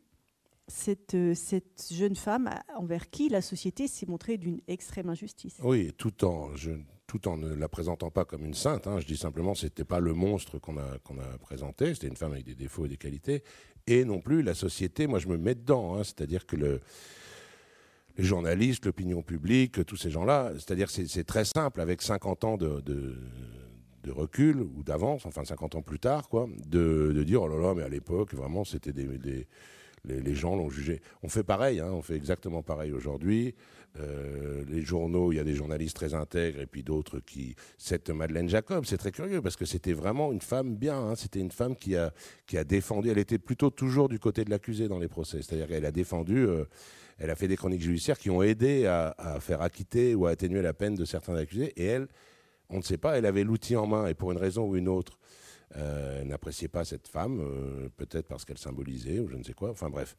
cette, cette, jeune femme envers qui la société s'est montrée d'une extrême injustice. Oui, tout en, tout en ne la présentant pas comme une sainte. Hein. Je dis simplement n'était pas le monstre qu'on a, qu'on a présenté, c'était une femme avec des défauts et des qualités. Et non plus la société, moi je me mets dedans, hein. c'est-à-dire que le, les journalistes, l'opinion publique, tous ces gens-là, c'est-à-dire c'est, c'est très simple, avec 50 ans de, de, recul ou d'avance, enfin 50 ans plus tard, quoi, de, dire oh là là, mais à l'époque, vraiment, c'était des, les, gens l'ont jugé. On fait pareil, hein, on fait exactement pareil aujourd'hui. Euh, les journaux, il y a des journalistes très intègres et puis d'autres qui. Cette Madeleine Jacob, c'est très curieux parce que c'était vraiment une femme bien. Hein. c'était une femme qui a, qui a défendu. Elle était plutôt toujours du côté de l'accusé dans les procès. C'est-à-dire qu'elle a défendu. Euh, elle a fait des chroniques judiciaires qui ont aidé à, à, faire acquitter ou à atténuer la peine de certains accusés. Et elle, on ne sait pas, elle avait l'outil en main et pour une raison ou une autre, euh, n'appréciait pas cette femme, euh, peut-être parce qu'elle symbolisait ou je ne sais quoi. Enfin bref.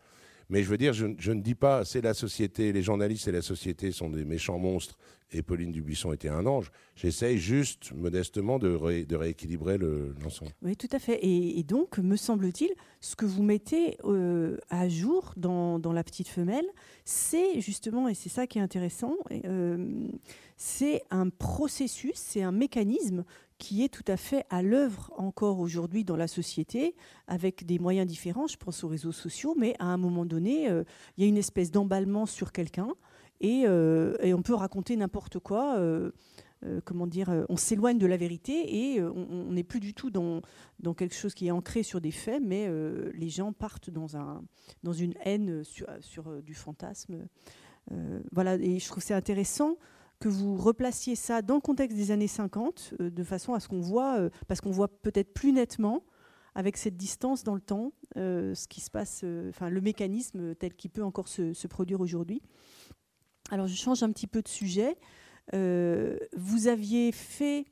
Mais je veux dire, je, ne dis pas c'est la société, les journalistes et la société sont des méchants monstres et Pauline Dubuisson était un ange. J'essaye juste, modestement, de, rééquilibrer l'ensemble. oui, tout à fait. Et, donc, me semble-t-il, ce que vous mettez euh, à jour dans, La Petite Femelle, c'est justement, et c'est ça qui est intéressant, c'est un processus, c'est un mécanisme qui est tout à fait à l'œuvre encore aujourd'hui dans la société, avec des moyens différents, je pense aux réseaux sociaux, mais à un moment donné, euh, il y a une espèce d'emballement sur quelqu'un, et, euh, on peut raconter n'importe quoi. Euh, comment dire, on s'éloigne de la vérité et on n'est plus du tout dans, quelque chose qui est ancré sur des faits, mais les gens partent dans, un, dans une haine sur, sur du fantasme. voilà, et je trouve c'est intéressant que vous replaciez ça dans le contexte des années 50, euh, de façon à ce qu'on voit, euh, parce qu'on voit peut-être plus nettement, avec cette distance dans le temps, euh, ce qui se passe, enfin le mécanisme tel qu'il peut encore se, produire aujourd'hui. Alors je change un petit peu de sujet. vous aviez fait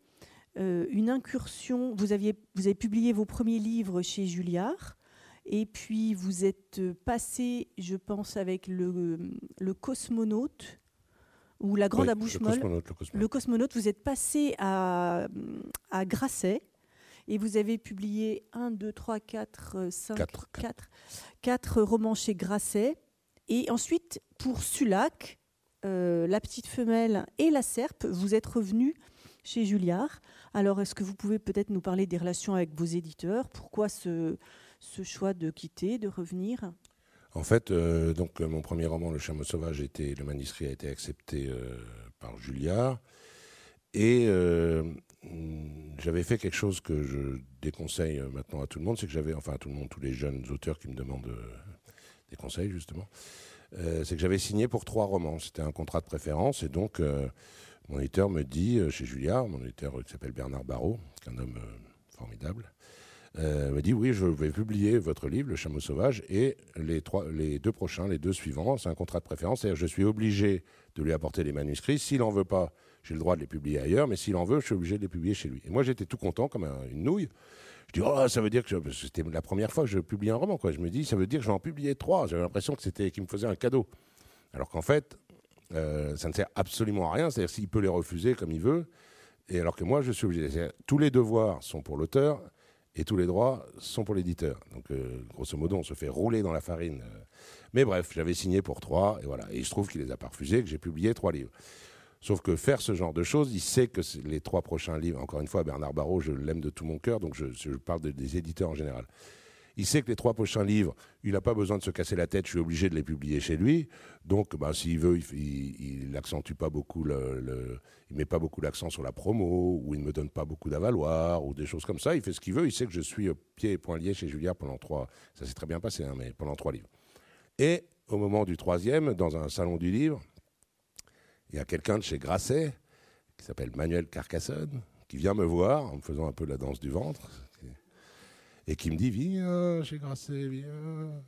une incursion, vous, avez publié vos premiers livres chez Julliard. Et puis vous êtes passé, je pense, avec le, le cosmonaute ou la grande oui, le, cosmonaute, vous êtes passé à, à Grasset et vous avez publié 1, 2, 3, 4, 5, 4, 4, romans chez Grasset. Et ensuite, pour Sulac, euh, La Petite Femelle et La Serpe, vous êtes revenu chez Julliard. Alors, est-ce que vous pouvez peut-être nous parler des relations avec vos éditeurs? Pourquoi ce, ce choix de quitter, de revenir? En fait, euh, donc euh, mon premier roman, Le Chameau sauvage, était, le manuscrit a été accepté euh, par Julliard. Et j'avais fait quelque chose que je déconseille maintenant à tout le monde, c'est que j'avais, enfin à tout le monde, tous les jeunes auteurs qui me demandent des conseils justement, c'est que j'avais signé pour trois romans. C'était un contrat de préférence et donc mon éditeur me dit chez Julliard, mon éditeur qui s'appelle Bernard Barrault, qui un homme formidable, euh, m'a dit oui, je vais publier votre livre, Le Chameau Sauvage, et les, trois, les deux prochains, les deux suivants, c'est un contrat de préférence, c'est-à-dire je suis obligé de lui apporter les manuscrits. S'il n'en veut pas, j'ai le droit de les publier ailleurs, mais s'il en veut, je suis obligé de les publier chez lui. Et moi, j'étais tout content, comme une nouille. Je dis, oh, ça veut dire que c'était la première fois que je publie un roman. Quoi. Je me dis, ça veut dire que je vais en publier trois. J'avais l'impression que c'était qu'il me faisait un cadeau. Alors qu'en fait, euh, ça ne sert absolument à rien. C'est-à-dire s'il peut les refuser comme il veut, et alors que moi, je suis obligé. Tous les devoirs sont pour l'auteur et tous les droits sont pour l'éditeur. Donc, euh, grosso modo, on se fait rouler dans la farine. Euh. Mais bref, j'avais signé pour trois, et voilà. Et il se trouve qu'il les a pas refusés, que j'ai publié trois livres. Sauf que faire ce genre de choses, il sait que les trois prochains livres, encore une fois, Bernard Barrault, je l'aime de tout mon cœur, donc je, parle des éditeurs en général. Il sait que les trois prochains livres, il n'a pas besoin de se casser la tête, je suis obligé de les publier chez lui. Donc, bah, s'il veut, il n'accentue pas beaucoup, il met pas beaucoup l'accent sur la promo, ou il ne me donne pas beaucoup d'avaloir, ou des choses comme ça. Il fait ce qu'il veut. Il sait que je suis pied et poing lié chez Julliard pendant trois. Ça s'est très bien passé, hein, mais pendant trois livres. Et au moment du troisième, dans un salon du livre, il y a quelqu'un de chez Grasset qui s'appelle Manuel Carcassonne qui vient me voir en me faisant un peu la danse du ventre et qui me dit Viens chez Grasset, viens.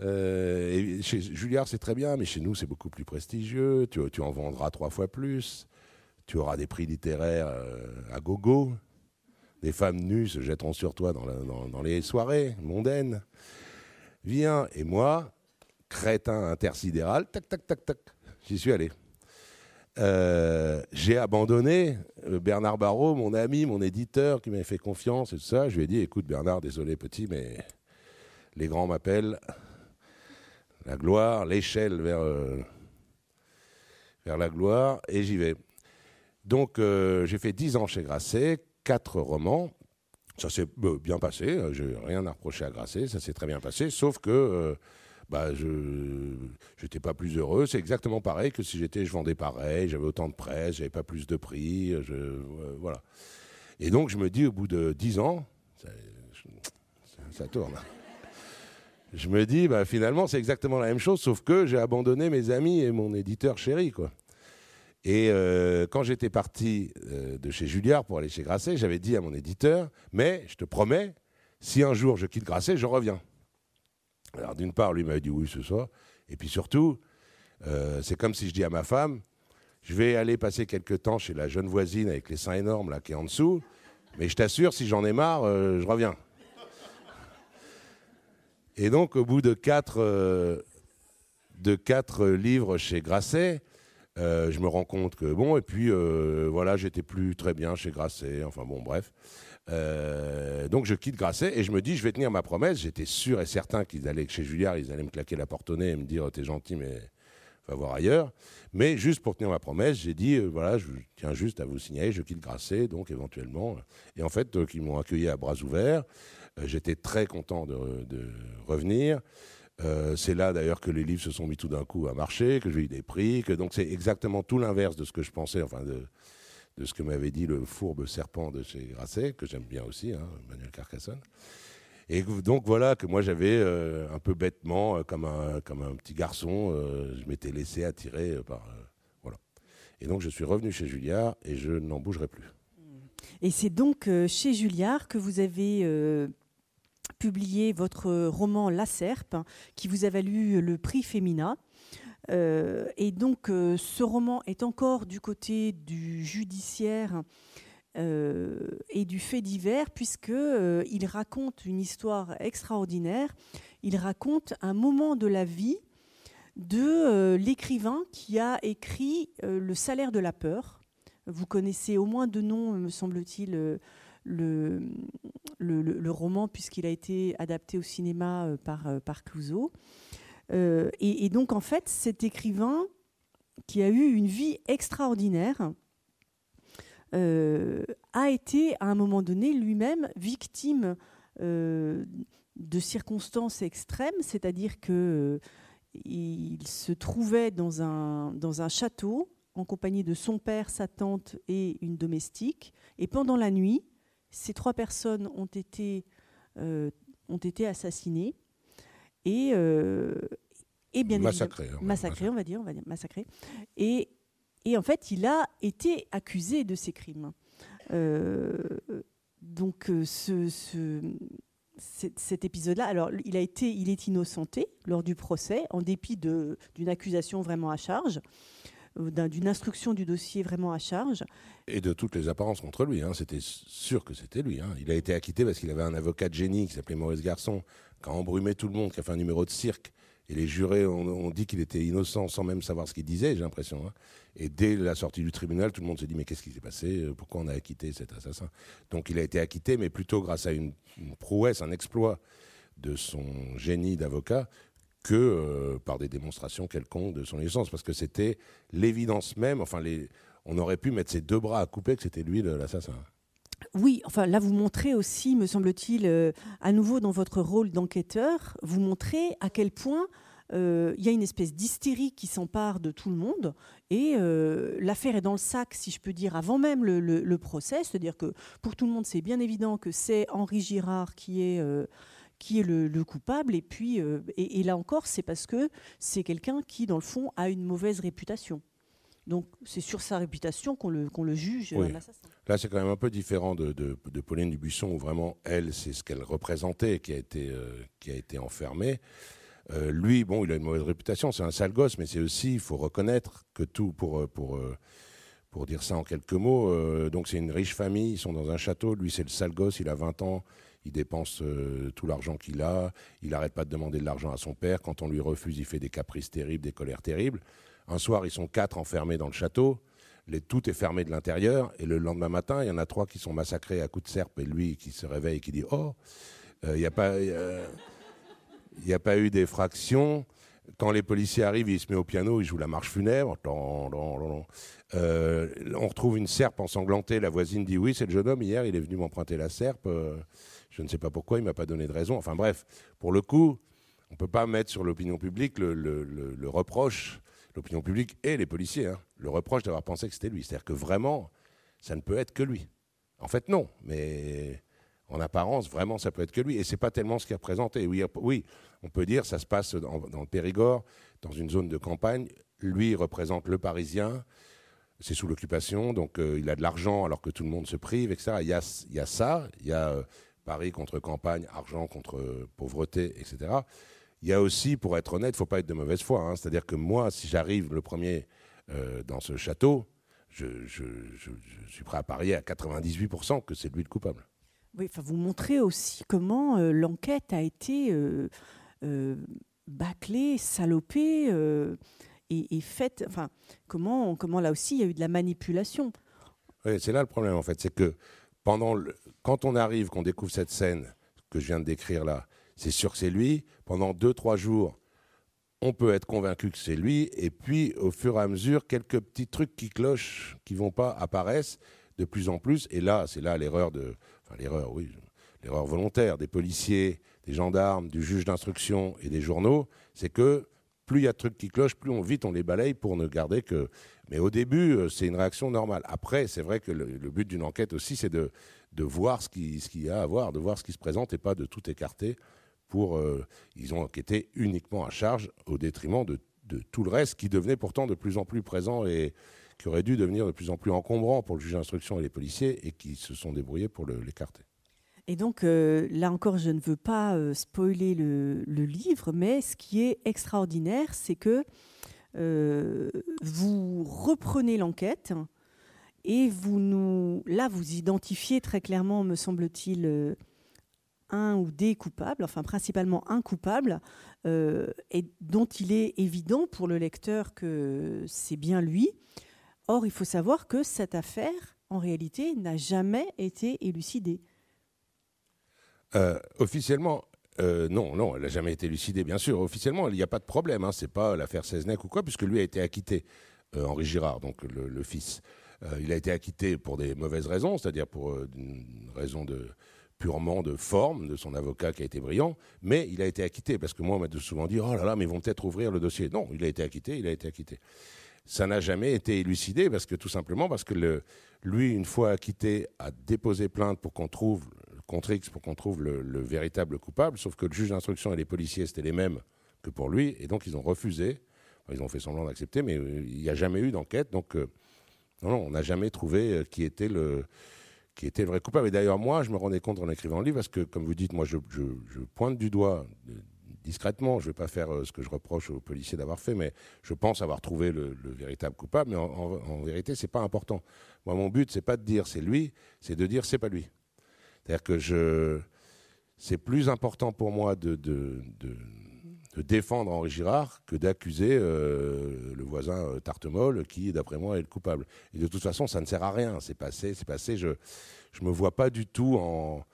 Euh, chez Julliard, c'est très bien, mais chez nous, c'est beaucoup plus prestigieux. Tu, tu, en vendras trois fois plus. Tu auras des prix littéraires euh, à gogo. Des femmes nues se jetteront sur toi dans, dans, les soirées mondaines. Viens. Et moi, crétin intersidéral, tac, tac, tac, tac, j'y suis allé. Euh, j'ai abandonné euh, Bernard Barrault, mon ami, mon éditeur, qui m'avait fait confiance et tout ça. Je lui ai dit, écoute Bernard, désolé petit, mais les grands m'appellent. La gloire, l'échelle vers, euh, vers la gloire, et j'y vais. Donc j'ai fait dix ans chez Grasset, quatre romans. Ça s'est bien passé, j'ai rien à reprocher à Grasset, ça s'est très bien passé, sauf que bah, je n'étais pas plus heureux. C'est exactement pareil que si j'étais, je vendais pareil, j'avais autant de presse, j'avais pas plus de prix, je, voilà. Et donc je me dis, au bout de dix ans, ça, ça tourne. Je me dis, bah, finalement, c'est exactement la même chose, sauf que j'ai abandonné mes amis et mon éditeur chéri. Quoi. Et euh, quand j'étais parti euh, de chez Julliard pour aller chez Grasset, j'avais dit à mon éditeur, mais je te promets, si un jour je quitte Grasset, je reviens. Alors d'une part, lui m'avait dit oui ce soir, et puis surtout, euh, c'est comme si je dis à ma femme, je vais aller passer quelques temps chez la jeune voisine avec les seins énormes là qui est en dessous, mais je t'assure, si j'en ai marre, je reviens. Et donc, au bout de quatre, euh, de quatre livres chez Grasset, euh, je me rends compte que bon, et puis euh, voilà, j'étais plus très bien chez Grasset, enfin bon, bref. Donc je quitte Grasset et je me dis, je vais tenir ma promesse. J'étais sûr et certain qu'ils allaient, chez Julliard, ils allaient me claquer la porte au nez et me dire, t'es gentil, mais va voir ailleurs. Mais juste pour tenir ma promesse, j'ai dit, voilà, je tiens juste à vous signaler, je quitte Grasset, donc éventuellement. Et en fait, ils m'ont accueilli à bras ouverts. Euh, j'étais très content de, revenir. Euh, c'est là d'ailleurs que les livres se sont mis tout d'un coup à marcher, que j'ai eu des prix, que donc c'est exactement tout l'inverse de ce que je pensais, enfin de, de ce que m'avait dit le fourbe serpent de chez Grasset, que j'aime bien aussi, hein, Manuel Carcassonne. Et donc voilà que moi j'avais euh, un peu bêtement, comme, un, comme un petit garçon, je m'étais laissé attirer par... voilà. Et donc je suis revenu chez Julliard et je n'en bougerai plus. Et c'est donc chez Julliard que vous avez publié votre roman La Serpe, qui vous a valu le prix Femina. Euh, et donc, euh, ce roman est encore du côté du judiciaire euh, et du fait divers, puisqu'il il raconte une histoire extraordinaire. Il raconte un moment de la vie de l'écrivain qui a écrit Le salaire de la peur. Vous connaissez au moins deux noms, me semble-t-il le, roman, puisqu'il a été adapté au cinéma par, par Clouseau. Euh, et, donc, en fait, cet écrivain qui a eu une vie extraordinaire a été, à un moment donné, lui-même victime de circonstances extrêmes, c'est-à-dire que il se trouvait dans un, château en compagnie de son père, sa tante et une domestique. Et pendant la nuit, ces trois personnes euh, ont été assassinées et, euh, et bien massacrées, hein, massacrées, on va dire, on va dire massacrées. Et, et en fait, il a été accusé de ces crimes. Euh, donc, ce, ce cet épisode-là, alors il a été, il est innocenté lors du procès, en dépit d'une accusation vraiment à charge. Euh, d'une instruction du dossier vraiment à charge. Et de toutes les apparences contre lui. Hein. C'était sûr que c'était lui. Hein. Il a été acquitté parce qu'il avait un avocat de génie qui s'appelait Maurice Garçon, qui a embrumé tout le monde, qui a fait un numéro de cirque. Et les jurés ont, dit qu'il était innocent sans même savoir ce qu'il disait, j'ai l'impression. Hein. Et dès la sortie du tribunal, tout le monde s'est dit mais qu'est-ce qui s'est passé euh, Pourquoi on a acquitté cet assassin? Donc il a été acquitté, mais plutôt grâce à une prouesse, un exploit de son génie d'avocat que euh, par des démonstrations quelconques de son innocence, parce que c'était l'évidence même, enfin, on aurait pu mettre ses deux bras à couper que c'était lui l'assassin. Oui, enfin là vous montrez aussi, me semble-t-il, euh, à nouveau dans votre rôle d'enquêteur, vous montrez à quel point euh, il y a une espèce d'hystérie qui s'empare de tout le monde et l'affaire est dans le sac, si je peux dire, avant même le, procès. C'est-à-dire que pour tout le monde, c'est bien évident que c'est Henri Girard qui est qui est le, coupable. Et puis, euh, et, là encore, c'est parce que c'est quelqu'un qui, dans le fond, a une mauvaise réputation. Donc, c'est sur sa réputation qu'on le, qu'on le juge oui. Là, c'est quand même un peu différent de, de, Pauline Dubuisson, où vraiment, elle, c'est ce qu'elle représentait qui a été, euh, qui a été enfermée. Euh, lui, bon, il a une mauvaise réputation, c'est un sale gosse, mais c'est aussi, il faut reconnaître que tout, pour, pour, pour dire ça en quelques mots, donc c'est une riche famille, ils sont dans un château, lui c'est le sale gosse, il a 20 ans, il dépense euh, tout l'argent qu'il a, il n'arrête pas de demander de l'argent à son père, quand on lui refuse, il fait des caprices terribles, des colères terribles. Un soir, ils sont quatre enfermés dans le château, tout est fermé de l'intérieur, et le lendemain matin, il y en a trois qui sont massacrés à coups de serpe, et lui qui se réveille et qui dit Oh, euh, il n'y a, pas, eu d'effraction. Quand les policiers arrivent, il se met au piano, il joue la marche funèbre. Euh, on retrouve une serpe ensanglantée. La voisine dit oui, c'est le jeune homme. Hier, il est venu m'emprunter la serpe. Je ne sais pas pourquoi, il ne m'a pas donné de raison. Enfin bref, pour le coup, on ne peut pas mettre sur l'opinion publique le, reproche, l'opinion publique et les policiers, hein, le reproche d'avoir pensé que c'était lui. C'est-à-dire que vraiment, ça ne peut être que lui. En fait, non, mais en apparence, vraiment, ça peut être que lui. Et c'est pas tellement ce qu'il a présenté. Oui, oui, on peut dire, ça se passe dans, le Périgord, dans une zone de campagne. Lui représente le Parisien. C'est sous l'occupation, donc euh, il a de l'argent alors que tout le monde se prive, etc. Il y a, ça, il y a euh, Paris contre campagne, argent contre euh, pauvreté, etc. Il y a aussi, pour être honnête, il ne faut pas être de mauvaise foi. Hein. C'est-à-dire que moi, si j'arrive le premier dans ce château, je, je, suis prêt à parier à 98% que c'est lui le coupable. Oui, enfin, vous montrez aussi comment l'enquête a été euh, bâclée, salopée euh, et, faite. Enfin, comment, comment là aussi il y a eu de la manipulation Oui, c'est là le problème en fait, c'est que pendant le, quand on arrive, qu'on découvre cette scène que je viens de décrire là, c'est sûr que c'est lui. Pendant deux, trois jours, on peut être convaincu que c'est lui, et puis au fur et à mesure, quelques petits trucs qui clochent, qui vont pas, apparaissent de plus en plus. Et là, c'est là l'erreur de, enfin l'erreur, oui, l'erreur volontaire des policiers, des gendarmes, du juge d'instruction et des journaux, c'est que plus il y a de trucs qui clochent, plus on vite on les balaye pour ne garder que. Mais au début, euh, c'est une réaction normale. Après, c'est vrai que le, but d'une enquête aussi, c'est de, de voir ce qu'il ce y a à voir, de voir ce qui se présente et pas de tout écarter. Pour, euh, ils ont enquêté uniquement à charge au détriment de, tout le reste qui devenait pourtant de plus en plus présent et qui aurait dû devenir de plus en plus encombrant pour le juge d'instruction et les policiers et qui se sont débrouillés pour l'écarter. Et donc, euh, là encore, je ne veux pas euh, spoiler le, livre, mais ce qui est extraordinaire, c'est que vous reprenez l'enquête et vous nous, là, vous identifiez très clairement, me semble-t-il, un ou des coupables, enfin principalement un coupable, et dont il est évident pour le lecteur que c'est bien lui. Or, il faut savoir que cette affaire, en réalité, n'a jamais été élucidée. Euh, officiellement, euh, non, non, elle n'a jamais été élucidée, bien sûr. Officiellement, il n'y a pas de problème. Hein, c'est pas l'affaire Seznec ou quoi, puisque lui a été acquitté, euh, Henri Girard, donc le, fils. il a été acquitté pour des mauvaises raisons, c'est-à-dire pour une raison de purement de forme de son avocat qui a été brillant, mais il a été acquitté parce que moi on m'a souvent dit oh là là mais ils vont peut-être ouvrir le dossier. Non, il a été acquitté, il a été acquitté. Ça n'a jamais été élucidé parce que tout simplement parce que le, lui une fois acquitté a déposé plainte pour qu'on trouve contre X pour qu'on trouve le, véritable coupable, sauf que le juge d'instruction et les policiers, c'était les mêmes que pour lui, et donc ils ont refusé. ils ont fait semblant d'accepter, mais euh, il n'y a jamais eu d'enquête, donc euh, non, on n'a jamais trouvé euh, qui était le qui était le vrai coupable. Et d'ailleurs, moi, je me rendais compte en écrivant le livre, parce que, comme vous dites, moi, je, pointe du doigt discrètement, je ne vais pas faire ce que je reproche aux policiers d'avoir fait, mais je pense avoir trouvé le, véritable coupable, mais en, vérité, ce n'est pas important. Moi, mon but, c'est pas de dire c'est lui, c'est de dire c'est pas lui. C'est-à-dire que je, c'est plus important pour moi de, défendre Henri Girard que d'accuser euh, le voisin euh, Tartemol qui, d'après moi, est le coupable. Et de toute façon, ça ne sert à rien. C'est passé, c'est passé. Je ne me vois pas du tout en,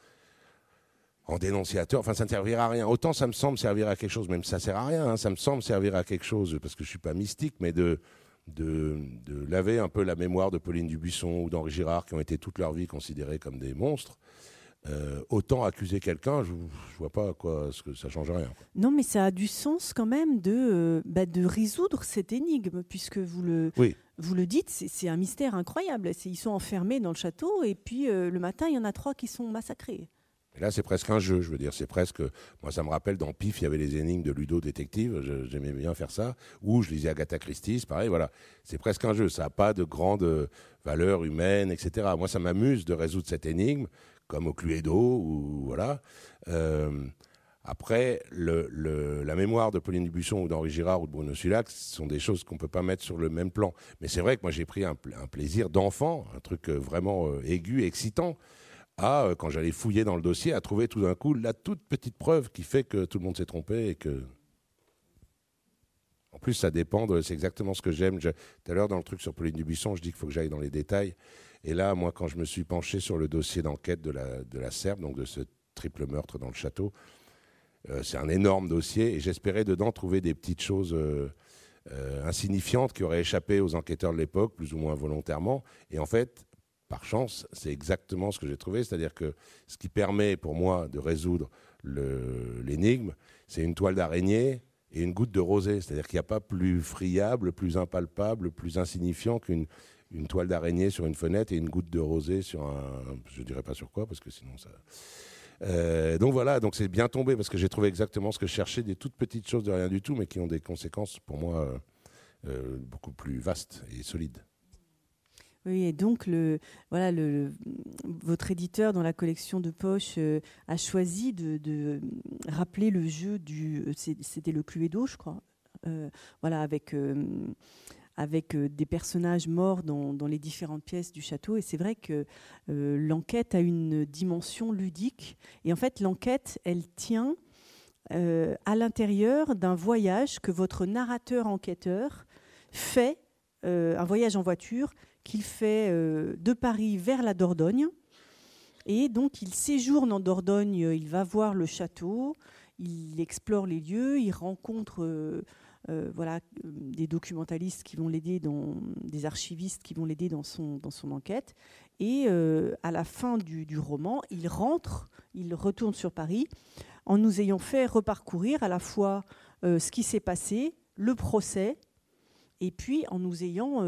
en dénonciateur. Enfin, ça ne servira à rien. Autant ça me semble servir à quelque chose, même ça ne sert à rien. Hein. Ça me semble servir à quelque chose, parce que je ne suis pas mystique, mais de, de, de, laver un peu la mémoire de Pauline Dubuisson ou d'Henri Girard, qui ont été toute leur vie considérés comme des monstres. Euh, autant accuser quelqu'un, je, ne vois pas quoi, ce que ça change rien. Non, mais ça a du sens quand même de, euh, bah, de résoudre cette énigme, puisque vous le, vous le dites, c'est un mystère incroyable. Ils sont enfermés dans le château et puis euh, le matin, il y en a trois qui sont massacrés. Et là, c'est presque un jeu, je veux dire. C'est presque. Moi, ça me rappelle dans Pif, il y avait les énigmes de Ludo Détective. J'aimais bien faire ça. Ou je lisais Agatha Christie, pareil. Voilà. C'est presque un jeu. Ça n'a pas de grande valeur humaine, etc. Moi, ça m'amuse de résoudre cette énigme comme au Cluedo, ou voilà. Euh, après, la mémoire de Pauline Dubuisson ou d'Henri Girard ou de Bruno Sulac, ce sont des choses qu'on ne peut pas mettre sur le même plan. Mais c'est vrai que moi, j'ai pris un, plaisir d'enfant, un truc euh, vraiment euh, aigu excitant, à, quand j'allais fouiller dans le dossier, à trouver tout d'un coup la toute petite preuve qui fait que tout le monde s'est trompé et que. En plus, ça dépend, c'est exactement ce que j'aime. Tout à l'heure, dans le truc sur Pauline Dubuisson, je dis qu'il faut que j'aille dans les détails. Et là, moi, quand je me suis penché sur le dossier d'enquête de la, de la Serbe, donc de ce triple meurtre dans le château, euh, c'est un énorme dossier et j'espérais dedans trouver des petites choses euh, euh, insignifiantes qui auraient échappé aux enquêteurs de l'époque, plus ou moins volontairement. Et en fait, par chance, c'est exactement ce que j'ai trouvé, c'est-à-dire que ce qui permet pour moi de résoudre l'énigme, c'est une toile d'araignée et une goutte de rosée. C'est-à-dire qu'il n'y a pas plus friable, plus impalpable, plus insignifiant qu'une une toile d'araignée sur une fenêtre et une goutte de rosée sur un. Je dirais pas sur quoi, parce que sinon ça. Euh, donc voilà, donc c'est bien tombé parce que j'ai trouvé exactement ce que je cherchais, des toutes petites choses de rien du tout, mais qui ont des conséquences pour moi euh, beaucoup plus vastes et solides. Oui, et donc le, voilà, le, votre éditeur dans la collection de poche euh, a choisi de, rappeler le jeu du. C'était le Cluedo, je crois. voilà, avec avec euh, des personnages morts dans, les différentes pièces du château. Et c'est vrai que euh, l'enquête a une dimension ludique. Et en fait, l'enquête, elle tient euh, à l'intérieur d'un voyage que votre narrateur enquêteur fait, un voyage en voiture qu'il fait de Paris vers la Dordogne. Et donc, il séjourne en Dordogne, il va voir le château, il explore les lieux, il rencontre voilà, des documentalistes qui vont l'aider, des archivistes qui vont l'aider dans son, dans son enquête. Et euh, à la fin du, roman, il rentre, il retourne sur Paris en nous ayant fait reparcourir à la fois euh, ce qui s'est passé, le procès, et puis en nous ayant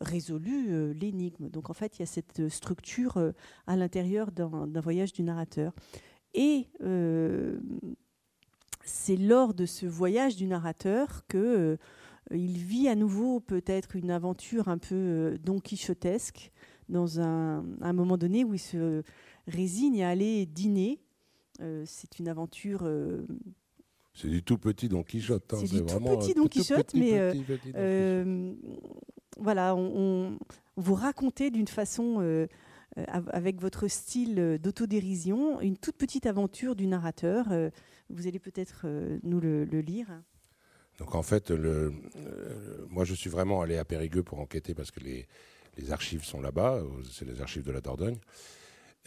résolu l'énigme. Donc en fait, il y a cette structure à l'intérieur d'un voyage du narrateur. Et c'est lors de ce voyage du narrateur que euh, il vit à nouveau peut-être une aventure un peu euh, don quichotesque dans un, moment donné où il se résigne à aller dîner. Euh, c'est une aventure. c'est du tout petit Don Quichotte. Hein, c'est du tout petit Don Quichotte, mais voilà, on, vous racontez d'une façon avec votre style d'autodérision, une toute petite aventure du narrateur vous allez peut-être euh, nous le, lire. Donc en fait, moi je suis vraiment allé à Périgueux pour enquêter parce que les, archives sont là-bas, c'est les archives de la Dordogne.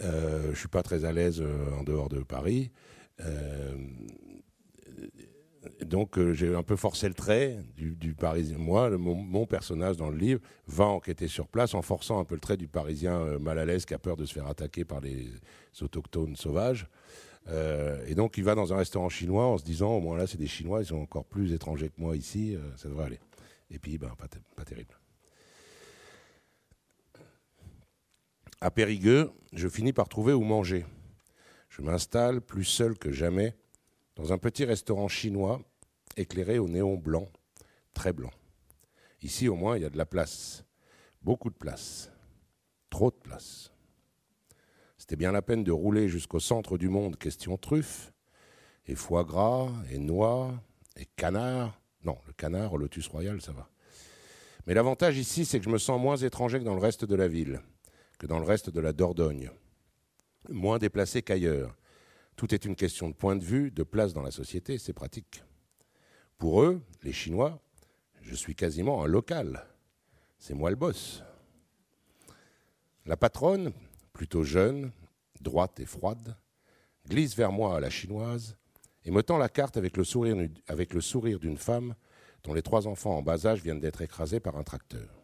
Euh, je suis pas très à l'aise euh, en dehors de Paris. Donc j'ai un peu forcé le trait du, Parisien. Moi, mon, personnage dans le livre va enquêter sur place en forçant un peu le trait du Parisien mal à l'aise qui a peur de se faire attaquer par les autochtones sauvages. Euh, et donc il va dans un restaurant chinois en se disant au moins là c'est des Chinois, ils sont encore plus étrangers que moi ici, euh, ça devrait aller. Et puis ben, pas, terrible. À Périgueux, je finis par trouver où manger. Je m'installe plus seul que jamais dans un petit restaurant chinois éclairé au néon blanc, très blanc. Ici au moins il y a de la place, beaucoup de place, trop de place. C'était bien la peine de rouler jusqu'au centre du monde, question truffe, et foie gras, et noix, et canard. Non, le canard au Lotus Royal, ça va. Mais l'avantage ici, c'est que je me sens moins étranger que dans le reste de la ville, que dans le reste de la Dordogne. Moins déplacé qu'ailleurs. Tout est une question de point de vue, de place dans la société, c'est pratique. Pour eux, les Chinois, je suis quasiment un local. C'est moi le boss. La patronne, plutôt jeune, droite et froide, glisse vers moi à la chinoise et me tend la carte avec le sourire, avec le sourire d'une femme dont les trois enfants en bas âge viennent d'être écrasés par un tracteur.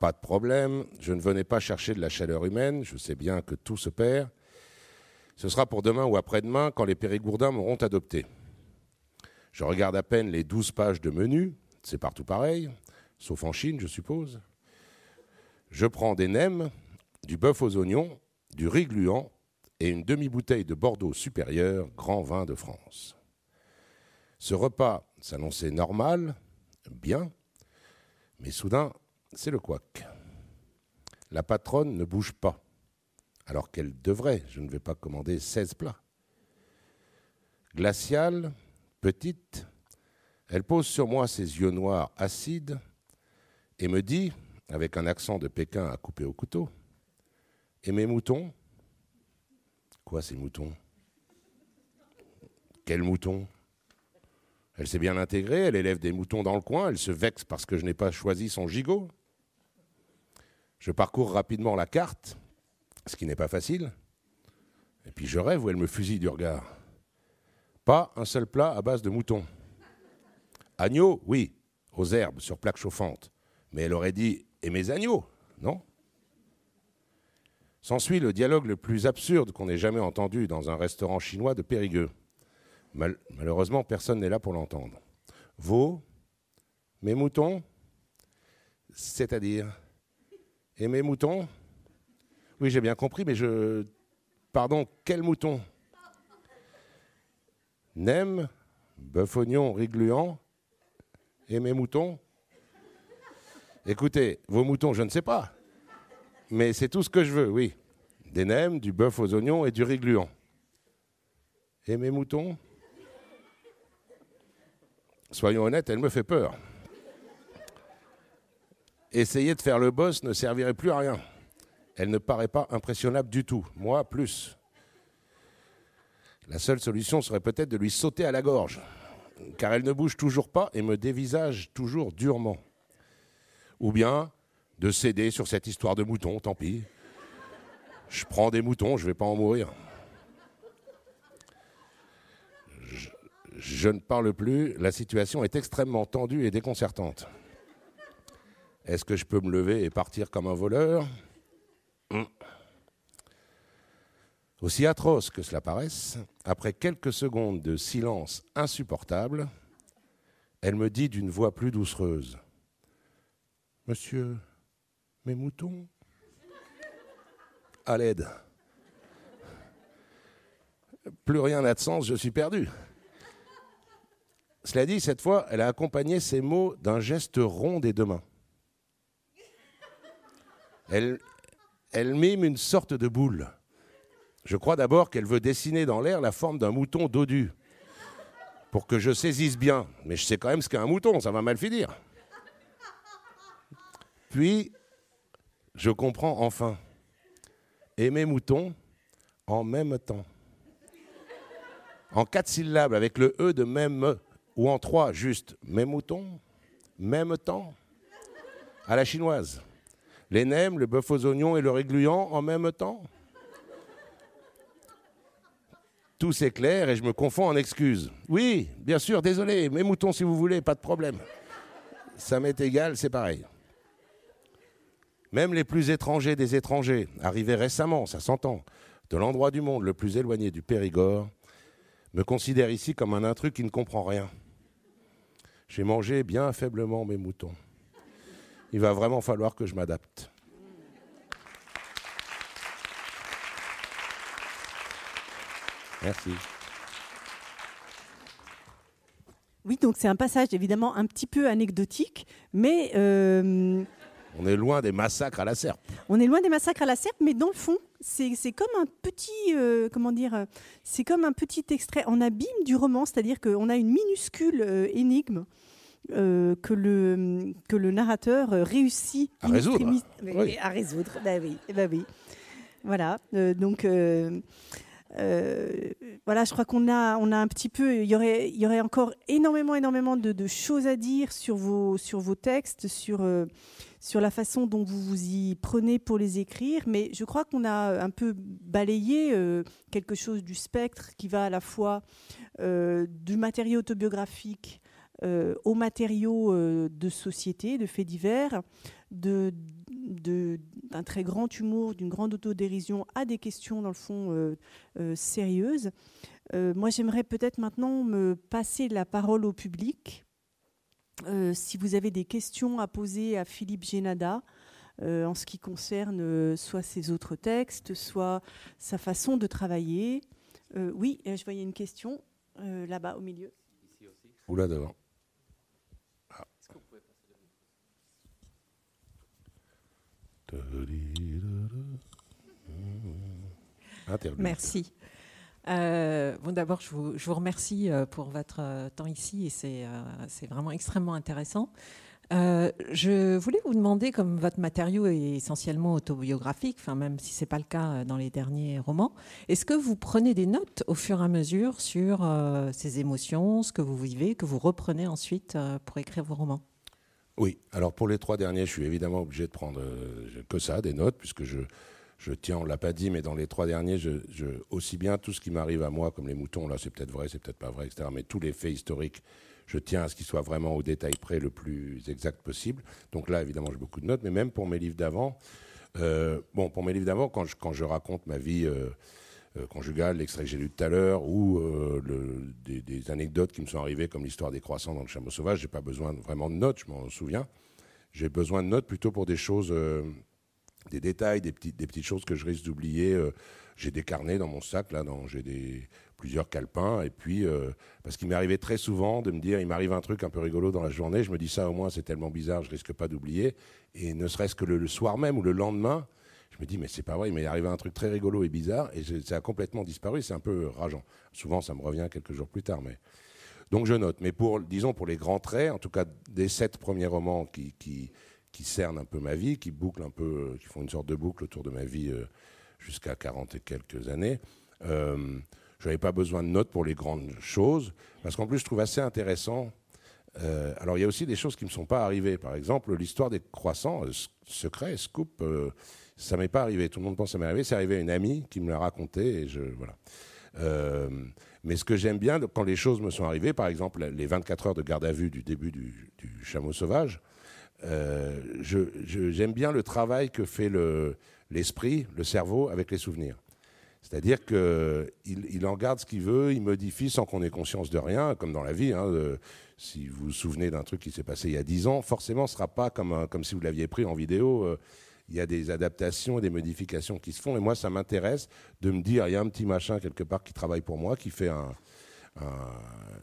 Pas de problème, je ne venais pas chercher de la chaleur humaine, je sais bien que tout se perd. Ce sera pour demain ou après-demain quand les périgourdins m'auront adopté. Je regarde à peine les douze pages de menu, c'est partout pareil, sauf en Chine, je suppose. Je prends des nems, du bœuf aux oignons, du riz gluant et une demi-bouteille de Bordeaux supérieur, grand vin de France. Ce repas s'annonçait normal, bien, mais soudain, c'est le couac. La patronne ne bouge pas, alors qu'elle devrait. Je ne vais pas commander 16 plats. Glaciale, petite, elle pose sur moi ses yeux noirs acides et me dit avec un accent de Pékin à couper au couteau. Et mes moutons? Quoi ces moutons? Quels moutons? Elle s'est bien intégrée, elle élève des moutons dans le coin, elle se vexe parce que je n'ai pas choisi son gigot. Je parcours rapidement la carte, ce qui n'est pas facile. Et puis je rêve où elle me fusille du regard. Pas un seul plat à base de moutons. Agneau, oui, aux herbes, sur plaque chauffante. Mais elle aurait dit et mes agneaux, non? S'ensuit le dialogue le plus absurde qu'on ait jamais entendu dans un restaurant chinois de Périgueux. malheureusement, personne n'est là pour l'entendre. Vos Mes moutons C'est-à-dire? Et mes moutons Oui, j'ai bien compris, mais je. Pardon, quel mouton? Nem, bœuf oignon, rigluant Et mes moutons? Écoutez, vos moutons, je ne sais pas. Mais c'est tout ce que je veux, oui. Des nems, du bœuf aux oignons et du riz gluant. Et mes moutons? Soyons honnêtes, elle me fait peur. Essayer de faire le boss ne servirait plus à rien. Elle ne paraît pas impressionnable du tout. Moi, plus. La seule solution serait peut-être de lui sauter à la gorge, car elle ne bouge toujours pas et me dévisage toujours durement. Ou bien de céder sur cette histoire de moutons, tant pis. Je prends des moutons, je ne vais pas en mourir. Je, je, ne parle plus, la situation est extrêmement tendue et déconcertante. Est-ce que je peux me lever et partir comme un voleur hum. Aussi atroce que cela paraisse, après quelques secondes de silence insupportable, elle me dit d'une voix plus doucereuse Monsieur, mes moutons À l'aide. Plus rien n'a de sens, je suis perdu. Cela dit, cette fois, elle a accompagné ces mots d'un geste rond des deux mains. Elle, mime une sorte de boule. Je crois d'abord qu'elle veut dessiner dans l'air la forme d'un mouton dodu, pour que je saisisse bien. Mais je sais quand même ce qu'est un mouton, ça va mal finir. Puis, je comprends enfin. Aimer mouton en même temps. En quatre syllabes, avec le E de même, ou en trois, juste mes moutons, même temps, à la chinoise. Les nems, le bœuf aux oignons et le régluant en même temps. Tout s'éclaire et je me confonds en excuses. Oui, bien sûr, désolé, mes moutons si vous voulez, pas de problème. Ça m'est égal, c'est pareil. Même les plus étrangers des étrangers, arrivés récemment, ça s'entend, de l'endroit du monde le plus éloigné du Périgord, me considèrent ici comme un intrus qui ne comprend rien. J'ai mangé bien faiblement mes moutons. Il va vraiment falloir que je m'adapte. Merci. Oui, donc c'est un passage évidemment un petit peu anecdotique, mais euh, on est loin des massacres à la serpe. On est loin des massacres à la serpe, mais dans le fond, c'est comme un petit, euh, comment dire, euh, c'est comme un petit extrait en abîme du roman, c'est-à-dire qu'on a une minuscule euh, énigme. Que, le, que le narrateur réussit à résoudre. À résoudre, bah oui, bah oui. Voilà, donc voilà, je crois qu'on a, on a un petit peu, il y aurait, il y aurait encore énormément, énormément de, de, choses à dire sur vos, sur vos textes, sur sur la façon dont vous vous y prenez pour les écrire, mais je crois qu'on a un peu balayé euh, quelque chose du spectre qui va à la fois euh, du matériau autobiographique euh, aux matériaux de société, de faits divers, d'un très grand humour, d'une grande autodérision à des questions, dans le fond, sérieuses. moi, j'aimerais peut-être maintenant me passer la parole au public euh, si vous avez des questions à poser à Philippe Génada, euh, en ce qui concerne euh, soit ses autres textes, soit sa façon de travailler. oui, je voyais une question là-bas au milieu. Ou là devant. Merci. Euh, D'abord, je vous, remercie euh, pour votre euh, temps ici et c'est vraiment extrêmement intéressant. je voulais vous demander, comme votre matériau est essentiellement autobiographique, enfin même si c'est pas le cas dans les derniers romans, est-ce que vous prenez des notes au fur et à mesure sur ces émotions, ce que vous vivez, que vous reprenez ensuite pour écrire vos romans? Oui. Alors pour les trois derniers, je suis évidemment obligé de prendre que ça, des notes, puisque je je tiens, on l'a pas dit, mais dans les trois derniers, je, aussi bien tout ce qui m'arrive à moi, comme les moutons, là c'est peut-être vrai, c'est peut-être pas vrai, etc. Mais tous les faits historiques, je tiens à ce qu'ils soient vraiment au détail près le plus exact possible. Donc là, évidemment, j'ai beaucoup de notes, mais même pour mes livres d'avant, euh, bon, pour mes livres d'avant, quand je, quand je raconte ma vie euh, euh, conjugale, l'extrait que j'ai lu tout à l'heure, ou le, des, anecdotes qui me sont arrivées, comme l'histoire des croissants dans le chameau sauvage, j'ai pas besoin vraiment de notes, je m'en souviens. j'ai besoin de notes plutôt pour des choses, des détails, des petites, choses que je risque d'oublier. j'ai des carnets dans mon sac, là, j'ai plusieurs calepins. Et puis, parce qu'il m'arrivait très souvent de me dire, il m'arrive un truc un peu rigolo dans la journée, je me dis ça au moins, c'est tellement bizarre, je risque pas d'oublier. Et ne serait-ce que le, soir même ou le lendemain, je me dis, mais c'est pas vrai, il m'est arrivé un truc très rigolo et bizarre, et ça a complètement disparu, c'est un peu rageant. Souvent, ça me revient quelques jours plus tard, mais. Donc je note. Mais pour, disons, pour les grands traits, en tout cas des sept premiers romans qui, cernent un peu ma vie, qui bouclent un peu, qui font une sorte de boucle autour de ma vie euh, jusqu'à 40 et quelques années, euh, je n'avais pas besoin de notes pour les grandes choses, parce qu'en plus, je trouve assez intéressant. Euh, alors, il y a aussi des choses qui ne me sont pas arrivées. Par exemple, l'histoire des croissants, secret, scoop, ça m'est pas arrivé. Tout le monde pense que ça m'est arrivé. C'est arrivé à une amie qui me l'a raconté et je voilà. Euh, mais ce que j'aime bien quand les choses me sont arrivées, par exemple les 24 heures de garde à vue du début du, chameau sauvage, euh, j'aime bien le travail que fait l'esprit, le, cerveau avec les souvenirs. C'est-à-dire qu'il il en garde ce qu'il veut, il modifie sans qu'on ait conscience de rien, comme dans la vie. Hein, si vous vous souvenez d'un truc qui s'est passé il y a 10 ans, forcément, ce ne sera pas comme, comme si vous l'aviez pris en vidéo. Euh, il y a des adaptations des modifications qui se font. Et moi, ça m'intéresse de me dire, il y a un petit machin quelque part qui travaille pour moi, qui fait un,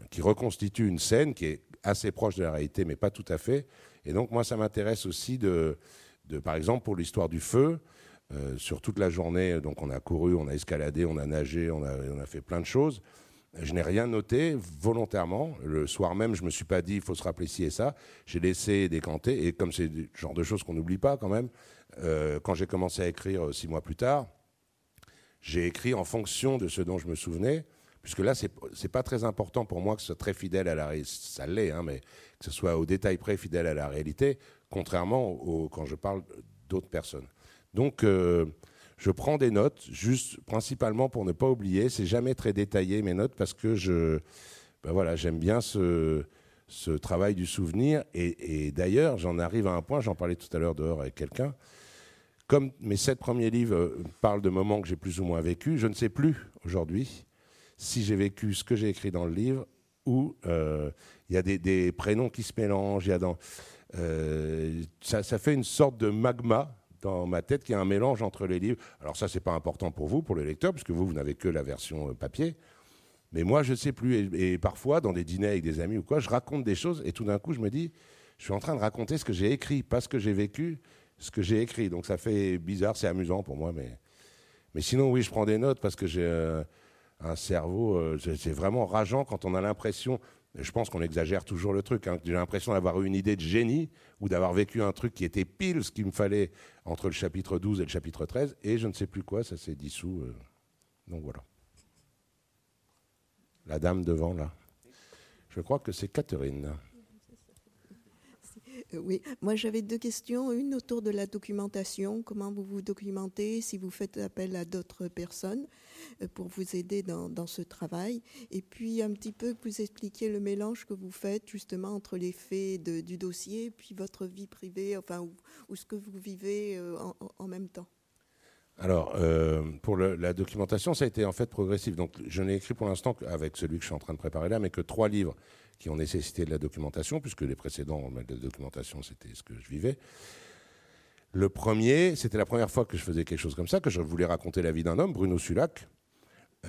qui reconstitue une scène qui est assez proche de la réalité, mais pas tout à fait. Et donc, moi, ça m'intéresse aussi de, par exemple, pour l'histoire du feu. Euh, sur toute la journée, donc on a couru, on a escaladé, on a nagé, on a, on a fait plein de choses. Je n'ai rien noté volontairement. Le soir même, je ne me suis pas dit il faut se rappeler ci et ça. J'ai laissé décanter. Et comme c'est le genre de choses qu'on n'oublie pas quand même, euh, quand j'ai commencé à écrire euh, six mois plus tard, j'ai écrit en fonction de ce dont je me souvenais, puisque là, ce n'est pas très important pour moi que ce soit très fidèle à la réalité, ça l'est, hein, mais que ce soit au détail près fidèle à la réalité, contrairement au, quand je parle d'autres personnes. Donc, euh, je prends des notes, juste principalement pour ne pas oublier. C'est jamais très détaillé mes notes parce que je, ben voilà, j'aime bien ce travail du souvenir. Et, d'ailleurs, j'en arrive à un point, j'en parlais tout à l'heure dehors avec quelqu'un. Comme mes sept premiers livres euh, parlent de moments que j'ai plus ou moins vécus, je ne sais plus aujourd'hui si j'ai vécu ce que j'ai écrit dans le livre ou euh, il y a des, prénoms qui se mélangent. Euh, ça, fait une sorte de magma dans ma tête qui a un mélange entre les livres. Alors ça, c'est pas important pour vous, pour le lecteur, puisque vous, vous n'avez que la version papier. Mais moi, je ne sais plus. Et, parfois, dans des dîners avec des amis ou quoi, je raconte des choses et tout d'un coup, je me dis, je suis en train de raconter ce que j'ai écrit, pas ce que j'ai vécu, ce que j'ai écrit. Donc ça fait bizarre, c'est amusant pour moi. Mais, mais sinon, oui, je prends des notes parce que j'ai euh, un cerveau. Euh, c'est vraiment rageant quand on a l'impression. Je pense qu'on exagère toujours le truc. Hein, j'ai l'impression d'avoir eu une idée de génie ou d'avoir vécu un truc qui était pile ce qu'il me fallait entre le chapitre 12 et le chapitre 13. Et je ne sais plus quoi, ça s'est dissous. Euh. donc voilà. La dame devant, là. Je crois que c'est Catherine. Euh, oui, moi j'avais deux questions. Une autour de la documentation, comment vous vous documentez, si vous faites appel à d'autres personnes euh, pour vous aider dans, ce travail? Et puis un petit peu vous expliquer le mélange que vous faites justement entre les faits du dossier puis votre vie privée, enfin, ou, ce que vous vivez euh, en même temps. Alors, euh, pour la documentation, ça a été en fait progressif. Donc, je n'ai écrit pour l'instant avec celui que je suis en train de préparer là, mais que trois livres qui ont nécessité de la documentation, puisque les précédents, de la documentation, c'était ce que je vivais. Le premier, c'était la première fois que je faisais quelque chose comme ça, que je voulais raconter la vie d'un homme, Bruno Sulac.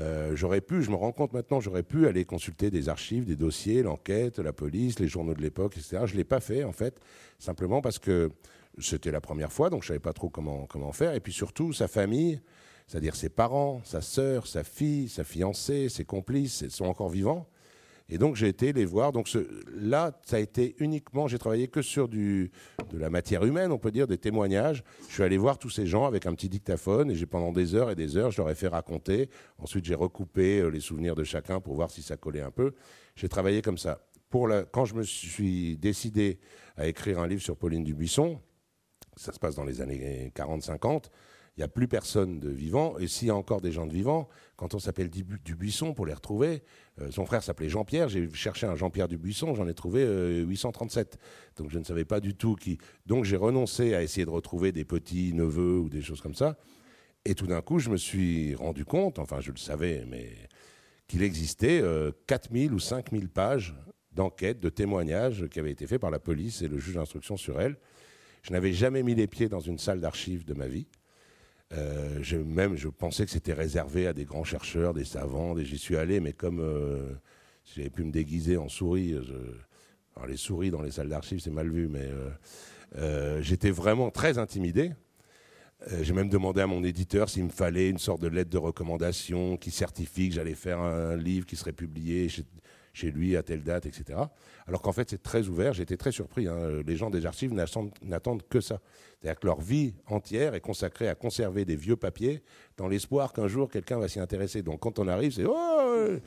Euh, j'aurais pu, je me rends compte maintenant, j'aurais pu aller consulter des archives, des dossiers, l'enquête, la police, les journaux de l'époque, etc. Je ne l'ai pas fait, en fait, simplement parce que c'était la première fois, donc je ne savais pas trop comment, faire. Et puis surtout, sa famille, c'est-à-dire ses parents, sa sœur, sa fille, sa fiancée, ses complices, sont encore vivants. Et donc j'ai été les voir. Donc là, ça a été uniquement, j'ai travaillé que sur de la matière humaine, on peut dire, des témoignages. Je suis allé voir tous ces gens avec un petit dictaphone et j'ai pendant des heures et des heures, je leur ai fait raconter. Ensuite, j'ai recoupé euh, les souvenirs de chacun pour voir si ça collait un peu. J'ai travaillé comme ça. Pour quand je me suis décidé à écrire un livre sur Pauline Dubuisson, ça se passe dans les années 40-50, il n'y a plus personne de vivant. Et s'il y a encore des gens de vivants, quand on s'appelle Dubuisson pour les retrouver, euh, son frère s'appelait Jean-Pierre, j'ai cherché un Jean-Pierre Dubuisson, j'en ai trouvé 837. Euh, Donc je ne savais pas du tout qui. Donc j'ai renoncé à essayer de retrouver des petits neveux ou des choses comme ça. Et tout d'un coup, je me suis rendu compte, enfin je le savais, mais qu'il existait 4000 euh, ou 5000 pages d'enquête, de témoignages qui avaient été faits par la police et le juge d'instruction sur elle Je n'avais jamais mis les pieds dans une salle d'archives de ma vie. Euh, je, même, je pensais que c'était réservé à des grands chercheurs, des savants. J'y suis allé, mais comme euh, si j'avais pu me déguiser en souris, alors les souris dans les salles d'archives, c'est mal vu, mais j'étais vraiment très intimidé. J'ai même demandé à mon éditeur s'il me fallait une sorte de lettre de recommandation qui certifie que j'allais faire un livre qui serait publié lui à telle date, etc. Alors qu'en fait, c'est très ouvert. J'étais très surpris. Hein. Les gens des archives n'attendent que ça. C'est-à-dire que leur vie entière est consacrée à conserver des vieux papiers dans l'espoir qu'un jour quelqu'un va s'y intéresser. Donc quand on arrive, c'est Oh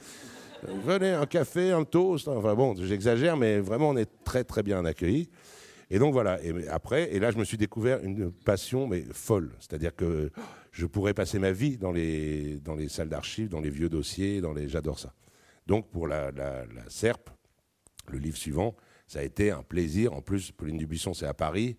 Venez, un café, un toast. Enfin bon, j'exagère, mais vraiment, on est très très bien accueillis. Et donc voilà. Et après, et là, je me suis découvert une passion mais folle. C'est-à-dire que je pourrais passer ma vie dans les, dans les salles d'archives, dans les vieux dossiers, dans les. J'adore ça. Donc pour la, SERP, le livre suivant, ça a été un plaisir. En plus, Pauline Dubuisson, c'est à Paris.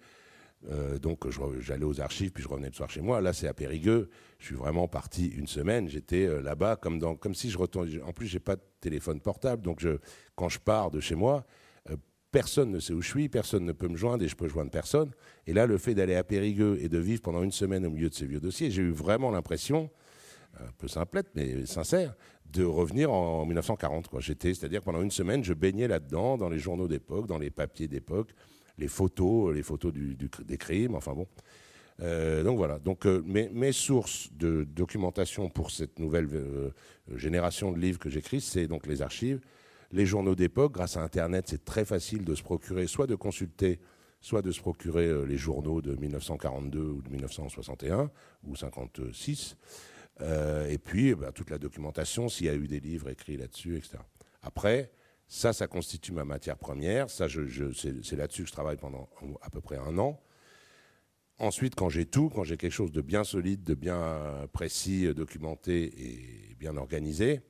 Euh, donc j'allais aux archives, puis je revenais le soir chez moi. Là, c'est à Périgueux. Je suis vraiment parti une semaine. J'étais euh, là-bas comme, si je retournais. En plus, j'ai pas de téléphone portable. Donc quand je pars de chez moi, euh, personne ne sait où je suis, personne ne peut me joindre et je peux joindre personne. Et là, le fait d'aller à Périgueux et de vivre pendant une semaine au milieu de ces vieux dossiers, j'ai eu vraiment l'impression, un peu simplette, mais sincère, de revenir en 1940. J'étais, c'est-à-dire pendant une semaine, je baignais là-dedans, dans les journaux d'époque, dans les papiers d'époque, les photos, les photos des crimes, enfin bon. Euh, donc voilà. Donc euh, mes, sources de documentation pour cette nouvelle euh, génération de livres que j'écris, c'est donc les archives, les journaux d'époque. Grâce à Internet, c'est très facile de se procurer, soit de consulter, soit de se procurer les journaux de 1942 ou de 1961 ou 56. Euh, et puis, ben, toute la documentation, s'il y a eu des livres écrits là-dessus, etc. Après, ça, ça constitue ma matière première. Ça, c'est là-dessus que je travaille pendant à peu près un an. Ensuite, quand j'ai tout, quand j'ai quelque chose de bien solide, de bien précis, documenté et bien organisé,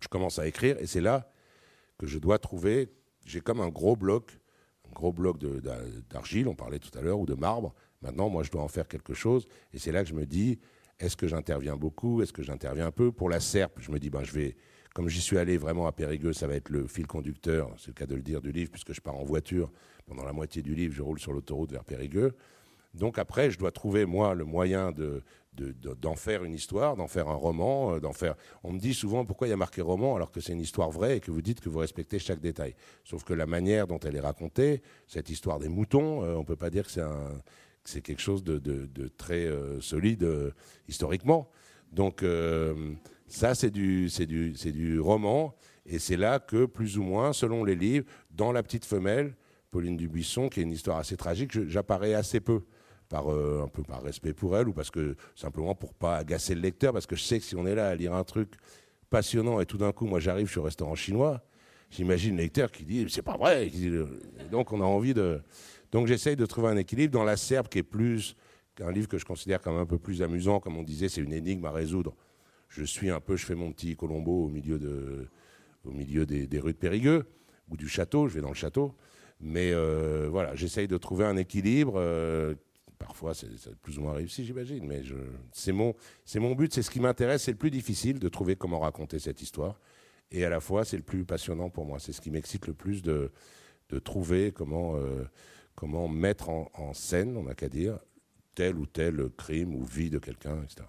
je commence à écrire. Et c'est là que je dois trouver. J'ai comme un gros bloc, un gros bloc d'argile, on parlait tout à l'heure, ou de marbre. Maintenant, moi, je dois en faire quelque chose. Et c'est là que je me dis, est-ce que j'interviens beaucoup Est-ce que j'interviens un peu? Pour la SERP, je me dis, ben, je vais, comme j'y suis allé vraiment à Périgueux, ça va être le fil conducteur, c'est le cas de le dire, du livre, puisque je pars en voiture. Pendant la moitié du livre, je roule sur l'autoroute vers Périgueux. Donc après, je dois trouver, moi, le moyen de, d'en faire une histoire, d'en faire un roman, euh, d'en faire. On me dit souvent pourquoi il y a marqué roman alors que c'est une histoire vraie et que vous dites que vous respectez chaque détail? Sauf que la manière dont elle est racontée, cette histoire des moutons, euh, on peut pas dire que c'est un, c'est quelque chose de, très euh, solide euh, historiquement. Donc euh, ça, c'est du, roman, et c'est là que, plus ou moins, selon les livres, dans La Petite Femelle, Pauline Dubuisson, qui est une histoire assez tragique, j'apparais assez peu. Par, un peu par respect pour elle ou parce que simplement pour pas agacer le lecteur parce que je sais que si on est là à lire un truc passionnant et tout d'un coup moi j'arrive je suis au restaurant chinois j'imagine le lecteur qui dit c'est pas vrai donc on a envie de donc j'essaye de trouver un équilibre dans la serbe qui est plus un livre que je considère comme un peu plus amusant, comme on disait, c'est une énigme à résoudre. Je suis un peu, je fais mon petit Colombo au milieu, de, au milieu des, rues de Périgueux ou du château, je vais dans le château. Mais euh, voilà, j'essaye de trouver un équilibre. Euh, parfois, c'est plus ou moins réussi, j'imagine, mais c'est mon, mon but, c'est ce qui m'intéresse, c'est le plus difficile de trouver comment raconter cette histoire. Et à la fois, c'est le plus passionnant pour moi. C'est ce qui m'excite le plus de, de trouver comment. Euh, comment mettre en, scène, on n'a qu'à dire, tel ou tel crime ou vie de quelqu'un, etc.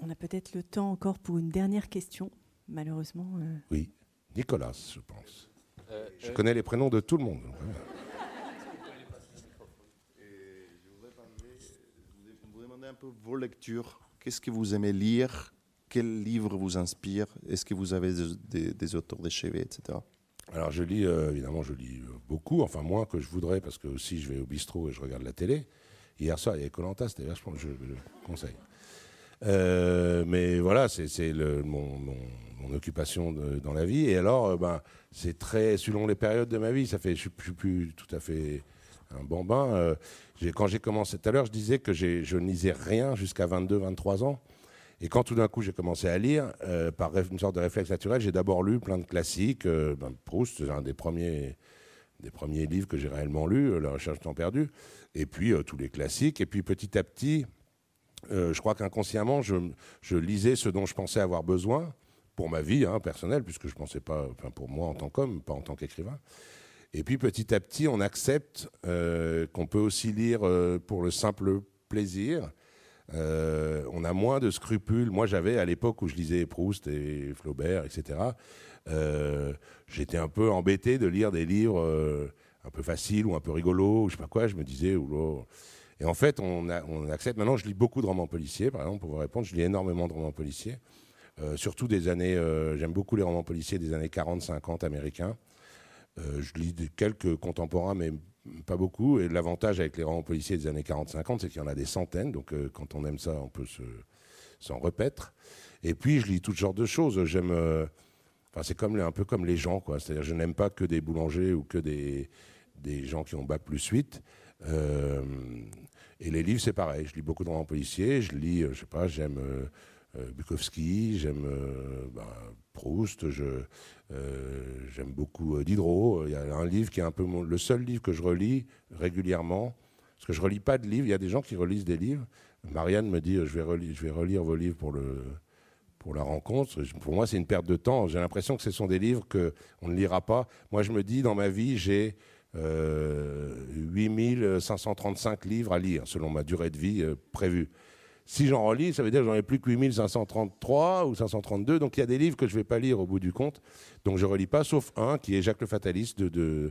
On a peut-être le temps encore pour une dernière question, malheureusement. Euh. Oui, Nicolas, je pense. Euh, je connais les prénoms de tout le monde. Je voudrais demander un peu vos lectures. Qu'est-ce que vous aimez lire? Quels livres vous inspirent Est-ce que vous avez des, des auteurs d'échevet, etc. Alors je lis, euh, évidemment, je lis euh, beaucoup, enfin moins que je voudrais, parce que aussi je vais au bistrot et je regarde la télé. Hier soir, il y avait Colanta, c'était vachement, je, je conseille. Euh, mais voilà, c'est mon, mon, occupation dans la vie. Et alors, ben, c'est très, selon les périodes de ma vie, ça fait, je ne suis plus tout à fait un bambin. quand j'ai commencé tout à l'heure, je disais que je lisais rien jusqu'à 22, 23 ans. Et quand tout d'un coup j'ai commencé à lire, euh, par une sorte de réflexe naturel, j'ai d'abord lu plein de classiques. Euh, ben, Proust, c'est un des premiers, des premiers livres que j'ai réellement lus, euh, La recherche du temps perdu. Et puis tous les classiques. Et puis petit à petit, je crois qu'inconsciemment, je, lisais ce dont je pensais avoir besoin pour ma vie hein, personnelle, puisque je ne pensais pas, pour moi en tant qu'homme, pas en tant qu'écrivain. Et puis petit à petit, on accepte qu'on peut aussi lire pour le simple plaisir. On a moins de scrupules. Moi, j'avais à l'époque où je lisais Proust et Flaubert, etc. J'étais un peu embêté de lire des livres un peu faciles ou un peu rigolos, ou je sais pas quoi. Je me disais, oula. Et en fait, on, accepte. Maintenant, je lis beaucoup de romans policiers, par exemple, pour vous répondre. Je lis énormément de romans policiers. Euh, surtout des années. Euh, j'aime beaucoup les romans policiers des années 40-50 américains. Euh, je lis quelques contemporains, mais pas beaucoup. Et l'avantage avec les romans policiers des années 40-50, c'est qu'il y en a des centaines. Donc, quand on aime ça, on peut s'en repaître. Et puis, je lis toutes sortes de choses. J'aime. Enfin, c'est comme un peu comme les gens, quoi. C'est-à-dire, je n'aime pas que des boulangers ou que des, des gens qui ont bac plus 8. Et les livres, c'est pareil. Je lis beaucoup de romans policiers. Je lis, euh, je sais pas, j'aime euh, euh, Bukowski, j'aime bah, Proust, j'aime beaucoup Diderot. Il y a un livre qui est un peu le seul livre que je relis régulièrement. Parce que je relis pas de livres. Il y a des gens qui relisent des livres. Marianne me dit je vais relire, je vais relire vos livres pour le pour la rencontre. Pour moi, c'est une perte de temps. J'ai l'impression que ce sont des livres que on ne lira pas. Moi, je me dis dans ma vie, j'ai 8535 euh, livres à lire, selon ma durée de vie euh, prévue. Si j'en relis, ça veut dire que j'en ai plus que 8533 ou 532. Donc il y a des livres que je ne vais pas lire au bout du compte. Donc je ne relis pas, sauf un qui est Jacques le Fataliste de,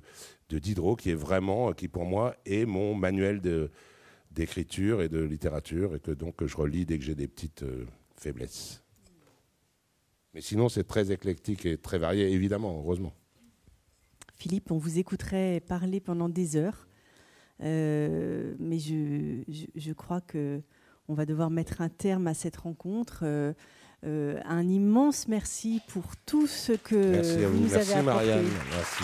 de, Diderot, qui est vraiment, qui pour moi est mon manuel d'écriture et de littérature, et que donc je relis dès que j'ai des petites euh, faiblesses. Mais sinon, c'est très éclectique et très varié, évidemment, heureusement. Philippe, on vous écouterait parler pendant des heures, euh, mais je, crois que on va devoir mettre un terme à cette rencontre. Euh, euh, un immense merci pour tout ce que merci vous, nous avez apporté. Marianne. Merci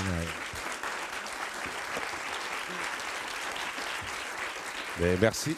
Marianne. merci.